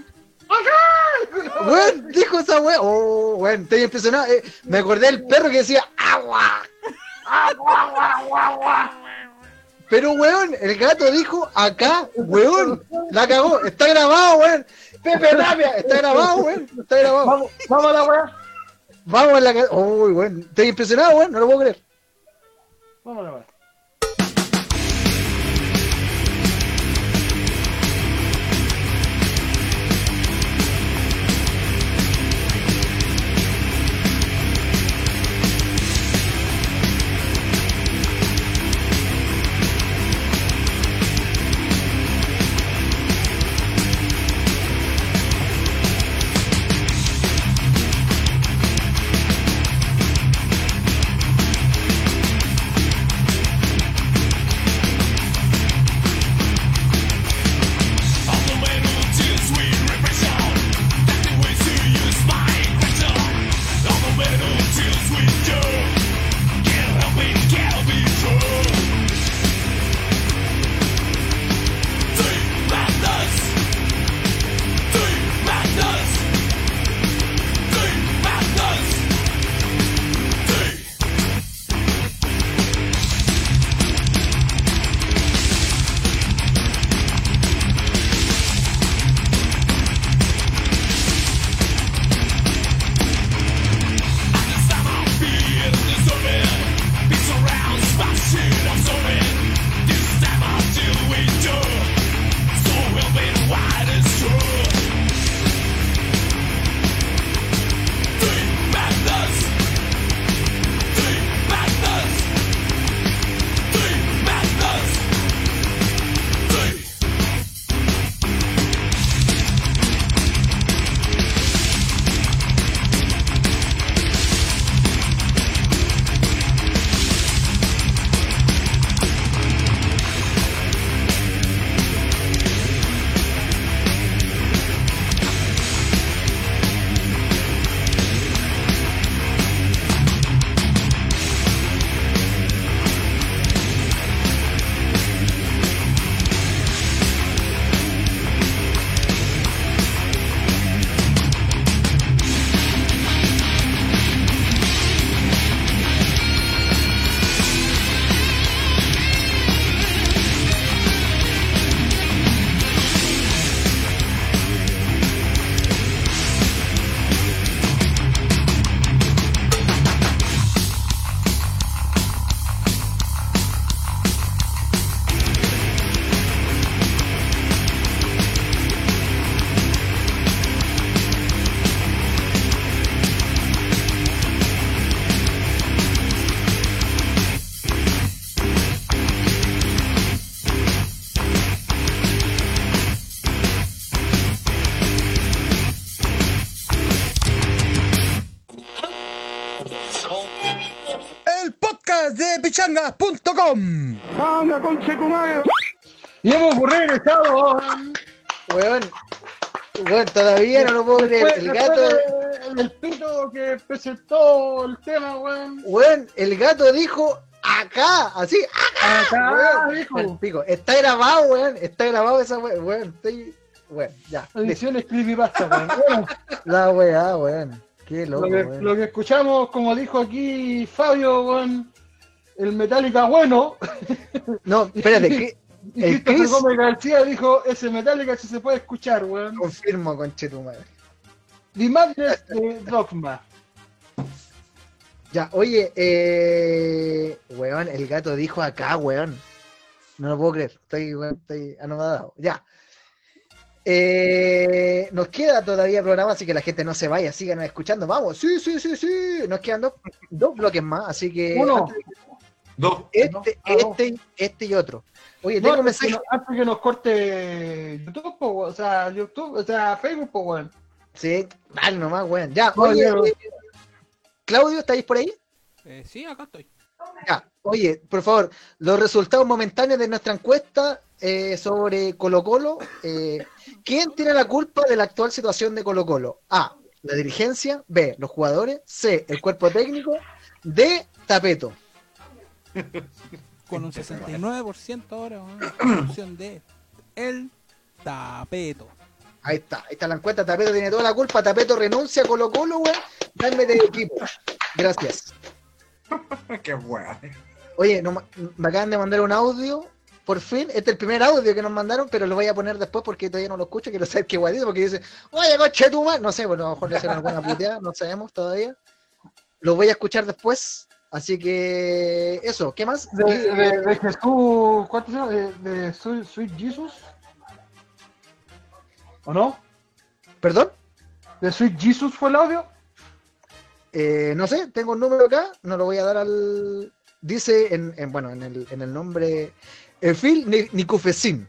¡Acá! Weón, dijo esa weón. Oh, weón, estoy impresionado. Eh, me acordé del perro que decía agua. Agua, agua, agua, agua. Pero weón, el gato dijo acá, weón, la cagó, está grabado, weón. Pepe Tapia, está grabado, weón, está grabado. Vamos, vamos a la weá. Vamos a la ca- Oh, weón, estoy impresionado, weón, no lo puedo creer. Vamos a la weá. De pichanga.com. Y hemos regresado. Weón, weón, todavía no lo puedo creer. El gato, de- del pito que presentó el tema, weón. weón, el gato dijo acá, así, Acá, weón. dijo. Pico. Está grabado, weón, está grabado esa weón, weón, estoy, weón, ya. Ediciones creepypasta, weón. La weá, weón. Qué loco, lo, que, weón. lo que escuchamos, como dijo aquí Fabio, weón, el Metallica bueno, No, espérate, que y El Chris- Gómez García dijo, ese Metallica sí se puede escuchar, weón. confirmo, conchetumadre. The Madness de Dogma. Ya, oye, eh, weón, el gato dijo acá, weón. No lo puedo creer, estoy, weón, estoy anonadado. Ya. Eh, nos queda todavía programa, así que la gente no se vaya, síganos escuchando. Vamos, sí, sí, sí, sí. Nos quedan dos, dos bloques más, así que Uno. antes- Dos. este, Ah, no. este, este y otro. Oye, No, tengo un antes, que mensaje. no- antes que nos corte YouTube, po, o sea, YouTube, o sea, Facebook, po, weón. Sí, dale nomás, weón. Ya, No, oye, Claudio, ¿estáis por ahí? Eh, sí, acá estoy. Ya, oye, por favor, los resultados momentáneos de nuestra encuesta eh, sobre Colo Colo. eh, ¿Quién tiene la culpa de la actual situación de Colo Colo? A, la dirigencia. B, los jugadores. C, el cuerpo técnico. D, Tapeto. Con un 69% ahora, weón. Opción D. El tapeto. Ahí está, ahí está la encuesta. Tapeto tiene toda la culpa. Tapeto renuncia Colo Colo, weón. Dame de equipo. Gracias. Qué weá. Oye, no me acaban de mandar un audio. Por fin, este es el primer audio que nos mandaron, pero lo voy a poner después porque todavía no lo escucho. Quiero saber qué guay dice, porque dice, oye, coche tu madre". No sé, bueno, a lo mejor le hicieron alguna puteada, no sabemos todavía. Lo voy a escuchar después. Así que, eso, ¿qué más? De, de, de Jesús, ¿cuánto se llama? De, de Sweet, Sweet Jesus. ¿O no? ¿Perdón? ¿De Sweet Jesus fue el audio? Eh, no sé, tengo un número acá, no lo voy a dar al. Dice en, en- bueno, en el, en el nombre. Efil Ni- Nicufecín.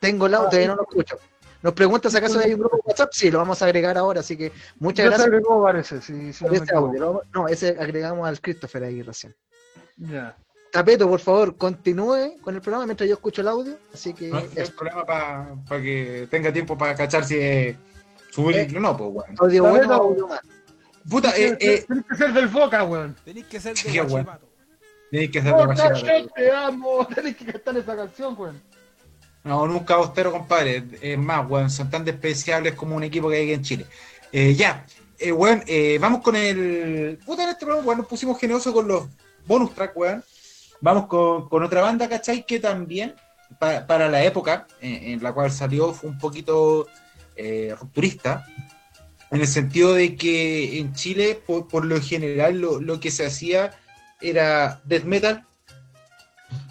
Tengo el audio, todavía no lo escucho. Nos pregunta si acaso hay un grupo de WhatsApp. Sí, lo vamos a agregar ahora, así que muchas se gracias agregó, parece, si, si no equivoco. audio. No, ese agregamos al Christopher ahí recién. Ya. Tapeto, por favor, continúe con el programa mientras yo escucho el audio. Así que. No hay eso. problema para que tenga tiempo para cachar si es subirlo o no, pues weón. audio Tapeto. bueno, audio malo. Puta, eh, eh, Tienes que ser del Boca, weón. Tenéis que ser Qué de bueno. Guachipato. tenéis que hacer de Boca, bachillerato. yo te amo. Tenés que cantar esa canción, weón. No, nunca austero, compadre. Es más, weón, son tan despreciables como un equipo que hay en Chile. Eh, ya, eh, weón, eh, vamos con el. Puta, en este programa, weón, nos pusimos generosos con los bonus track, weón. Vamos con, con otra banda, ¿cachai? Que también, pa- para la época en, en la cual salió, fue un poquito eh, rupturista. En el sentido de que en Chile, por, por lo general, lo, lo que se hacía era death metal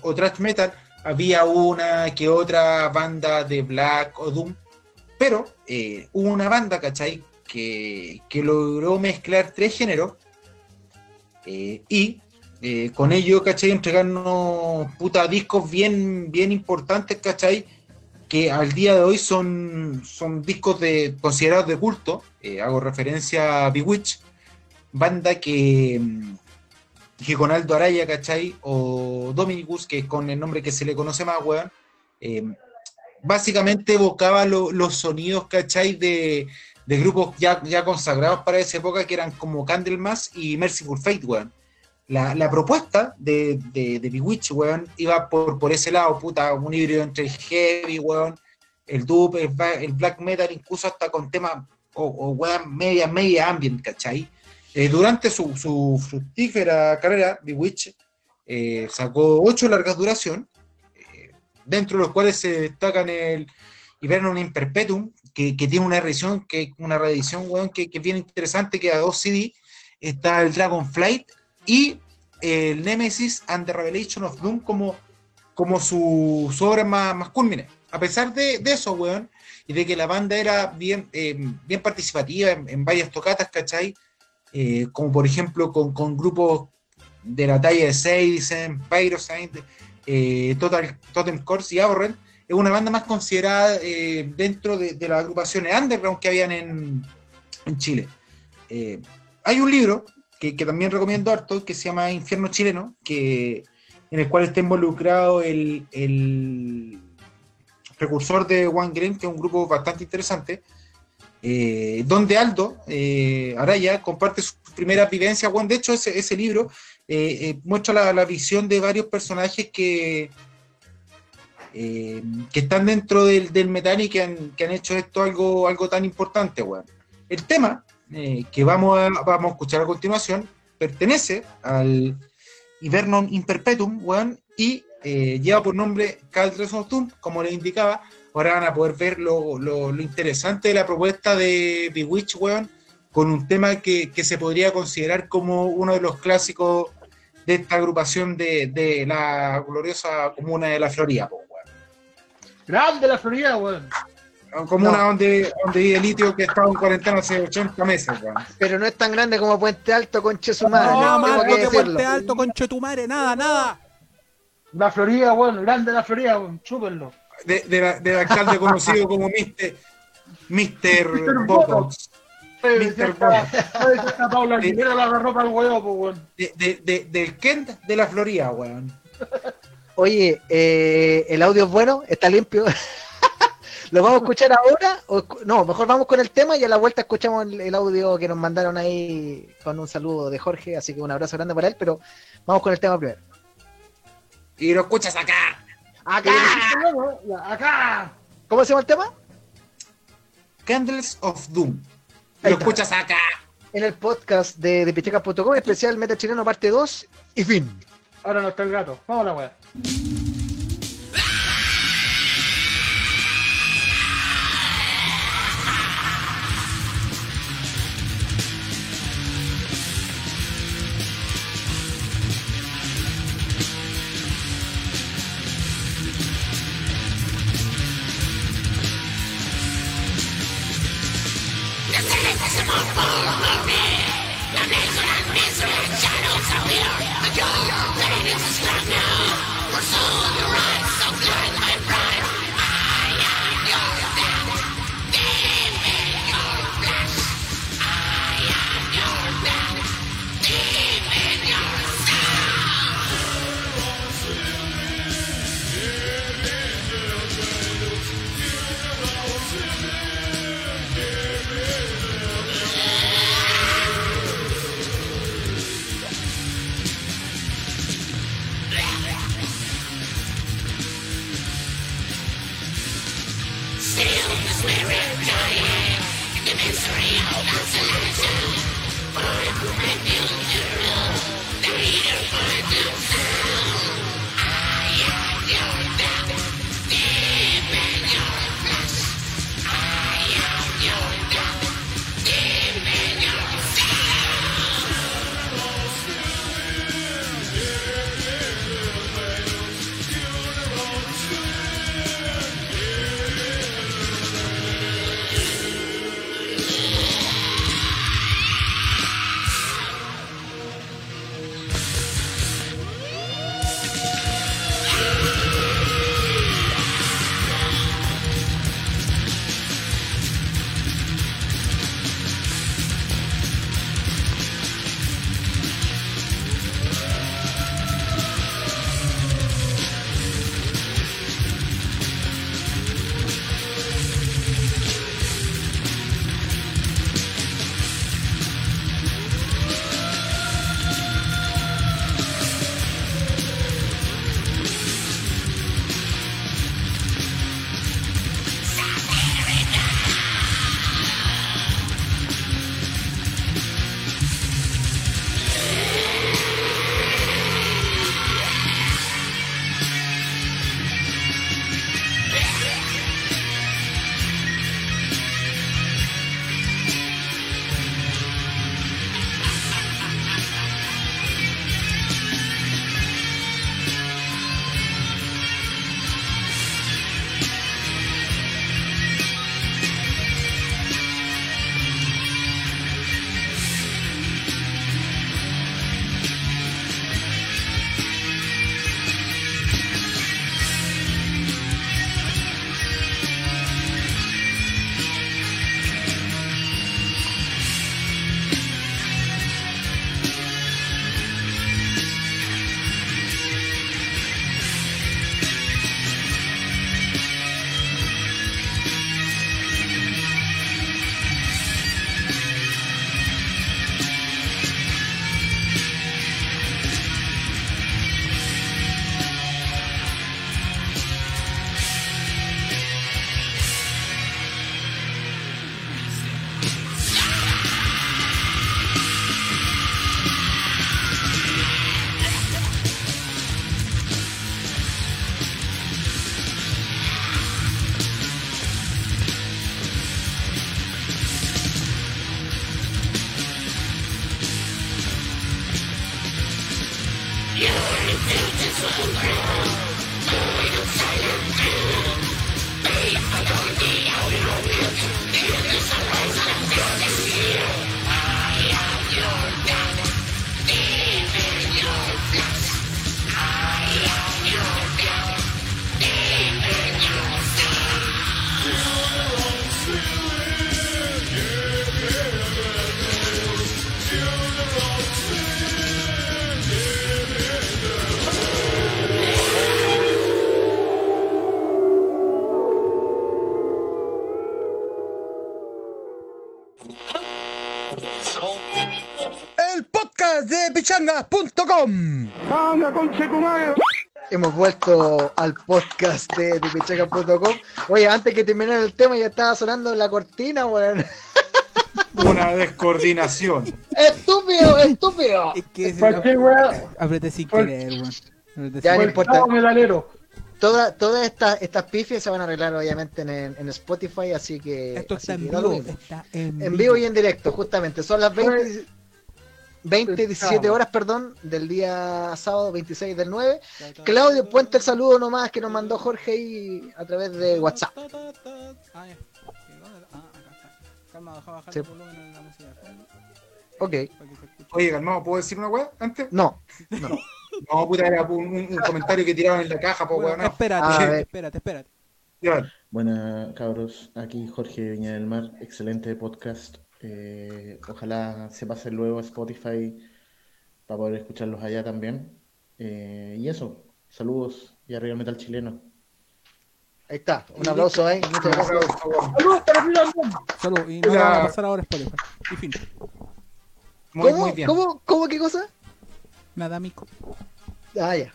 o thrash metal. Había una que otra banda de black o doom, pero eh, hubo una banda, ¿cachai? Que, que logró mezclar tres géneros eh, y eh, con ello, ¿cachai? Entregarnos puta discos bien, bien importantes, ¿cachai? Que al día de hoy son, son discos de, considerados de culto. Hago referencia a Bewitch, banda que, mm, que Araya, ¿cachai? O Dominicus, que es con el nombre que se le conoce más, weón. eh, básicamente evocaba lo- los sonidos, ¿cachai? De, de grupos ya, ya consagrados para esa época, que eran como Candlemas y Merciful Fate, weón. La, la propuesta de, de, de Bewitch, weón, iba por, por ese lado, puta, un híbrido entre heavy, weón, el dub, el black metal, incluso hasta con temas, o, o weón, media, media ambient, ¿cachai? Eh, durante su, fructífera carrera, Bewitch eh, sacó ocho largas duración, eh, dentro de los cuales se destacan el Hibernum Imperpetuum, que, que tiene una reedición, que, una reedición weón, que, que es bien interesante, que a dos CD está el Dragonflight y el Nemesis and the Revelation of Doom como, como su, su obra más, más. A pesar de, eso, weón, y de que la banda era bien, bien participativa en, en varias tocatas, ¿cachai? Eh, como por ejemplo con, con grupos de la talla de Sadisen, Pyrocyte, eh, Total, Totem Corps y Aberrant, es una banda más considerada eh, dentro de, las agrupaciones underground que habían en, en Chile. Hay un libro que, que también recomiendo harto, que se llama Infierno Chileno, que, en el cual está involucrado el, el precursor de One Green, que es un grupo bastante interesante, eh, donde Aldo eh, Araya comparte sus primeras vivencias. Bueno, de hecho, ese, libro eh, eh, muestra la, visión de varios personajes que, eh, que están dentro del, del y que han, que hecho esto algo, algo tan importante. weón. El tema eh, que vamos a, vamos a escuchar a continuación pertenece al Hibernon Imperpetuum weón, y lleva por nombre Caldres Doom, como les indicaba. Ahora van a poder ver lo, lo- lo interesante de la propuesta de Bewitch, weón, con un tema que, que se podría considerar como uno de los clásicos de esta agrupación de, de la gloriosa comuna de la Florida, po, weón. Grande la Florida, weón. Comuna donde, donde vive Litio que ha estado en cuarentena hace 80 meses, weón. Pero no es tan grande como Puente Alto, conche su madre. No, tengo más que. Puente Alto, conchetumare, nada, nada. La Florida, weón. Grande la Florida, weón. Chúpenlo. De, de la- del alcalde conocido como Mr. Mr. Botox. Paula Aguilera la agarró para el huevo, pues, weón. De- de- del Kent de la Florida, weón. Oye, eh, el audio es bueno, está limpio. ¿Lo vamos a escuchar ahora? O no, mejor vamos con el tema y a la vuelta escuchamos el, el audio que nos mandaron ahí con un saludo de Jorge, así que un abrazo grande para él, pero vamos con el tema primero. Y lo escuchas acá. ¡Acá! Acá. ¿Cómo se llama el tema? Candles of Doom. Ahí Lo está. escuchas acá. En el podcast de, de pichecas.com, especial Meta Chileno parte 2 y fin. Ahora no está el gato. Vamos a la weá. De pichangas.com. Hemos vuelto al podcast de, de pichaca.com. Oye, antes que terminar el tema ya estaba sonando la cortina, weón. Una descoordinación. Estúpido, estúpido. Es que se ¿Para qué, weá? apreté sin querer, weón. Ya, no importa. Toda- Todas estas estas pifias se van a arreglar obviamente en, en Spotify, así que... Esto así está en que vivo. Está en, En vivo y en directo, justamente. Son las 20, 20 17 horas, perdón, del día sábado 26 del 9. Claudio, puente el saludo nomás que nos mandó Jorge ahí a través de WhatsApp. Ah, ya. Ah, acá está. Calma, deja bajar Sí. el volumen en la música. Ok. Oye, calmado, ¿puedo decir una weá antes? No, no. No, puta, era un, un- un comentario que tiraban en la caja, pues Bueno, weón. no. espérate, espérate, espérate. Buenas cabros, aquí Jorge Viña del Mar, excelente podcast. Eh, ojalá se pase luego a Spotify para poder escucharlos allá también. Eh, y eso, saludos y arriba el metal chileno. Ahí está. Un aplauso ahí. Muchas gracias. Saludos para ti también. Salud, y no La- vamos a pasar ahora a Spotify. Y fin. Muy, ¿Cómo? muy bien. ¿Cómo? ¿Cómo? ¿Qué cosa? Nada, mico. Ah, ya.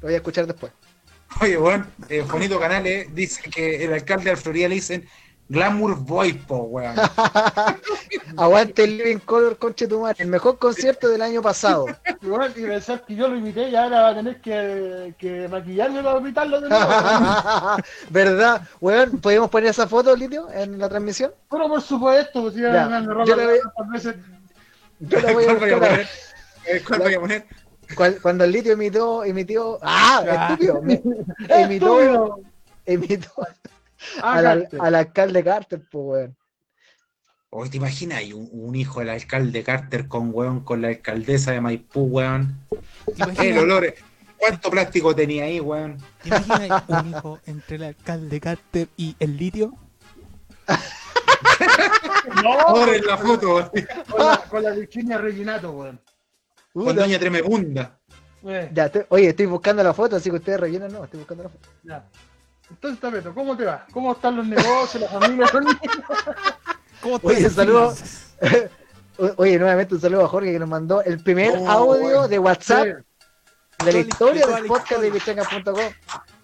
Lo voy a escuchar después. Oye, weón, eh, Juanito Canales dice que el alcalde de Florida le dicen Glamour Boy, po, weón. Aguante el Living Color, conche tu madre. El mejor concierto del año pasado. Y bueno, y pensar que yo lo imité y ahora va a tener que, que maquillarme para imitarlo de nuevo. ¿Verdad? Weón, ¿podemos poner esa foto, Litio, en la transmisión? Pero por supuesto, pues si Ya, ya me han yo le voy- veces. Yo la voy a ¿Cuál voy a buscar. poner? ¿Cuál voy a poner? Cuando el litio emitió, emitió, ah, estúpido, me- imitó, imitó Ah, al, alcalde Carter, pues weón. Oye, ¿te imaginas ahí un, un hijo del alcalde Carter con weón, con la alcaldesa de Maipú, weón? ¿Te El olor. ¿Cuánto plástico tenía ahí, weón? ¿te imaginas un hijo entre el alcalde Carter y el litio? No, en la foto, con la, con la Virginia Reginato, weón. Con. Doña Tremebunda. Eh, Ya, te- oye, estoy buscando la foto, así que ustedes rellenan, no, estoy buscando la foto. ya. Entonces, Tapeto, ¿cómo te va? ¿Cómo están los negocios, la familia? ¿Cómo te Oye, saludo. defines? O- Oye, nuevamente un saludo a Jorge que nos mandó el primer Oh, audio weón. de WhatsApp Sí. de la historia del podcast de historia. pichanga.com.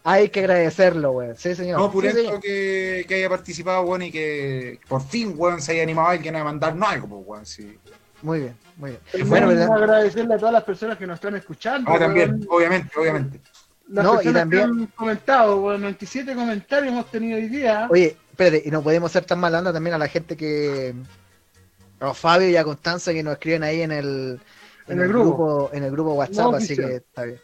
Hay que agradecerlo, weón. Sí, señor. No, Sí, purento señor. que, que haya participado, weón, y que por fin, weón, se haya animado alguien a mandarnos algo, pues, weón, sí. Muy bien, muy bien. Primero, Bueno, ¿verdad? agradecerle a todas las personas que nos están escuchando. Ah, también, obviamente, obviamente. Las No, y también- que han comentado, bueno, 97 comentarios hemos tenido hoy día. Oye, espérate, y no podemos ser tan mal onda también a la gente que. A Fabio y a Constanza que nos escriben ahí en el, En el grupo. en el grupo WhatsApp, No así que está bien.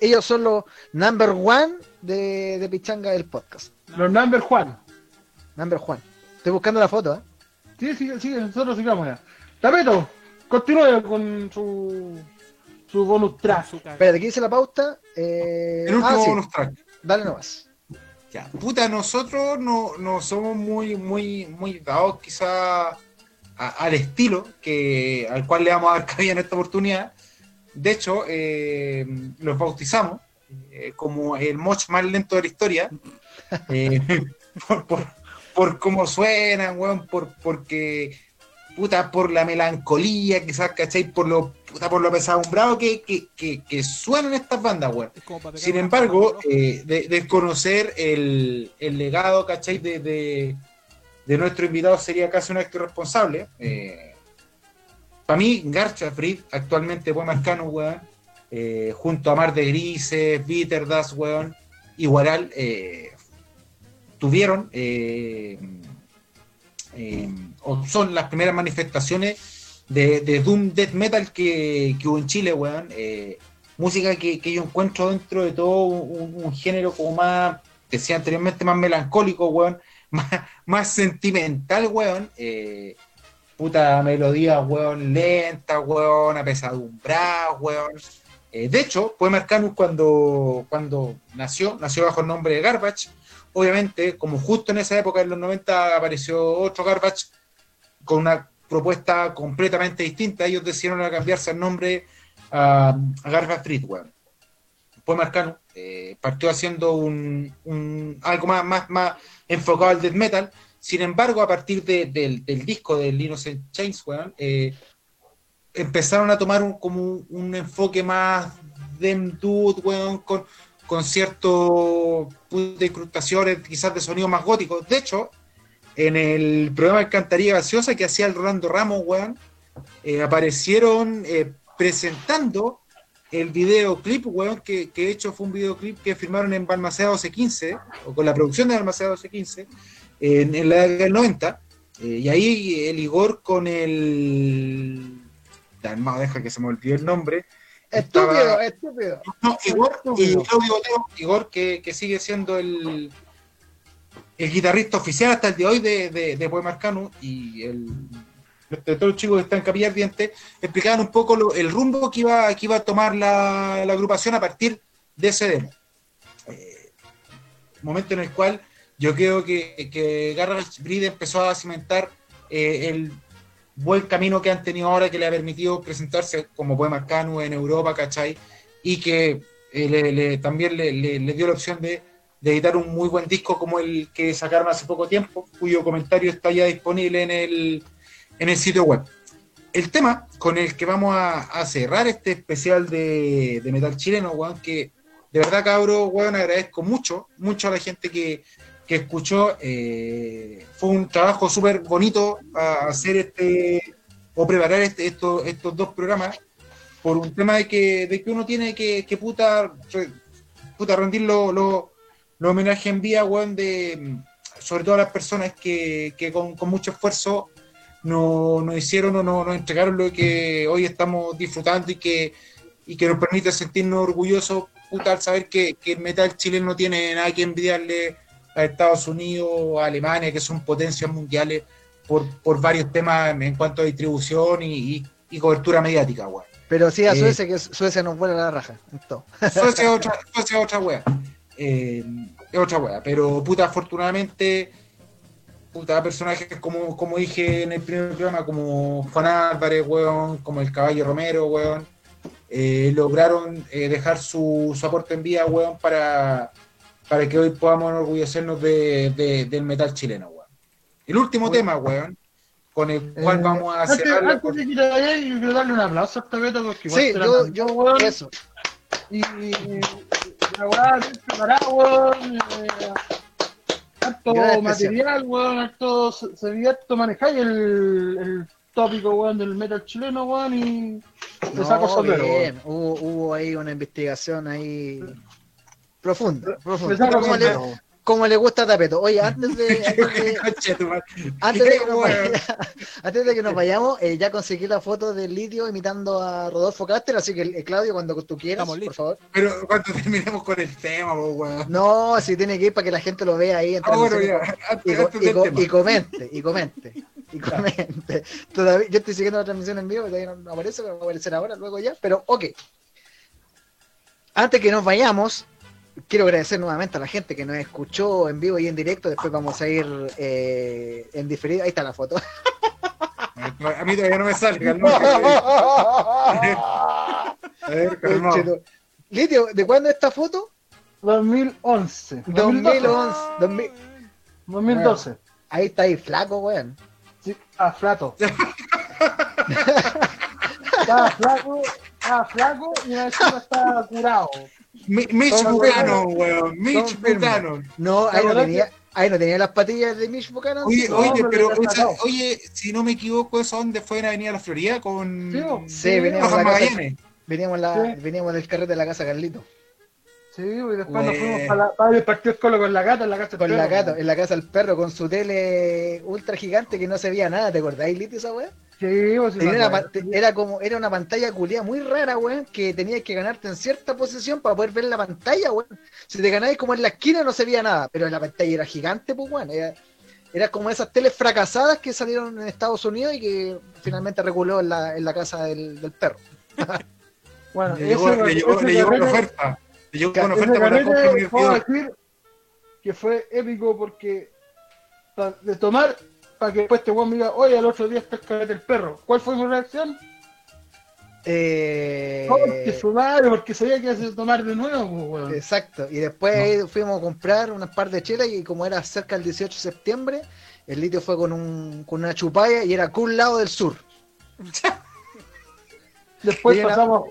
Ellos son los number one de, de Pichanga del podcast. Los number Juan. Number one. Estoy buscando la foto, ¿eh? Sí, sí, sí, nosotros sigamos ya. Tapeto, continúe con su, su bonus track. Espérate, aquí dice la pauta. Eh... El último ah, sí, bonus track. dale nomás. Ya, puta, nosotros no, no somos muy, muy, muy dados quizá a- al estilo que, al cual le vamos a dar cabida en esta oportunidad. De hecho, eh, los bautizamos eh, como el moch más lento de la historia. eh, por, por, por cómo suenan, weón, por, porque, puta, por la melancolía, quizás, ¿cachai? Por lo, puta, por lo pesadumbrado que, que, que, que suenan estas bandas, weón. Sin embargo, eh, de, desconocer el, el legado, ¿cachai? De, de, de nuestro invitado sería casi un acto irresponsable. para mí, Garcha Frid actualmente fue Marcano, weón, eh, junto a Mar de Grises, Bitterdas, weón, y Guaral, eh, tuvieron, eh, o son las primeras manifestaciones de, Doom Death Metal que, hubo en Chile, weón. Eh, música que, yo encuentro dentro de todo un, género como más, decía anteriormente, más melancólico, weón. Más, sentimental, weón. Eh, puta melodía, weón, lenta, weón, apesadumbrada, weón. De hecho, Poema Arcanus cuando, cuando nació, nació bajo el nombre de Garbage. Obviamente, como justo en esa época, en los 90, apareció otro Garbage con una propuesta completamente distinta. Ellos decidieron cambiarse el nombre a, a Garbage Street, weón. Poema Arcanus eh, partió haciendo un, algo más, enfocado al death metal. Sin embargo, a partir de- del, disco de Innocent Chains, weón, eh, empezaron a tomar un, como un, enfoque más dem dude, con, con cierto punto de incrustaciones, quizás de sonido más gótico. De hecho, en el programa de Cantaría Gaseosa que hacía el Rolando Ramos, weón, eh, aparecieron eh, presentando el videoclip, weón, que, que de hecho fue un videoclip que firmaron en Balmaceda 1215, o con la producción de Balmaceda 1215, en, en la década del 90. eh, y ahí el Igor con el. Dalmao, deja que se me olvidó el nombre. Estúpido, Estaba- estúpido. no, Igor, y Estúpido. Claudio Boteo, Igor que, que sigue siendo el, el guitarrista oficial hasta el día de hoy de, de, de Poema Arcanum y el, de todos los chicos que están en Capilla Ardiente, explicaban un poco lo- el rumbo que iba, que iba a tomar la, la agrupación a partir de ese demo. Eh, momento en el cual yo creo que, que Breed empezó a cimentar eh, el buen camino que han tenido ahora que le ha permitido presentarse como Poema Arcanum en Europa, ¿cachai? Y que eh, también le, dio la opción de, editar un muy buen disco como el que sacaron hace poco tiempo, cuyo comentario está ya disponible en el, en el sitio web. El tema con el que vamos a, cerrar este especial de, de metal chileno, weón, que de verdad, cabro, weón, agradezco mucho, mucho a la gente que, que escuchó. eh, fue un trabajo súper bonito hacer este, o preparar este, estos, estos dos programas, por un tema de que, de que uno tiene que, que puta, puta rendir los lo, lo homenajes en vía, weón, de, sobre todo a las personas que, que con, con mucho esfuerzo nos, nos hicieron o nos, nos entregaron lo que hoy estamos disfrutando y que, y que nos permite sentirnos orgullosos puta, al saber que, que el metal chileno no tiene nada que envidiarle a Estados Unidos, a Alemania, que son potencias mundiales por, por varios temas en cuanto a distribución y, y- y cobertura mediática, weón. Pero sí a Eh, Suecia, que Suecia nos vuela la raja. Suecia es otra, Suecia es otra wea. Eh, es otra wea. Pero puta, afortunadamente, puta, personajes como, como dije en el primer programa, como Juan Álvarez, weón, como el Caballo Romero, weón, eh, lograron dejar su, su aporte en vida, weón, para, para que hoy podamos enorgullecernos de, de- del metal chileno, weón. El último tema, weón, con el cual Eh, vamos a antes, cerrar la antes de te vayas, yo quiero darle un aplauso a este Beto porque igual Sí, yo, yo, weón, eso. y, y la bien preparada, weón, eh, harto Gran material, weón, harto, se, se veía harto manejar el, el tópico, weón, del metal chileno, weón, y saco No, sombrero, weón. bien. Hubo, hubo ahí una investigación ahí profunda. saco Como le, como gusta a Tapeto. Oye, antes de, antes de, antes que nos, weón. vaya- antes de que nos vayamos, eh, ya conseguí la foto del Lidio imitando a Rodolfo Caster, así que eh, Claudio, cuando tú quieras, por favor. Pero cuando terminemos con el tema, po, weón. No, si tiene que ir para que la gente lo vea ahí Ah, bueno, transmisión ya, y, co- comente, y comente, y comente. Todavía, yo estoy siguiendo la transmisión en vivo, todavía no, no aparece, pero va a aparecer ahora, luego ya, pero ok. Antes que nos vayamos, quiero agradecer nuevamente a la gente que nos escuchó en vivo y en directo, después vamos a ir eh, en diferido, ahí está la foto. A mí todavía no me sale, calmado. A ver, calmado. Lidio, ¿de cuándo es esta foto? 2011. 2011, 2000. 2012. Ahí está ahí, flaco, weón. Sí, ah, flato. estaba flaco, estaba flaco y encima estaba curado. Mi- Mitch. Buchanan, weón. Mitch. Buchanan. No, ahí no tenía, ahí no tenía las patillas de Mitch Buchanan. Oye, No, oye, pero esa- oye, si no me equivoco, ¿eso dónde fue en Avenida La Florida? Con Sí. Sí, veníamos, la casa- veníamos, la, Sí. veníamos del carrete de la casa Carlito. Sí, y después nos fuimos para, la, para el partido Colo con la gata en la casa del Con la perro, gata, en la casa del perro, con su tele ultra gigante que no se veía nada, ¿te acordáis, Lito, esa weá? Sí, Tenía una era como, era una pantalla culiada muy rara, weón, que tenías que ganarte en cierta posición para poder ver la pantalla, weón. Si te ganabas como en la esquina no se veía nada, pero la pantalla era gigante, pues, weón. Era, era como esas teles fracasadas que salieron en Estados Unidos y que finalmente reguló en la, en la casa del, del perro. Bueno, Le llegó, ese- le llegó, le llegó una oferta. Le llegó una oferta para la decir que fue épico porque de tomar para que después este weón me diga, oye, al otro día está el perro. ¿Cuál fue mi reacción? Eh, que su madre, porque sabía que iba a tomar de nuevo, pues, weón. Exacto, y después ahí fuimos a comprar unas par de chelas y como era cerca del 18 de septiembre, el litio fue con, un, con una chupalla y era con un lado del sur. Después pasamos,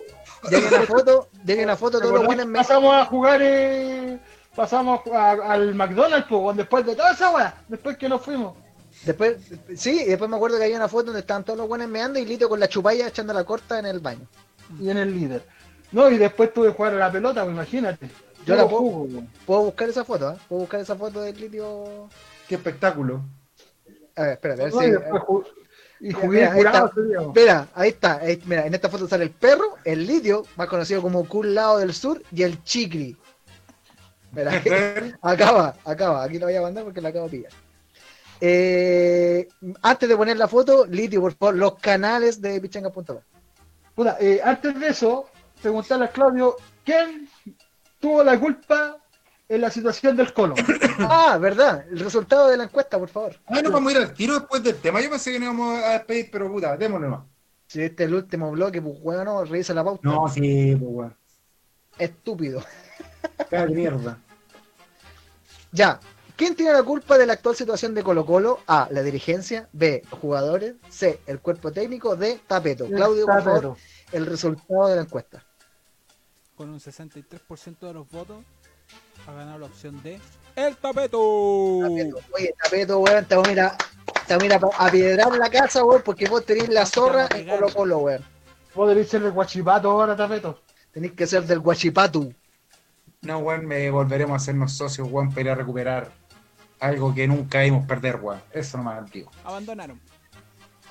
que una foto, que una foto, todos los buenos pasamos a jugar, eh, pasamos a- al McDonald's, pues, después de toda esa weá, después que nos fuimos. Después, sí, y después me acuerdo que había una foto donde estaban todos los buenos meando y Lito con la chupalla echando la corta en el baño. y en el líder. No, y después tuve que jugar a la pelota, pues imagínate. Yo la puedo- jugo. Puedo buscar esa foto, ¿eh? Puedo buscar esa foto del litio. Qué espectáculo. A ver, espérate, a ver No, si. y Mira, jugué mira, ahí curado está. Espera, ahí está. ahí- mira, en esta foto sale el perro, el litio, más conocido como Cool Lado del Sur, y el acá va, acá va. Aquí lo voy a mandar porque la acabo de pillar. Eh, antes de poner la foto, litio, por favor, los canales de pichanga.com. Puta, eh, antes de eso, preguntarle a Claudio, ¿quién tuvo la culpa en la situación del Colo? Ah, verdad, el resultado de la encuesta, por favor. Ah, no vamos a ir al tiro después del tema. Yo pensé que nos íbamos a despedir, pero puta, démosle más. Si este es el último bloque, pues bueno, revisa la pauta. No, sí, pues weón. Estúpido. Cara de mierda. Ya. ¿Quién tiene la culpa de la actual situación de Colo Colo? A. La dirigencia. B. Los jugadores. C. El cuerpo técnico. D. Tapeto. Claudio, por favor, Tapeto. el resultado de la encuesta. Con un 63% de los votos ha ganado la opción de El Tapeto. Tapeto. Oye, Tapeto, weón, te voy a a, te voy a, ir a a piedrar la casa, weón, porque vos tenés la zorra en Colo Colo, weón. Podréis ser el guachipato ahora, Tapeto. Tenés que ser del Guachipatu. No, weón, me volveremos a hacernos socios, weón, para ir a recuperar algo que nunca vimos perder, weón. Eso nomás, digo. Abandonaron.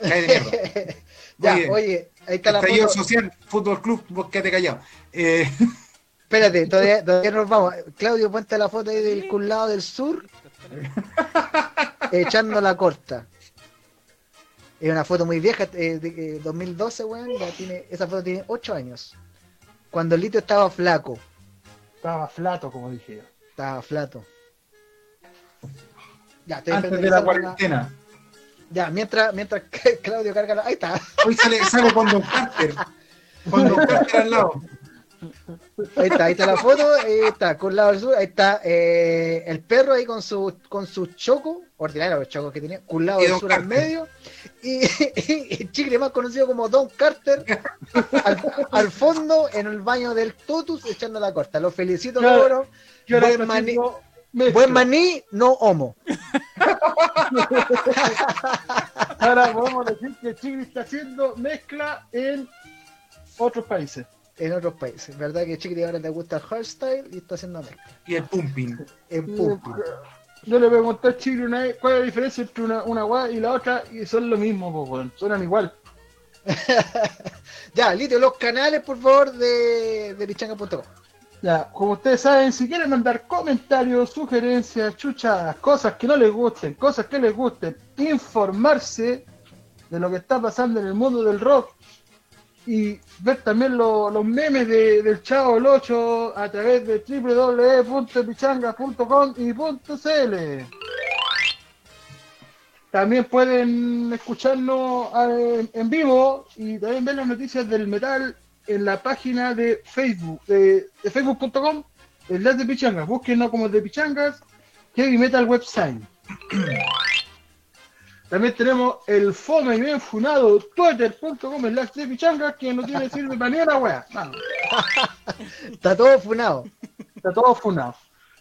Cae de mierda. Ya, Oye, oye, ahí está la Estallido foto. social, fútbol club, vos quédate callado. Eh, Espérate, todavía, todavía nos vamos. Claudio, ponte la foto ahí del culado del sur, echando la corta. Es una foto muy vieja, eh, de eh, 2012, weón. ya tiene, esa foto tiene 8 años. Cuando el litio estaba flaco, Estaba flato, como dije yo. estaba flato. Ya, estoy antes de la cuarentena. Ya, mientras, mientras Claudio carga la. Ahí está. Hoy sale, sale con Don Carter. Con Don Carter al lado. Ahí está, ahí está la foto, ahí está, con lado del sur, ahí está eh, el perro ahí con su con su choco, ordinario los chocos que tenía, con lado del sur al medio, y, y el chicle más conocido como Don Carter al, al fondo en el baño del Totus echando la corta. Los felicito, Claro. cabrón. Yo Buen mezcla. buen maní, no homo. Ahora podemos decir que Chigri está haciendo mezcla en otros países. En otros países, ¿verdad? Que Chicle ahora le gusta el hardstyle y está haciendo mezcla. Y el pumping. En Pumpi. Yo le pregunté a Chigri una vez cuál es la diferencia entre una, una guay y la otra y son lo mismo, pues. Suenan igual. Ya, Litio, los canales, por favor, de, de pichanga.com. Ya, como ustedes saben, si quieren mandar comentarios, sugerencias, chuchas, cosas que no les gusten, cosas que les gusten, informarse de lo que está pasando en el mundo del rock y ver también lo- los memes de- del Chavo el 8 a través de www.pichanga.com y .cl. También pueden escucharnos en vivo y también ver las noticias del metal en la página de Facebook, de, de facebook.com, el de Pichangas. Búsquenos como de Pichangas, Heavy Metal Website. También tenemos el fome y bien funado twitter.com slash de Pichangas que no tiene sirve para ni una wea. Vamos. Está todo funado. Está todo funado.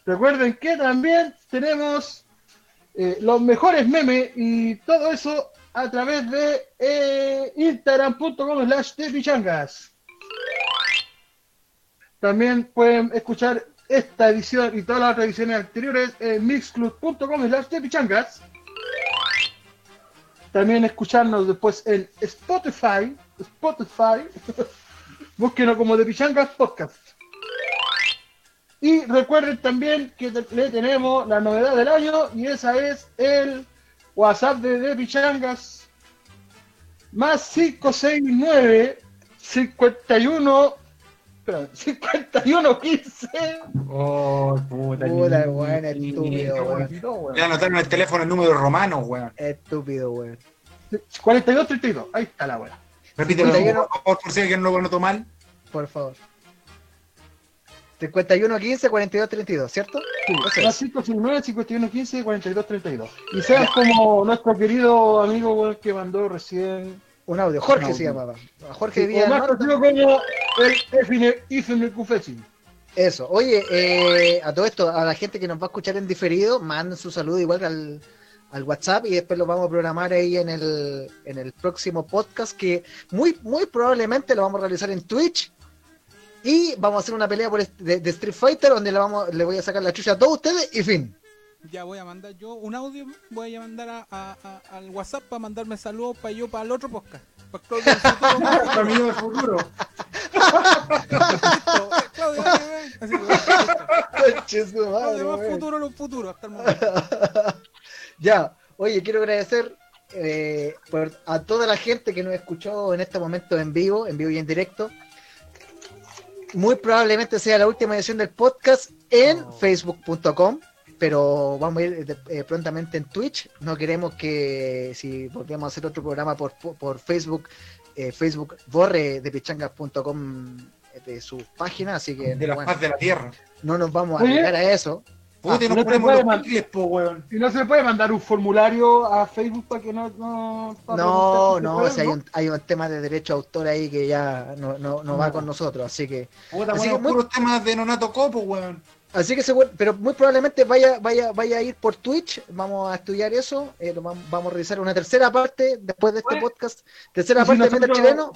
Recuerden que también tenemos eh, los mejores memes y todo eso a través de eh, instagram.com slash de pichangas. También pueden escuchar esta edición y todas las otras ediciones anteriores en mixclub.com slash de pichangas. también escucharnos después en Spotify. Spotify. Búsquenos como de Pichangas Podcast. Y recuerden también que le tenemos la novedad del año y esa es el WhatsApp de, de Pichangas más 569 51 espera, 51 15 Oh, puta. Puta, ni- weón, ni- estúpido, ni- weón. Le anotaron el teléfono el número romano, weón. Estúpido, weón. 42 32 ahí está la weá Repítelo, por favor, por si alguien no lo anotó mal. Por favor. 51 15 42 32, ¿cierto? Es. más 569 51 15 42 32 y sean como nuestro querido amigo weón, que mandó recién Un audio. Jorge se llamaba. Jorge Díaz. más. Eso. Oye, eh, a todo esto, a la gente que nos va a escuchar en diferido, manden su saludo igual al, al WhatsApp y después lo vamos a programar ahí en el, en el próximo podcast que muy, muy probablemente lo vamos a realizar en Twitch. Y vamos a hacer una pelea por est- de, de Street Fighter donde le, vamos, le voy a sacar la chucha a todos ustedes y fin. Ya voy a mandar yo un audio, voy a mandar a, a- a- al WhatsApp para mandarme saludos para yo para el otro podcast. Para Claudio del futuro. Amigo del futuro. Claudio, dale, ven. Así que, Conche su madre, Claudio más futuro los futuros hasta el momento. Ya, oye, quiero agradecer eh, por, a toda la gente que nos escuchó en este momento en vivo, en vivo y en directo. Muy probablemente sea la última edición del podcast en facebook.com, pero vamos a ir eh, prontamente en Twitch. No queremos que si volvemos a hacer otro programa por, por Facebook, eh, Facebook borre de pichangas.com de su página, así que De la bueno, paz de la tierra. no nos vamos a arriesgar a eso. Y no ponemos puede picles, po, weón. Y no se puede mandar un formulario a Facebook para que no. No, para No, se o sea, hay, un, hay un tema de derecho de autor ahí que ya no, no, no va con nosotros, así que, Puta, Así bueno, que muy- puros temas de Nonato Copo, weón. Así que seguro, pero muy probablemente vaya, vaya, vaya a ir por Twitch, vamos a estudiar eso, eh, vamos a realizar una tercera parte después de este Oye, podcast, tercera si parte de Metal nosotros- Chileno,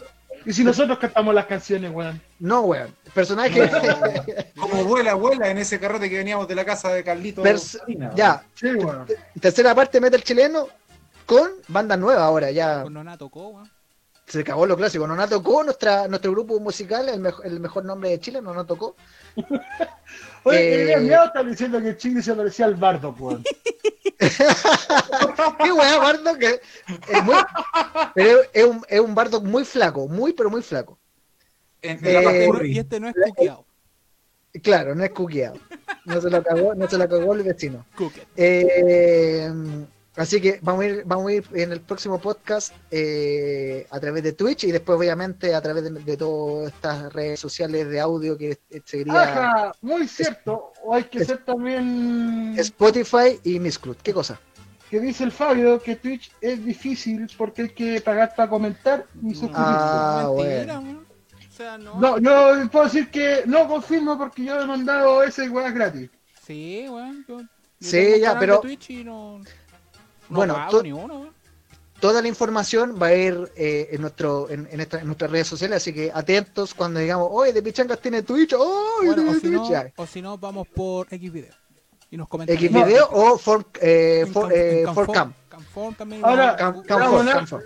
Y si nosotros cantamos las canciones, weón. no weón, personaje, Como vuela, vuela en ese carrete que veníamos de la casa de Carlito. Pers- ya, Sí, weón. tercera parte de Metal Chileno con banda nueva ahora, ya Con Nona tocó, weón. se acabó lo clásico, no nos tocó nuestra, nuestro grupo musical, el, mejo- el mejor nombre de Chile, no nos tocó. Oye, Eh, el miedo está diciendo que Chile se parecía al bardo, weón. Qué weá, Bardo, que es muy, pero es un, es un Bardo muy flaco, muy pero muy flaco. En, en la Eh. Y este no es cuqueado. Claro, no es cuqueado. No se lo cagó, no se lo cagó el vecino. Eh, así que vamos a ir, vamos a ir en el próximo podcast eh, a través de Twitch y después obviamente a través de, de todas estas redes sociales de audio que seguiría Ajá, muy cierto. O hay que es- ser también. Spotify y Miss Cruz. ¿Qué cosa? Que dice el Fabio que Twitch es difícil porque hay que pagar para comentar y suscribirse. Ah, Mentira, bueno. O sea, no. No, yo puedo decir que no confirmo porque yo he mandado ese weá gratis. Sí, weón. Yo, yo Sí, ya, pero- de Twitch y no, no Bueno, pago tú- ni uno, weón. toda la información va a ir eh, en nuestro en, en, esta- en nuestras redes sociales, así que atentos cuando digamos, oye, de Pichangas tiene Twitch, oye, Bueno, tiene o si, no, o si no, vamos por X video. Y nos comentan. X video o for, eh, En for, Cam- eh, for Canfor- cam. Canfor también. Ahora, Cam- la va a abonar, Camfor.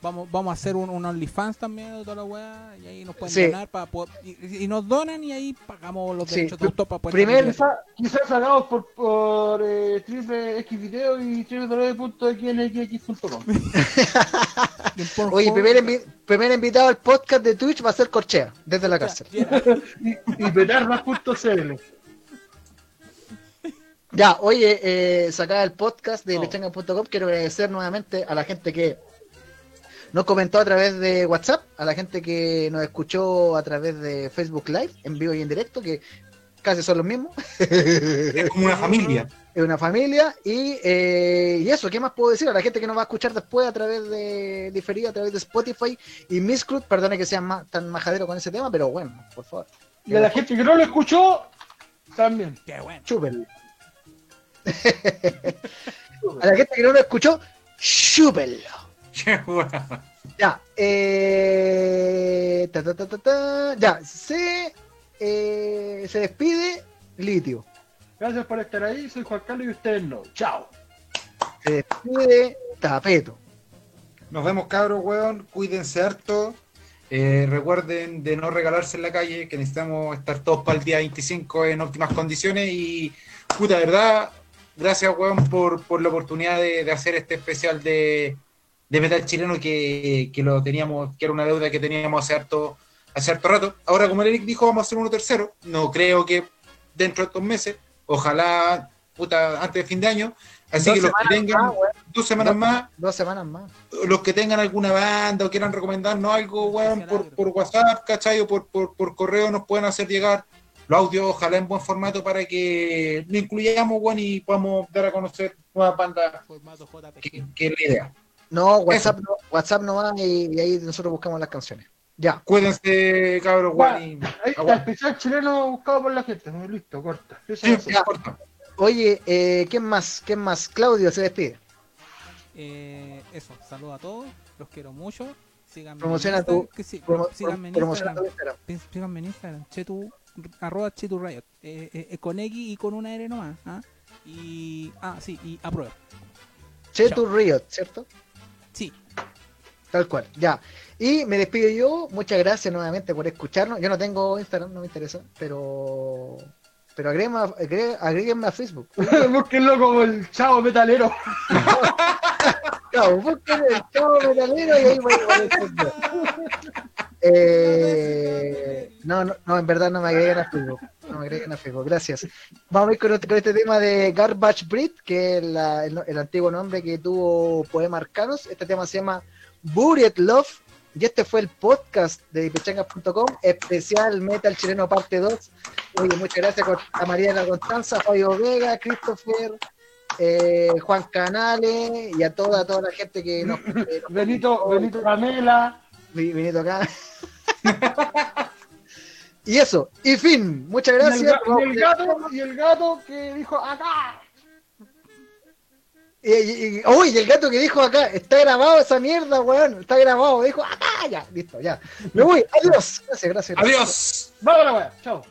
Vamos, vamos a hacer un, un OnlyFans también de toda la weá. Y ahí nos pueden Sí. donar para poder. Y, y nos donan y ahí pagamos los Sí. derechos de autor para poder. Primer- transmitir. Quizás hagamos por, por eh, triple X video y Pornhub- Oye, primer, invi- primer invitado al podcast de Twitch va a ser Corchea, desde la cárcel. Ya, y, y petardas.cl. Ya, oye, eh, sacada el podcast de Oh. quiero agradecer nuevamente a la gente que nos comentó a través de WhatsApp, a la gente que nos escuchó a través de Facebook Live, en vivo y en directo, que casi son los mismos. Es como una familia. es una familia y, eh, y eso, ¿qué más puedo decir? A la gente que nos va a escuchar después a través de diferido, a través de Spotify y Miss Cruz, perdone que sea ma- tan majadero con ese tema, pero bueno, por favor, Y a la gente que no lo escuchó, también. qué bueno. chúpenlo. a la gente que no lo escuchó, chúpenlo. Ya, eh, ta, ta, ta, ta, ta, ya, se, eh, se despide Litio. Gracias por estar ahí, soy Juan Carlos y ustedes no. Chao. Se despide tapeto. Nos vemos, cabros, weón. Cuídense harto. Eh, recuerden de no regalarse en la calle, que necesitamos estar todos para el día 25 en óptimas condiciones. Y, puta, verdad, gracias, weón, por, por la oportunidad de, de hacer este especial de, de metal chileno que, que lo teníamos, que era una deuda que teníamos hace harto, hace harto rato. Ahora, como Eric dijo, vamos a hacer uno tercero. No creo que dentro de estos meses, ojalá, puta, antes de fin de año. Así Dos que los que tengan más, dos semanas más, Dos semanas más. los que tengan alguna banda o quieran recomendarnos algo, weón, por, por WhatsApp, ¿cachai? O por, por, por correo nos pueden hacer llegar los audios, ojalá en buen formato para que lo incluyamos, weón, y podamos dar a conocer nuevas bandas, Formato JPG. que, que es la idea. No, WhatsApp no, WhatsApp no va y, y ahí nosotros buscamos las canciones. Ya. Cuídense, cabros, weón, y Ahí está, especial chileno buscado por la gente. Muy listo, corta. Sí, ya. Oye, eh, ¿quién más? ¿Quién más? Claudio se despide. Eh, eso, saludo a todos, los quiero mucho. Síganme Promociona en tu- Instagram, que sí, Promo- síganme en promociona Instagram. Síganme en Instagram, chetu, arroba chetu riot, eh, eh, eh, con X y con una R nomás. ¿ah? Y, ah, sí, y aprueba. Chetu Riot, ¿cierto? Sí, Tal cual, ya. Y me despido yo. Muchas gracias nuevamente por escucharnos. Yo no tengo Instagram, no me interesa, pero. Pero agréguenme a, agre- agréguenme a Facebook. Búsquenlo como el chavo metalero. Claro, busquen el chavo metalero y ahí voy a. Eh, no, no, no, en verdad no me agreguen a Facebook. No me agreguen a Facebook, gracias. Vamos a ir con este, con este tema de Garbage Breed, que es la- el, el antiguo nombre que tuvo Poema Arcanos. Este tema se llama Buried Love. Y este fue el podcast de pechangas.com, especial Metal Chileno Parte 2. Oye, muchas gracias a la Constanza, Fabio Vega, Christopher, eh, Juan Canales y a toda, toda la gente que nos, que nos Benito, Benito Camela. Vi- Benito acá. y eso, y fin, muchas Y el, gracias. y el gato, y el gato que dijo acá. Y, y- y- uy, y el gato que dijo acá, está grabado esa mierda, weón, está grabado, dijo acá, ya, listo, ya. Me voy, adiós, gracias, gracias. Adiós. La wea. Chao.